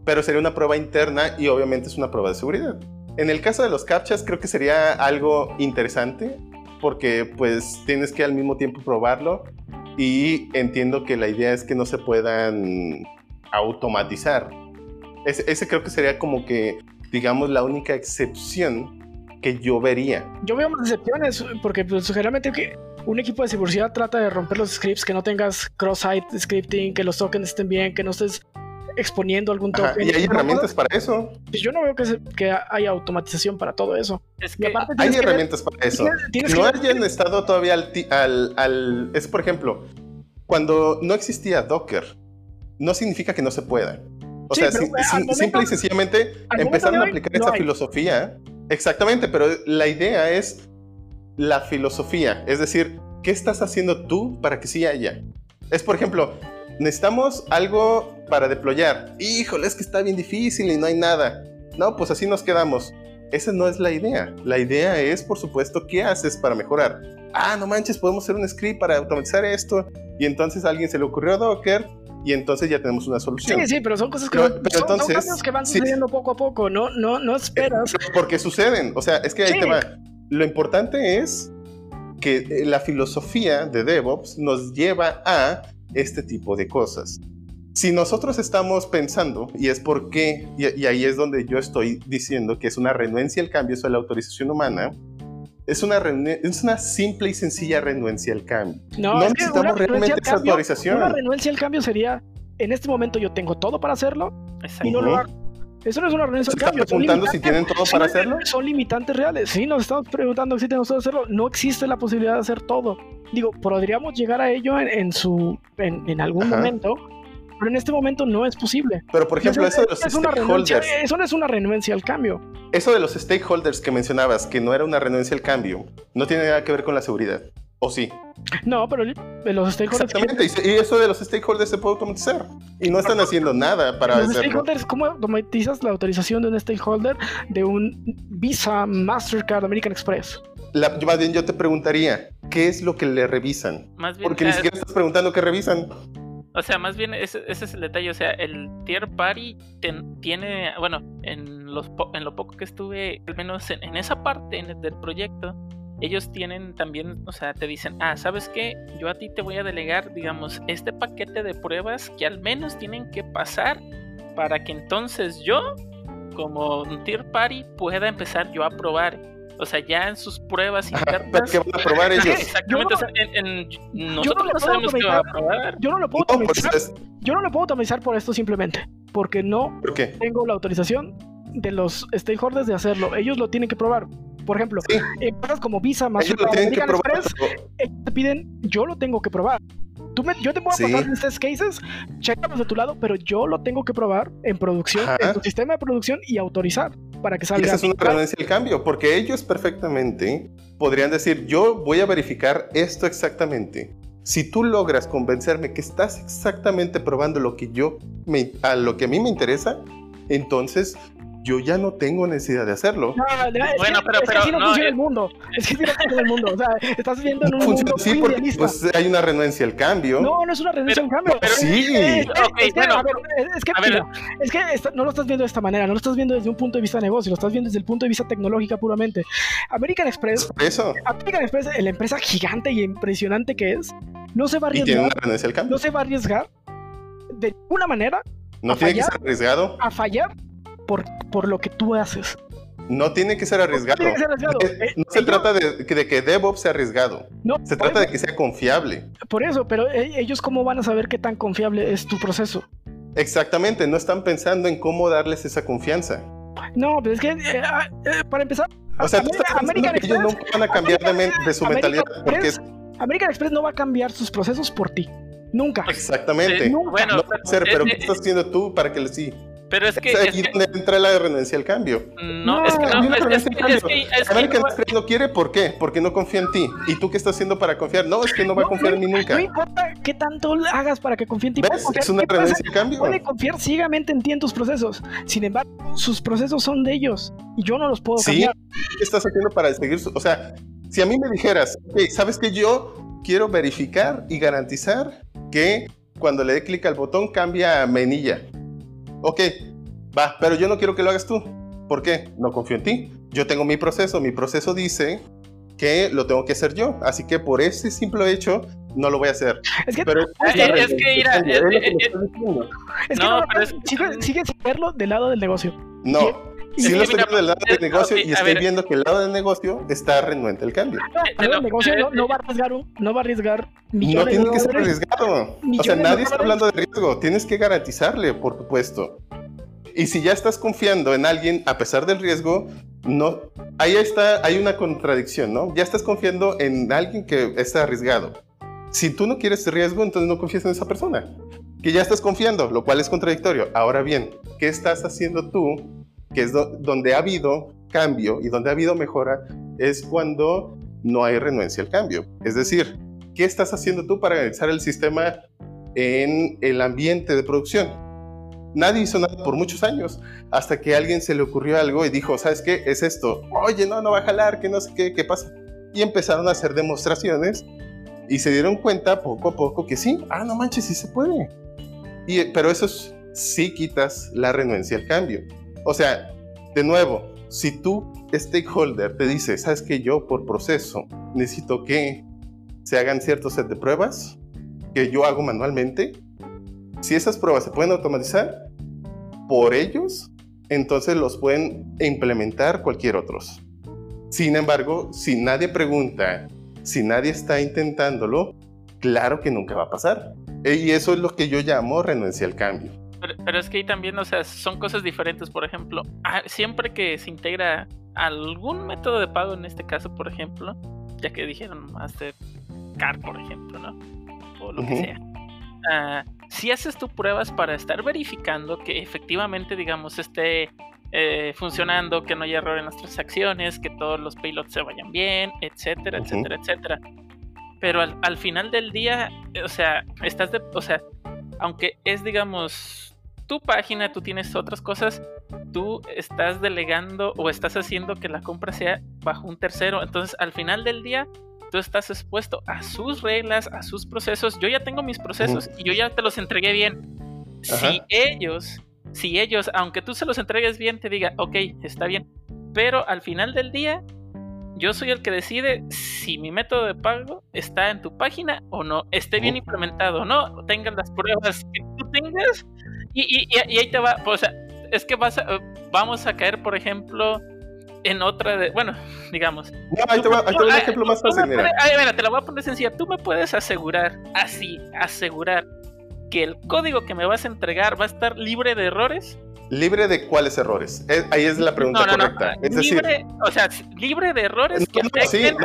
pero sería una prueba interna y obviamente es una prueba de seguridad. En el caso de los captchas, creo que sería algo interesante porque pues tienes que al mismo tiempo probarlo y entiendo que la idea es que no se puedan automatizar. Ese, creo que sería como que, digamos, la única excepción que yo vería. Yo veo más excepciones, porque pues, generalmente que un equipo de seguridad trata de romper los scripts, que no tengas cross-site scripting, que los tokens estén bien, que no estés exponiendo algún Ajá, token. y hay herramientas para eso. pues, yo no veo que, se- que haya automatización para todo eso. Es Y que, aparte Hay que herramientas para eso. tienes- tienes no que- hayan estado todavía al, al, al- Es por ejemplo, cuando no existía Docker, no significa que no se pueda. O Sí, sea, pero, si- momento- simple y sencillamente empezaron a aplicar no esa hay. filosofía. Exactamente, pero la idea es la filosofía. Es decir, ¿qué estás haciendo tú para que sí haya? Es, por ejemplo, necesitamos algo para deployar. Híjole, es que está bien difícil y no hay nada. No, pues así nos quedamos. Esa no es la idea. La idea es, por supuesto, ¿qué haces para mejorar? Ah, no manches, podemos hacer un script para automatizar esto. Y entonces a alguien se le ocurrió Docker y entonces ya tenemos una solución. Sí, sí, pero son cosas que, Pero- van- pero son- entonces, que van sí. sucediendo poco a poco, no, no, no esperas. Porque suceden. O sea, es que ahí Sí. te va. Lo importante es que eh, la filosofía de DevOps nos lleva a este tipo de cosas. Si nosotros estamos pensando, y es porque, y, y ahí es donde yo estoy diciendo que es una renuencia al cambio, eso es la autorización humana, es una, es una simple y sencilla renuencia al cambio. No, No necesitamos realmente al esa cambio- autorización. Una renuencia al cambio sería, en este momento yo tengo todo para hacerlo y no lo hago. Eso no es una renuncia ¿Se al están cambio. preguntando si tienen todo para hacerlo? Son limitantes reales. Sí, nos estamos preguntando si tenemos todo para hacerlo. No existe la posibilidad de hacer todo. Digo, podríamos llegar a ello en, en su, en, en algún Ajá. momento, pero en este momento no es posible. Pero, por ejemplo, eso de los es una renuncia, stakeholders. eso no es una renuncia al cambio. Eso de los stakeholders que mencionabas, que no era una renuncia al cambio, no tiene nada que ver con la seguridad. ¿O sí? No, pero los stakeholders. Exactamente. Y eso de los stakeholders se puede automatizar. Y no están haciendo nada para Los hacerlo. stakeholders, ¿cómo automatizas la autorización de un stakeholder de un Visa, Mastercard, American Express? La- yo más bien yo te preguntaría, ¿qué es lo que le revisan? más bien, Porque o ni siquiera estás preguntando qué revisan. O sea, más bien ese, ese es el detalle. O sea, el tier party ten- tiene, bueno, en, los po- en lo poco que estuve, al menos en, en esa parte en el- del proyecto, ellos tienen también, o sea, te dicen, ah, ¿sabes qué? Yo a ti te voy a delegar, digamos, este paquete de pruebas que al menos tienen que pasar para que entonces yo, como un tier party, pueda empezar yo a probar. O sea, ya en sus pruebas internas. ¿qué van a probar ellos? exactamente. Yo o sea, en- en- no nosotros no sabemos qué va a comentar. probar. Yo no lo puedo No, pues, automatizar. es- Yo no lo puedo automatizar por esto simplemente, porque no ¿por qué? tengo la autorización de los stakeholders de hacerlo. Ellos lo tienen que probar. Por ejemplo, Sí, empresas como Visa, que American. Express, te piden, yo lo tengo que probar. Tú me- yo te puedo Sí. pasar mis test cases, chécalos de tu lado, pero yo lo tengo que probar en producción, Ajá. en tu sistema de producción y autorizar para que Y salga. esa es una renuncia al cambio, porque ellos perfectamente podrían decir, yo voy a verificar esto exactamente. Si tú logras convencerme que estás exactamente probando lo que yo me, a lo que a mí me interesa, entonces yo ya no tengo necesidad de hacerlo. No, no, es Bueno, que, pero- es que pero así no, no, funciona eh. el mundo. Es que así no funciona el mundo. O sea, estás viviendo en un No funciona mundo muy porque pues, hay una renuencia al cambio. No, no es una renuncia a un cambio. pero- Sí. Es, que, bueno. a ver, es- que, mira, es no lo estás viendo de esta manera, no lo estás viendo desde un punto de vista de negocio, lo estás viendo desde el punto de vista tecnológica puramente. American Express, eso. American Express, la empresa gigante y impresionante que es, no se va a Y tiene arriesgar, una renuncia al cambio. no se va a arriesgar de ninguna manera No tiene que ser arriesgado. a fallar por, por lo que tú haces. No tiene que ser arriesgado. tiene que ser arriesgado. Eh, Eh, No se ellos- trata de, de que DevOps sea arriesgado. No, Se trata de que sea confiable. Por eso, pero eh, ellos cómo van a saber qué tan confiable es tu proceso. Exactamente, no están pensando en cómo darles esa confianza. No, pero es que eh, eh, para empezar, O sea, tú Amer- estás pensando American que ellos Express, nunca van a cambiar de, su American mentalidad porque es Express, American Express no va a cambiar sus procesos por ti. Nunca. exactamente. Sí, Nunca. bueno, no va a ser, pero eh, ¿qué estás haciendo tú para que le sí? Pero es que, Es es aquí que- donde entra la renuncia al cambio. no, No, es que no, es, es que, es que- no- quiere, ¿por qué? Porque no confía en ti. ¿Y tú qué estás haciendo para confiar? No, es que no va a confiar en mí nunca. No importa qué tanto hagas para que confíe en ti. ¿Ves? confiar- Es una renuncia al cambio. Puede confiar ciegamente en ti en tus procesos. Sin embargo, sus procesos son de ellos y yo no los puedo Sí, cambiar. ¿qué estás haciendo para seguir? su- O sea, si a mí me dijeras, "Ok, ¿sabes que Yo quiero verificar y garantizar que cuando le dé clic al botón cambia a menilla. Ok, va, pero yo no quiero que lo hagas tú. ¿Por qué? No confío en ti. Yo tengo mi proceso, mi proceso dice que lo tengo que hacer yo, así que por ese simple hecho no lo voy a hacer. Es que, Pero Eh, es que, es que eh, me eh, estás diciendo. es que no, no, pero es- sigue, sigue sin verlo del lado del negocio. No, si que estoy mira, viendo del lado del negocio y estoy ver. viendo que el lado del negocio está renuente al cambio. No, Eh, no, el negocio eh, no, no eh, va a arriesgar no va a arriesgar No millones tiene de que ser arriesgado. O sea, nadie está hablando de riesgo. Tienes que garantizarle, por supuesto. Y si ya estás confiando en alguien a pesar del riesgo, no, ahí está, hay una contradicción, ¿no? Ya estás confiando en alguien que está arriesgado. Si tú no quieres riesgo, entonces no confías en esa persona. Que ya estás confiando, lo cual es contradictorio. Ahora bien, ¿qué estás haciendo tú? Que es do- donde ha habido cambio y donde ha habido mejora, es cuando no hay renuencia al cambio. Es decir, ¿qué estás haciendo tú para analizar el sistema en el ambiente de producción? Nadie hizo nada por muchos años, hasta que a alguien se le ocurrió algo y dijo, ¿sabes qué? Es esto. Oye, no, no va a jalar, que no sé qué, qué pasa. Y empezaron a hacer demostraciones y se dieron cuenta poco a poco que sí, ah, no manches, sí se puede. Y, pero eso es, sí quitas la renuencia al cambio. O sea, de nuevo, si tú, stakeholder, te dice, ¿sabes que Yo por proceso necesito que se hagan cierto set de pruebas que yo hago manualmente. Si esas pruebas se pueden automatizar por ellos, entonces los pueden implementar cualquier otros. Sin embargo, si nadie pregunta, si nadie está intentándolo, claro que nunca va a pasar. E- Y eso es lo que yo llamo renuncia al cambio. Pero, pero es que ahí también, o sea, son cosas diferentes. Por ejemplo, ah, siempre que se integra algún método de pago, en este caso, por ejemplo, ya que dijeron Mastercard, por ejemplo, ¿no? O lo que Ujú. sea. Ah, si haces tus pruebas para estar verificando que efectivamente, digamos, esté eh, funcionando, que no haya error en las transacciones, que todos los payloads se vayan bien, etcétera, Ujú. etcétera, etcétera. Pero al, al final del día, eh, o sea, estás de, o sea, aunque es, digamos, tu página, tú tienes otras cosas, tú estás delegando o estás haciendo que la compra sea bajo un tercero. Entonces, al final del día, tú estás expuesto a sus reglas, a sus procesos. Yo ya tengo mis procesos y yo ya te los entregué bien. Ajá. Si ellos, si ellos, aunque tú se los entregues bien, te digan, ok, está bien, pero al final del día, yo soy el que decide si mi método de pago está en tu página o no, esté bien implementado o no, tengas las pruebas que tú tengas y, y- y- ahí te va, pues, o sea, es que vas a- vamos a caer, por ejemplo, en otra de, bueno, digamos. No, ahí te va, ahí te va un ejemplo más fácil, mira. mira, te la voy a poner sencilla. Tú me puedes asegurar, así, asegurar que el código que me vas a entregar va a estar libre de errores. ¿Libre de cuáles errores? Es- ahí es la pregunta no, no, correcta. no. Es decir, libre, o sea, libre de errores que sí, afecten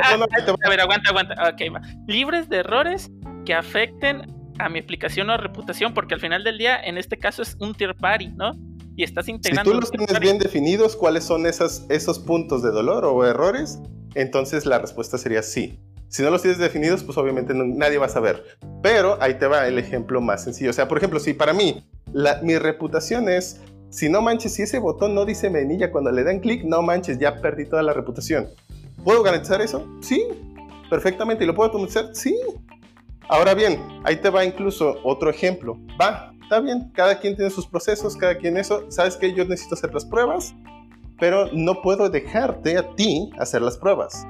a, ver, aguanta, aguanta. Ok, va. Libres de errores que afecten a mi aplicación o reputación, porque al final del día, en este caso, es un tier party, ¿no? Y estás Si integrando. tú un los tienes party. bien definidos, cuáles son esas, esos puntos de dolor o errores, entonces la respuesta sería sí. Si no los tienes definidos, pues obviamente no- nadie va a saber. Pero ahí te va el ejemplo más sencillo. O sea, por ejemplo, si para mí la- mi reputación es Si no manches, si ese botón no dice menilla cuando le dan clic, no manches, ya perdí toda la reputación. ¿Puedo garantizar eso? Sí, perfectamente. ¿Y lo puedo automatizar? Sí. Ahora bien, ahí te va incluso otro ejemplo. Va, está bien, cada quien tiene sus procesos, cada quien eso. ¿Sabes que Yo necesito hacer las pruebas, pero no puedo dejarte a ti hacer las pruebas.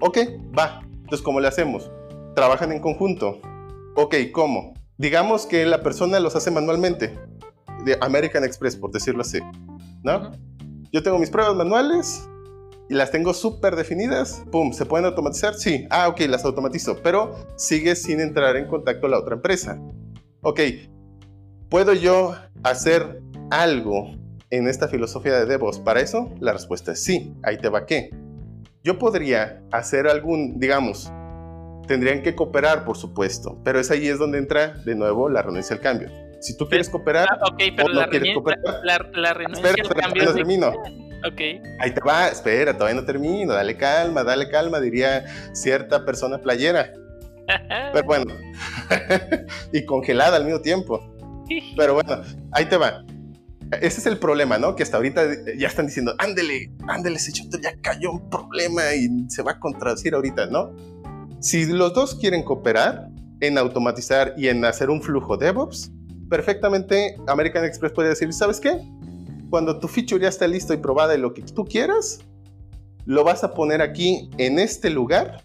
Ok, va. Entonces, ¿cómo le hacemos? Trabajan en conjunto. Ok, ¿cómo? Digamos que la persona los hace manualmente, de American Express, por decirlo así, ¿no? Yo tengo mis pruebas manuales y las tengo súper definidas. Pum, ¿se pueden automatizar? Sí. Ah, ok, las automatizo, pero sigue sin entrar en contacto la otra empresa. Ok, ¿puedo yo hacer algo en esta filosofía de DevOps para eso? La respuesta es sí. Ahí te va qué. Yo podría hacer algún, digamos, tendrían que cooperar, por supuesto, pero es ahí es donde entra de nuevo la renuncia al cambio. Si tú quieres cooperar, Ah, ok, pero o no la, quieres cooperar, la, la- la renuncia espera, espera, cambio termino. Ok. Ahí te va, espera, todavía no termino, dale calma, dale calma, diría cierta persona playera. Pero bueno, y congelada al mismo tiempo. Pero bueno, ahí te va. Ese es el problema, ¿no? Que hasta ahorita ya están diciendo, ándele, ándele, ese chato ya cayó un problema y se va a contradecir ahorita, ¿no? Si los dos quieren cooperar en automatizar y en hacer un flujo DevOps, perfectamente American Express puede decir, ¿sabes qué? Cuando tu feature ya está listo y probada y lo que tú quieras, lo vas a poner aquí en este lugar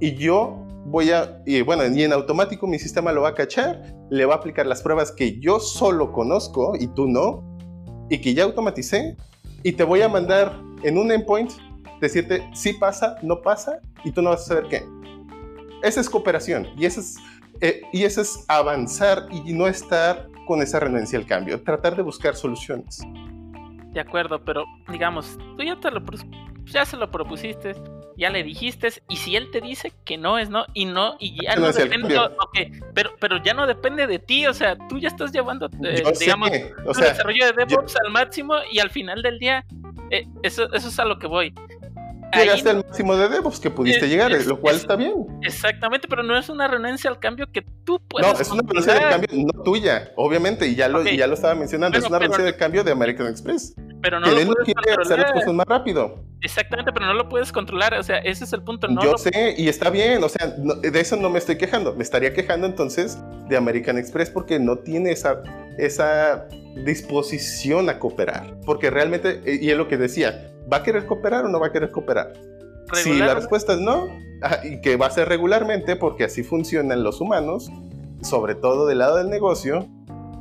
y yo voy a, y bueno, y en automático mi sistema lo va a cachar, le va a aplicar las pruebas que yo solo conozco y tú no, y que ya automaticé, y te voy a mandar en un endpoint decirte si pasa, no pasa, y tú no vas a saber qué. Esa es cooperación, y eso es, eh, y eso es avanzar y no estar con esa renuncia al cambio, tratar de buscar soluciones. De acuerdo, pero digamos, tú ya te lo ya se lo propusiste, ya le dijiste, y si él te dice que no es no, y no, y ya No depende, pero, pero ya no depende de ti, o sea, tú ya estás llevando, eh, digamos, o tu desarrollo de DevOps al máximo, y al final del día, eh, eso, eso es a lo que voy. Llegaste al máximo de DevOps que pudiste Es- llegar, es- lo cual es- está bien. Exactamente, pero no es una renuncia al cambio que tú puedes No, es una renuncia de controlar, cambio no tuya, obviamente, y ya lo, Ok. y ya lo estaba mencionando, Pero- es una pero- renuncia de cambio de American Express. pero no que lo puedes quiere hacer las cosas más rápido. Exactamente, pero no lo puedes controlar, o sea, ese es el punto. No Yo lo- sé, y está bien, o sea, no- de eso no me estoy quejando. Me estaría quejando entonces de American Express porque no tiene esa, esa disposición a cooperar. Porque realmente, eh, y es lo que decía, ¿va a querer cooperar o no va a querer cooperar? Si la respuesta es no, ajá, y que va a ser regularmente porque así funcionan los humanos, sobre todo del lado del negocio,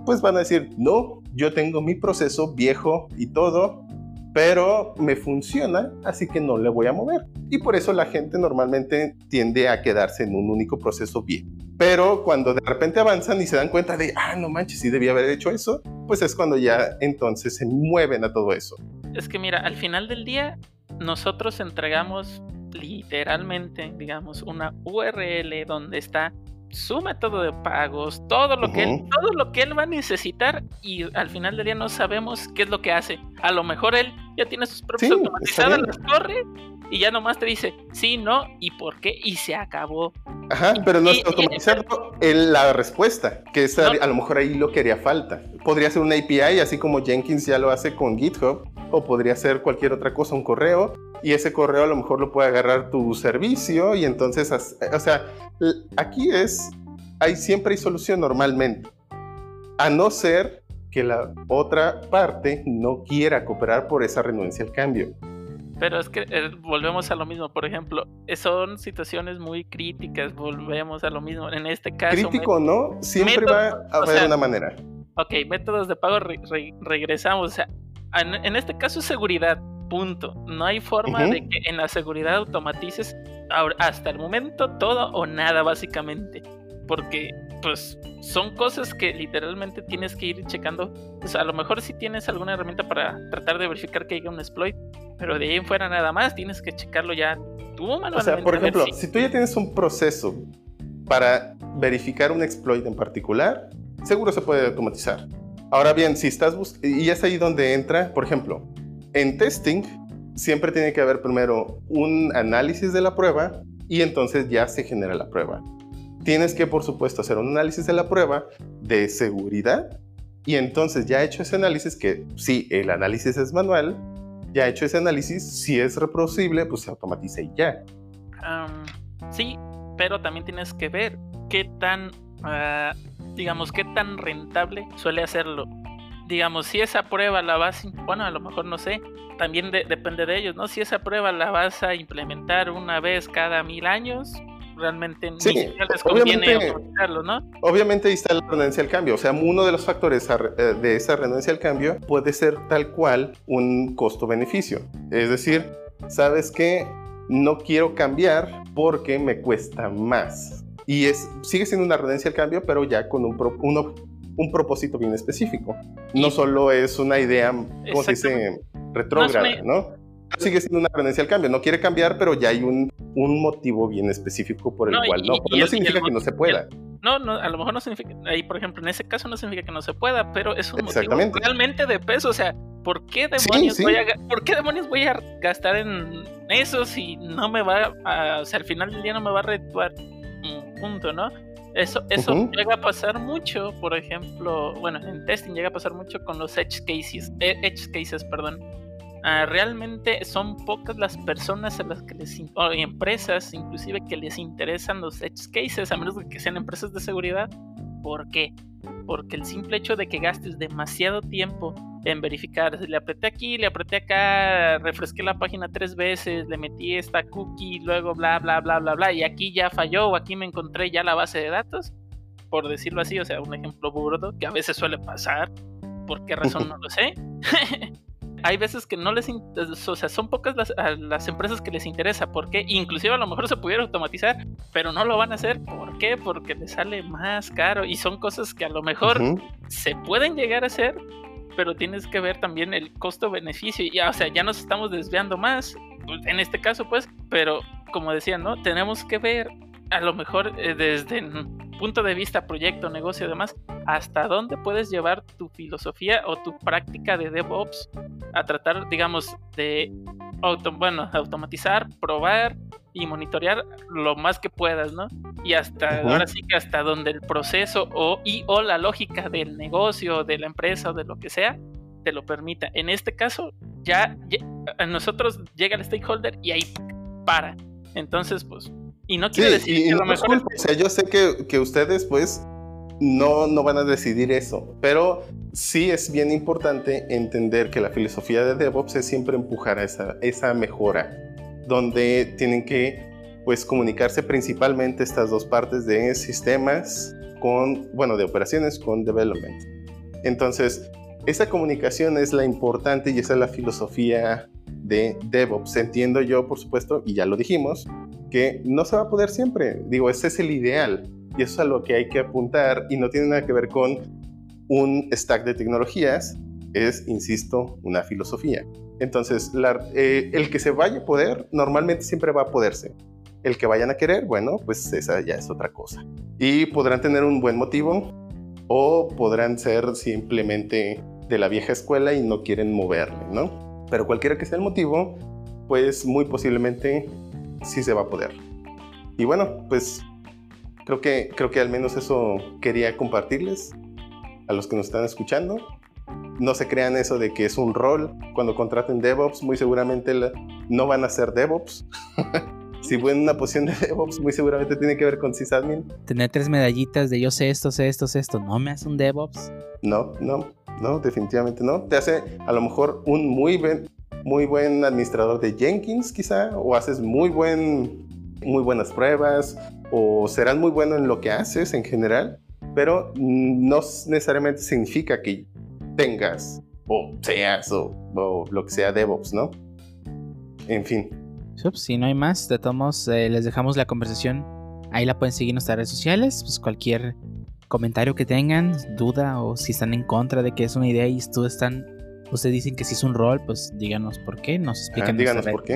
pues van a decir, no, yo tengo mi proceso viejo y todo, pero me funciona, así que no le voy a mover. Y por eso la gente normalmente tiende a quedarse en un único proceso bien. Pero cuando de repente avanzan y se dan cuenta de, ah, no manches, sí debía haber hecho eso, pues es cuando ya entonces se mueven a todo eso. Es que mira, al final del día, nosotros entregamos literalmente, digamos, una URL donde está su método de pagos, todo lo que él, todo lo que él va a necesitar y al final del día no sabemos qué es lo que hace. A lo mejor él ya tiene sus propias Sí, automatizadas, las corre y ya nomás te dice sí, no y por qué y se acabó. Ajá, pero no está automatizando el- la respuesta, que es No. a lo mejor ahí lo que haría falta. Podría ser una API, así como Jenkins ya lo hace con GitHub, o podría ser cualquier otra cosa, un correo, y ese correo a lo mejor lo puede agarrar tu servicio, y entonces, o sea, aquí es, hay siempre hay solución normalmente, a no ser que la otra parte no quiera cooperar por esa renuncia al cambio. Pero es que eh, volvemos a lo mismo, por ejemplo, eh, son situaciones muy críticas, volvemos a lo mismo. En este caso, Crítico no, siempre va a haber sea, una manera. Ok, métodos de pago, re- re- regresamos. O sea, en, en este caso seguridad, punto. No hay forma de que en la seguridad automatices hasta el momento todo o nada, básicamente. Porque, pues, son cosas que literalmente tienes que ir checando. O sea, a lo mejor si tienes alguna herramienta para tratar de verificar que haya un exploit, pero de ahí en fuera nada más, tienes que checarlo ya tú manualmente. O sea, por ejemplo, si- si tú ya tienes un proceso para verificar un exploit en particular, seguro se puede automatizar. Ahora bien, si estás buscando, y es ahí donde entra, por ejemplo, en testing siempre tiene que haber primero un análisis de la prueba y entonces ya se genera la prueba. Tienes que, por supuesto, hacer un análisis de la prueba de seguridad Y entonces ya hecho ese análisis, que sí, el análisis es manual, ya hecho ese análisis, si es reproducible, pues se automatiza y ya. sí, pero también tienes que ver qué tan, ah, digamos, qué tan rentable suele hacerlo. Digamos, si esa prueba la vas, bueno, a lo mejor no sé, también depende de ellos, ¿no? Si esa prueba la vas a implementar una vez cada mil años, realmente sí, ni les conviene automatizarlo, ¿no? Obviamente ahí está la renuncia al cambio. O sea, uno de los factores eh, de esa renuncia al cambio puede ser tal cual un costo-beneficio. Es decir, ¿sabes qué? No quiero cambiar porque me cuesta más. Y es, sigue siendo una renuncia al cambio, pero ya con un, un propósito bien específico. No solo es una idea, ¿cómo se dice? Retrógrada, ¿no? sigue siendo una tendencia al cambio. No quiere cambiar, pero ya hay un, un motivo bien específico por el cual no. Pero no significa que no se pueda. No, no, a lo mejor no significa, ahí por ejemplo, en ese caso no significa que no se pueda, pero es un motivo realmente de peso, o sea, ¿por qué demonios, Voy, a, ¿por qué demonios voy a gastar en eso si no me va a, o sea, al final del día no me va a redituar un punto, ¿no? Eso, eso llega a pasar mucho, por ejemplo, bueno, en testing llega a pasar mucho con los edge cases, eh, edge cases, perdón. Ah, realmente son pocas las personas a las que les o empresas inclusive que les interesan los edge cases a menos que sean empresas de seguridad ¿por qué? porque el simple hecho de que gastes demasiado tiempo en verificar le apreté aquí, le apreté acá refresqué la página tres veces le metí esta cookie luego bla bla bla bla bla y aquí ya falló o aquí me encontré ya la base de datos por decirlo así, o sea, un ejemplo burdo que a veces suele pasar ¿por qué razón no lo sé? hay veces que no les, o sea, son pocas las, las empresas que les interesa, porque inclusive a lo mejor se pudiera automatizar, pero no lo van a hacer, ¿por qué? Porque les sale más caro y son cosas que a lo mejor se pueden llegar a hacer, pero tienes que ver también el costo-beneficio, y, o sea, ya nos estamos desviando más, pues, en este caso pues, pero como decía, ¿no? Tenemos que ver a lo mejor eh, desde punto de vista proyecto, negocio y demás, hasta dónde puedes llevar tu filosofía o tu práctica de DevOps a tratar, digamos, de bueno, automatizar, probar y monitorear lo más que puedas, ¿no? Y hasta ahora sí que hasta donde el proceso o y o la lógica del negocio, de la empresa o de lo que sea te lo permita. En este caso, ya, a nosotros llega el stakeholder y ahí para. Entonces, pues, y no quiere decir que lo mejor O sea, yo sé que, que ustedes, pues, no, no van a decidir eso, pero sí es bien importante entender que la filosofía de DevOps es siempre empujar a esa, esa mejora, donde tienen que pues comunicarse principalmente estas dos partes de sistemas con, bueno, de operaciones con development. Entonces, esa comunicación es la importante y esa es la filosofía de DevOps. Entiendo yo, por supuesto, y ya lo dijimos, que no se va a poder siempre. Digo, ese es el ideal y eso es a lo que hay que apuntar y no tiene nada que ver con un stack de tecnologías, es, insisto, una filosofía. Entonces, eh, el que se vaya a poder, normalmente siempre va a poderse. El que vayan a querer, bueno, pues esa ya es otra cosa. Y podrán tener un buen motivo o podrán ser simplemente de la vieja escuela y no quieren moverle, ¿no? Pero cualquiera que sea el motivo, pues muy posiblemente sí se va a poder. Y bueno, pues creo que, creo que al menos eso quería compartirles a los que nos están escuchando. No se crean eso de que es un rol. Cuando contraten DevOps, muy seguramente no van a ser DevOps. si en una posición de DevOps, muy seguramente tiene que ver con sysadmin. Tener tres medallitas de yo sé esto, sé esto, sé esto, ¿no me hace un DevOps? No, no, no, definitivamente no. Te hace a lo mejor un muy buen, muy buen administrador de Jenkins, quizá, o haces muy buen, muy buenas pruebas, o serás muy bueno en lo que haces en general, pero no necesariamente significa que tengas o seas o, lo que sea DevOps, ¿no? En fin. Si no hay más, de todos eh, les dejamos la conversación. Ahí la pueden seguir en nuestras redes sociales. Pues cualquier comentario que tengan, duda o si están en contra de que es una idea y ustedes están, ustedes dicen que si es un rol, pues díganos por qué, nos explican díganos por qué.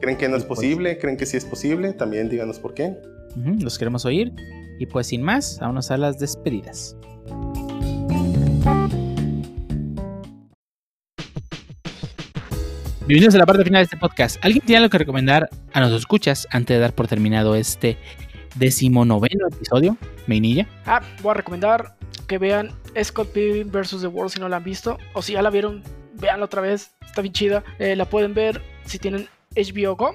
¿Creen que no es pues posible? ¿Creen que sí es posible? También díganos por qué. los queremos oír. Y pues sin más, vámonos a las despedidas. Bienvenidos a la parte final de este podcast. ¿Alguien tiene algo que recomendar a los escuchas antes de dar por terminado este decimonoveno episodio, Meinilla? Ah, voy a recomendar que vean Scott Pilgrim vs. The World si no la han visto. O si ya la vieron, veanla otra vez. Está bien chida. Eh, la pueden ver si tienen HBO Go.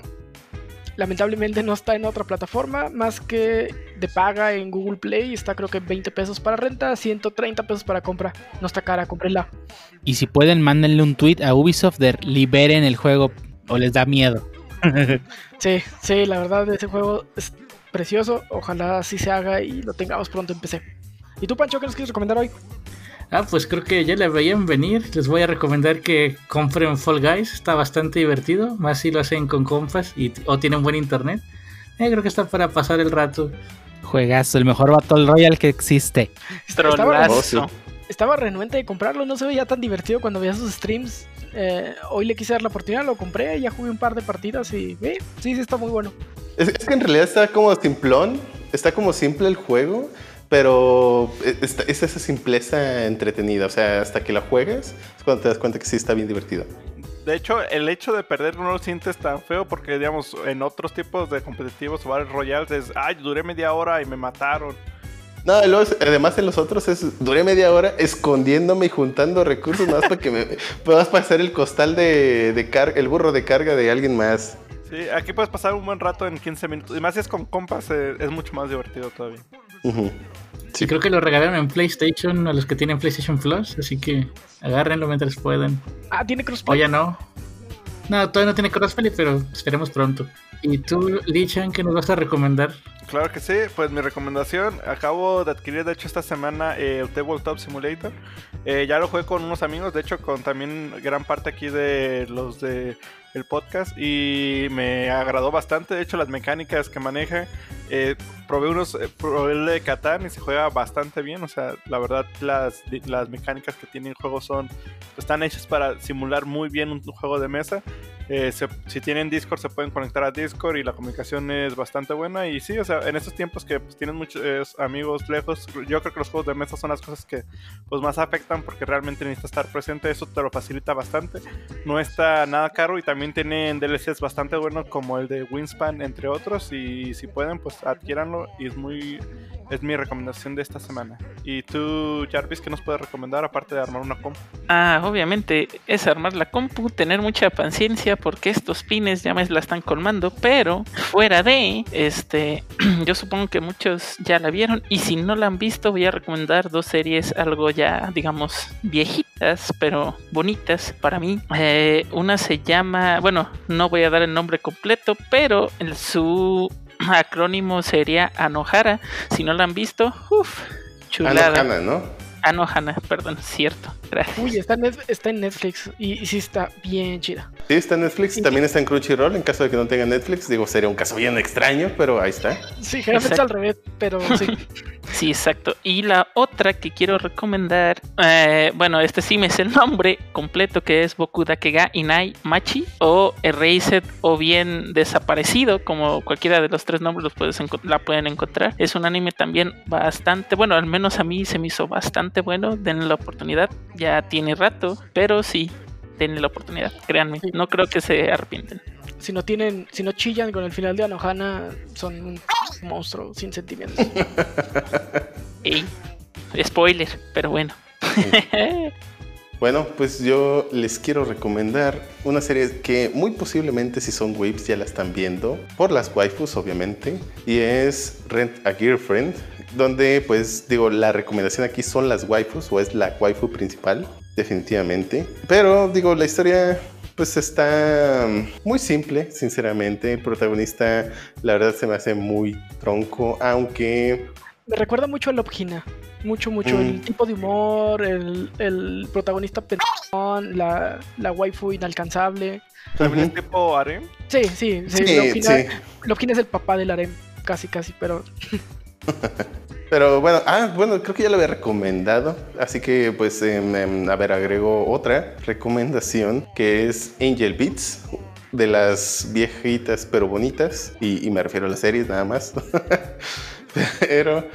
Lamentablemente no está en otra plataforma más que de paga en Google Play. Está creo que 20 pesos para renta, 130 pesos para compra. No está cara, cómprenla. Y si pueden, mándenle un tweet a Ubisoft de liberen el juego o les da miedo. Sí, sí, la verdad ese juego es precioso. Ojalá así se haga y lo tengamos pronto en PC. ¿Y tú, Pancho, qué nos quieres recomendar hoy? Ah, pues creo que ya le veían venir. Les voy a recomendar que compren Fall Guys. Está bastante divertido. Más si lo hacen con compas y, o tienen buen internet. Eh, creo que está para pasar el rato. Juegazo, el mejor Battle Royale que existe. Trolazo. Estaba renuente de comprarlo, no se veía tan divertido cuando veía sus streams. Eh, hoy le quise dar la oportunidad, lo compré, ya jugué un par de partidas y eh, sí, sí está muy bueno. Es, es que en realidad está como simplón, está como simple el juego, pero es, es esa simpleza entretenida. O sea, hasta que la juegues es cuando te das cuenta que sí está bien divertido. De hecho, el hecho de perder no lo sientes tan feo porque, digamos, en otros tipos de competitivos o Battle Royales es, ay, duré media hora y me mataron. No, luego, además en los otros es, duré media hora escondiéndome y juntando recursos más para que me puedas pasar el costal de, de carga, el burro de carga de alguien más. Sí, aquí puedes pasar un buen rato en 15 minutos. Y más si es con compas, eh, es mucho más divertido todavía. Sí, creo que lo regalaron en PlayStation a los que tienen PlayStation Plus. Así que agárrenlo mientras puedan. Ah, tiene O crossplay. ya no. No, todavía no tiene crossplay, pero esperemos pronto. ¿Y tú, Lichan, qué nos vas a recomendar? Claro que sí, pues mi recomendación, acabo de adquirir de hecho esta semana eh, el Tabletop Simulator. Eh, ya lo jugué con unos amigos, de hecho con también gran parte aquí de los de el podcast y me agradó bastante, de hecho las mecánicas que maneja, eh, probé unos, eh, probé el de Catán y se juega bastante bien, o sea, la verdad las, las mecánicas que tiene el juego son, están hechas para simular muy bien un, juego de mesa. Eh, se- si tienen Discord se pueden conectar a Discord y la comunicación es bastante buena y sí, o sea, en estos tiempos que pues, tienen muchos eh, amigos lejos, yo creo que los juegos de mesa son las cosas que pues más afectan porque realmente necesitas estar presente, eso te lo facilita bastante. No está nada caro y también tienen DLCs bastante buenos como el de Wingspan entre otros y si pueden pues adquiéranlo y es muy es mi recomendación de esta semana. ¿Y tú, Jarvis, qué nos puedes recomendar aparte de armar una comp? Ah, obviamente es armar la compu, tener mucha paciencia porque estos pines ya me la están colmando, pero fuera de, este, yo supongo que muchos ya la vieron y si no la han visto voy a recomendar dos series algo ya, digamos, viejitas, pero bonitas para mí. Eh, una se llama, bueno, no voy a dar el nombre completo, pero el, su acrónimo sería Anohara. Si no la han visto, uff, chulada. Hannah, ¿no? Anohana, perdón, cierto. Gracias. Uy, está en, Net- está en Netflix y, y sí está bien chida. Sí, está en Netflix, también está en Crunchyroll, en caso de que no tenga Netflix. Digo, sería un caso bien extraño, pero ahí está. Sí, generalmente es Exacto. al revés, pero sí. Sí, exacto. Y la otra que quiero recomendar, eh, bueno, este sí me es el nombre completo que es Boku Dakega Inai Machi o Erased o bien Desaparecido, como cualquiera de los tres nombres los puedes la pueden encontrar. Es un anime también bastante, bueno, al menos a mí se me hizo bastante bueno. Denle la oportunidad, ya tiene rato, pero sí, denle la oportunidad, créanme, Sí. no creo que se arrepienten. Si no tienen, si no chillan con el final de Anohana, son un monstruo sin sentimientos. Ey, spoiler, pero bueno. Bueno, pues yo les quiero recomendar una serie que muy posiblemente si son waves ya la están viendo, por las waifus obviamente, y es Rent a Girlfriend, donde pues digo, la recomendación aquí son las waifus o es la waifu principal, definitivamente. Pero digo, la historia pues está muy simple, sinceramente. El protagonista la verdad se me hace muy tronco, aunque Me recuerda mucho a Lobgina. Mucho, mucho. Mm. El tipo de humor, el, el protagonista pendejón, la, la waifu inalcanzable. ¿También es tipo harem? Sí, sí, sí. Sí, Lobgina, sí. Lobgina es el papá del harem. Casi, casi, pero Pero bueno, ah, bueno, creo que ya lo había recomendado. Así que, pues, em, a ver, agrego otra recomendación que es Angel Beats, de las viejitas pero bonitas. Y, y me refiero a las series nada más. pero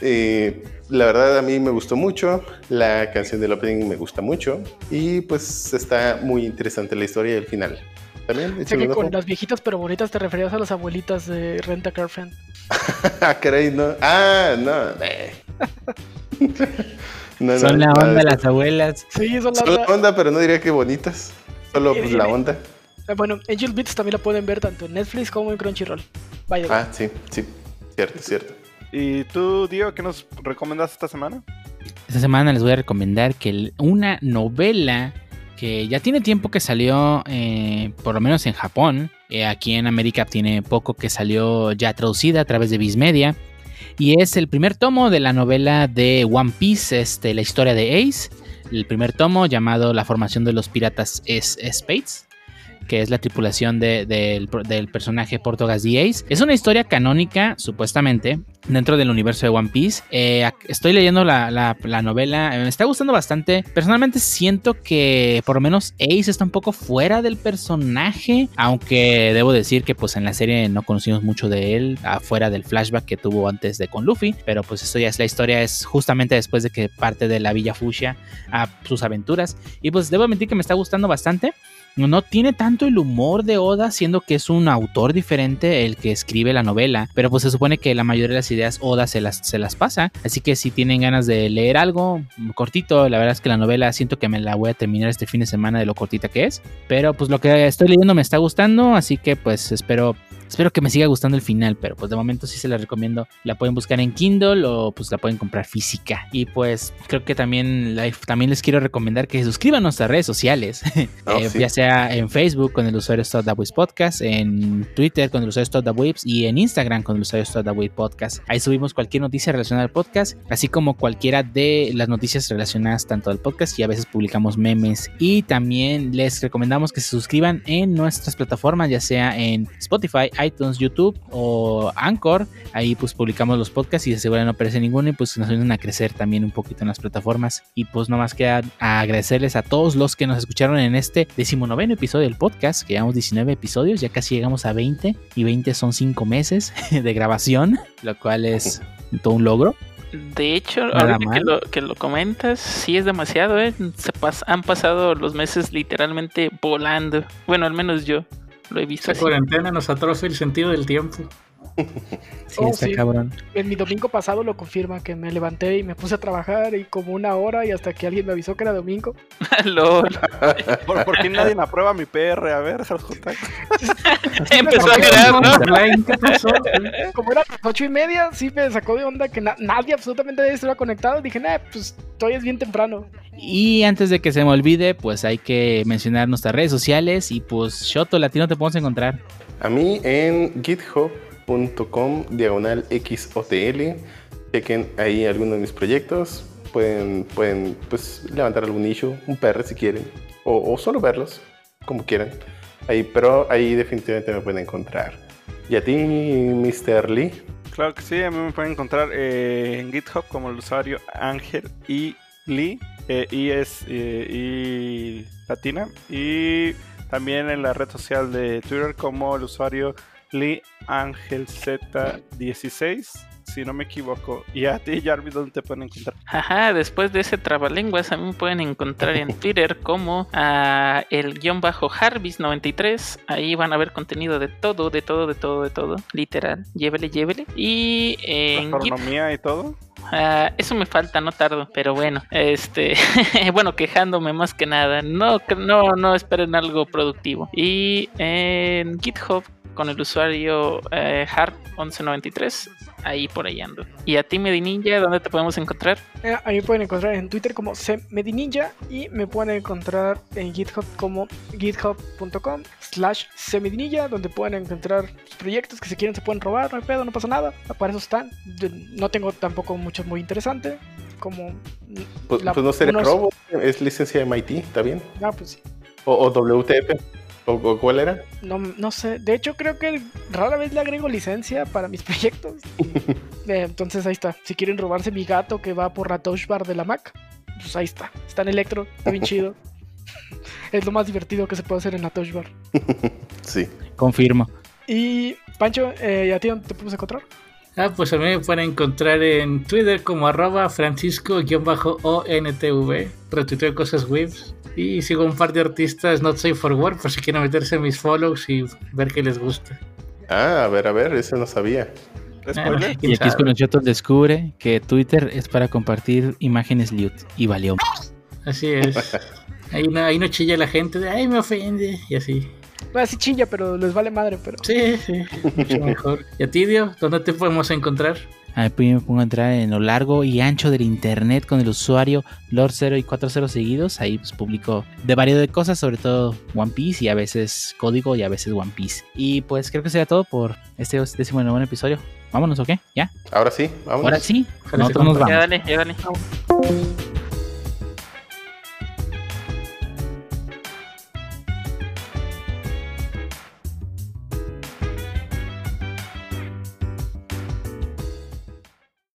eh, la verdad a mí me gustó mucho. La canción del opening me gusta mucho. Y pues está muy interesante la historia y el final. También, que con las viejitas pero bonitas te referías a las abuelitas de Renta Girlfriend. Ah, caray, no. Ah, no. eh. No, no, Son la nada de onda eso. las abuelas. Sí, son la Son la onda. onda, pero no diría que bonitas. Solo pues, la onda. Eh, Bueno, Angel Beats también la pueden ver tanto en Netflix como en Crunchyroll. Vaya. Ah, sí, sí. Cierto, cierto. ¿Y tú, Dio, qué nos recomendas esta semana? Esta semana les voy a recomendar que una novela que ya tiene tiempo que salió, eh, por lo menos en Japón, eh, aquí en América tiene poco que salió ya traducida a través de Viz Media, y es el primer tomo de la novela de One Piece, este, la historia de Ace, el primer tomo llamado La formación de los piratas es Spades. Que es la tripulación de- del, personaje Portogas D. Ace. Es una historia canónica, supuestamente, dentro del universo de One Piece. Eh, estoy leyendo la novela, eh, me está gustando bastante. Personalmente siento que por lo menos Ace está un poco fuera del personaje, aunque debo decir que pues en la serie no conocimos mucho de él, afuera del flashback que tuvo antes de con Luffy, pero pues esto ya es la historia, es justamente después de que parte de la Villa Fuchsia a sus aventuras. Y pues debo admitir que me está gustando bastante. No, tiene tanto el humor de Oda, siendo que es un autor diferente el que escribe la novela, pero pues se supone que la mayoría de las ideas Oda se las, se las pasa, así que si tienen ganas de leer algo cortito, la verdad es que la novela siento que me la voy a terminar este fin de semana de lo cortita que es, pero pues lo que estoy leyendo me está gustando, así que pues espero Espero que me siga gustando el final, pero pues de momento sí se la recomiendo. La pueden buscar en Kindle o pues la pueden comprar física. Y pues creo que también, la- también les quiero recomendar que se suscriban a nuestras redes sociales. Oh, Eh, sí. Ya sea en Facebook con el usuario StopTheWebs Podcast, en Twitter con el usuario StopTheWebs y en Instagram con el usuario StopTheWebs Podcast. Ahí subimos cualquier noticia relacionada al podcast, así como cualquiera de las noticias relacionadas tanto al podcast y a veces publicamos memes. Y también les recomendamos que se suscriban en nuestras plataformas, ya sea en Spotify, iTunes, YouTube o Anchor. Ahí pues publicamos los podcasts y de seguro no aparece ninguno y pues nos ayudan a crecer también un poquito en las plataformas. Y pues no más queda agradecerles a todos los que nos escucharon en este decimonoveno episodio del podcast, que llevamos 19 episodios, ya casi llegamos a 20 y 20 son 5 meses de grabación, lo cual es todo un logro. De hecho, Nada ahorita que lo, que lo comentas, sí es demasiado, ¿eh? Se pas- han pasado los meses literalmente volando. Bueno, al menos yo lo he visto Esta así. cuarentena nos atrofia el sentido del tiempo. Sí, Oh, está sí. cabrón. En mi domingo pasado lo confirma que me levanté y me puse a trabajar y como una hora y hasta que alguien me avisó que era domingo. Lol. ¿Por, por qué nadie me aprueba mi PR? A ver. Empezó a crear, ¿no? ¿Qué pasó? Como era las ocho y media, sí me sacó de onda que na- nadie, absolutamente nadie estuviera conectado. Dije, nah, pues todavía es bien temprano. Y antes de que se me olvide, pues hay que mencionar nuestras redes sociales y pues Shoto Latino te podemos encontrar. A mí en github.com diagonal XOTL. Chequen ahí algunos de mis proyectos. Pueden, pueden pues, levantar algún issue, un PR si quieren. O, o solo verlos, como quieran. Ahí, pero ahí definitivamente me pueden encontrar. Y a ti, Mr. Lee. Claro que sí, a mí me pueden encontrar eh, en GitHub como el usuario Ángel y Lee. eh, y es eh, y latina. Y también en la red social de Twitter como el usuario Lee Ángel Z16. Si no me equivoco. Y a ti, Jarvis, ¿dónde te pueden encontrar? Ajá, después de ese trabalenguas, a mí me pueden encontrar en Twitter como ah, el guion bajo Harvis93. Ahí van a ver contenido de todo, de todo, de todo, de todo. Literal, llévele, llévele. Y en Git, Astronomía y todo. ah, eso me falta, no tardo, pero bueno, este, bueno, quejándome más que nada. No, no, no esperen algo productivo. Y en GitHub con el usuario eh, Hard1193. Ahí por ahí ando. Y a ti, Medinilla, ¿dónde te podemos encontrar? Eh, a mí me pueden encontrar en Twitter como Semedininja y me pueden encontrar en GitHub como github.com slash semedinilla donde pueden encontrar proyectos que si quieren se pueden robar, no hay pedo, no pasa nada, para eso están. Yo no tengo tampoco mucho muy interesante como... Pues, la- pues no seré unos- robo, es licencia de MIT, ¿está bien? Ah, pues sí. O, o WTF. ¿O, o cuál era? No, no sé, de hecho creo que rara vez le agrego licencia para mis proyectos. Eh, entonces ahí está. Si quieren robarse mi gato que va por la touch bar de la Mac, pues ahí está. Está en Electro, está bien chido. Es lo más divertido que se puede hacer en la touch bar. Sí. Confirmo. Y Pancho, eh, ¿y a ti dónde te podemos encontrar? Ah, pues a mí me pueden encontrar en Twitter como arroba francisco-ontv. Retuiteo cosas webs. Y sigo un par de artistas not safe for work por si quieren meterse en mis follows y ver qué les gusta. Ah, a ver, a ver, eso no sabía. ¿Quién Y aquí sabe? Screenshot descubre que Twitter es para compartir imágenes lewd y valió. Así es. Ahí no, ahí no chilla la gente de, ay, me ofende. Y así. No, así chinga, pero les vale madre, pero. Sí, sí. Mucho mejor. ¿Y a ti, Dio? ¿Dónde te podemos encontrar? Ahí pues me pongo a entrar en lo largo y ancho del internet con el usuario Lord0 y 40 seguidos. Ahí pues publico de variedad de cosas, sobre todo One Piece y a veces código y a veces One Piece. Y pues creo que sería todo por este décimo noveno episodio. Vámonos, ¿o qué? ¿Ya? Ahora sí, vamos. Ahora sí, nosotros nos Ya vamos. dale, ya dale.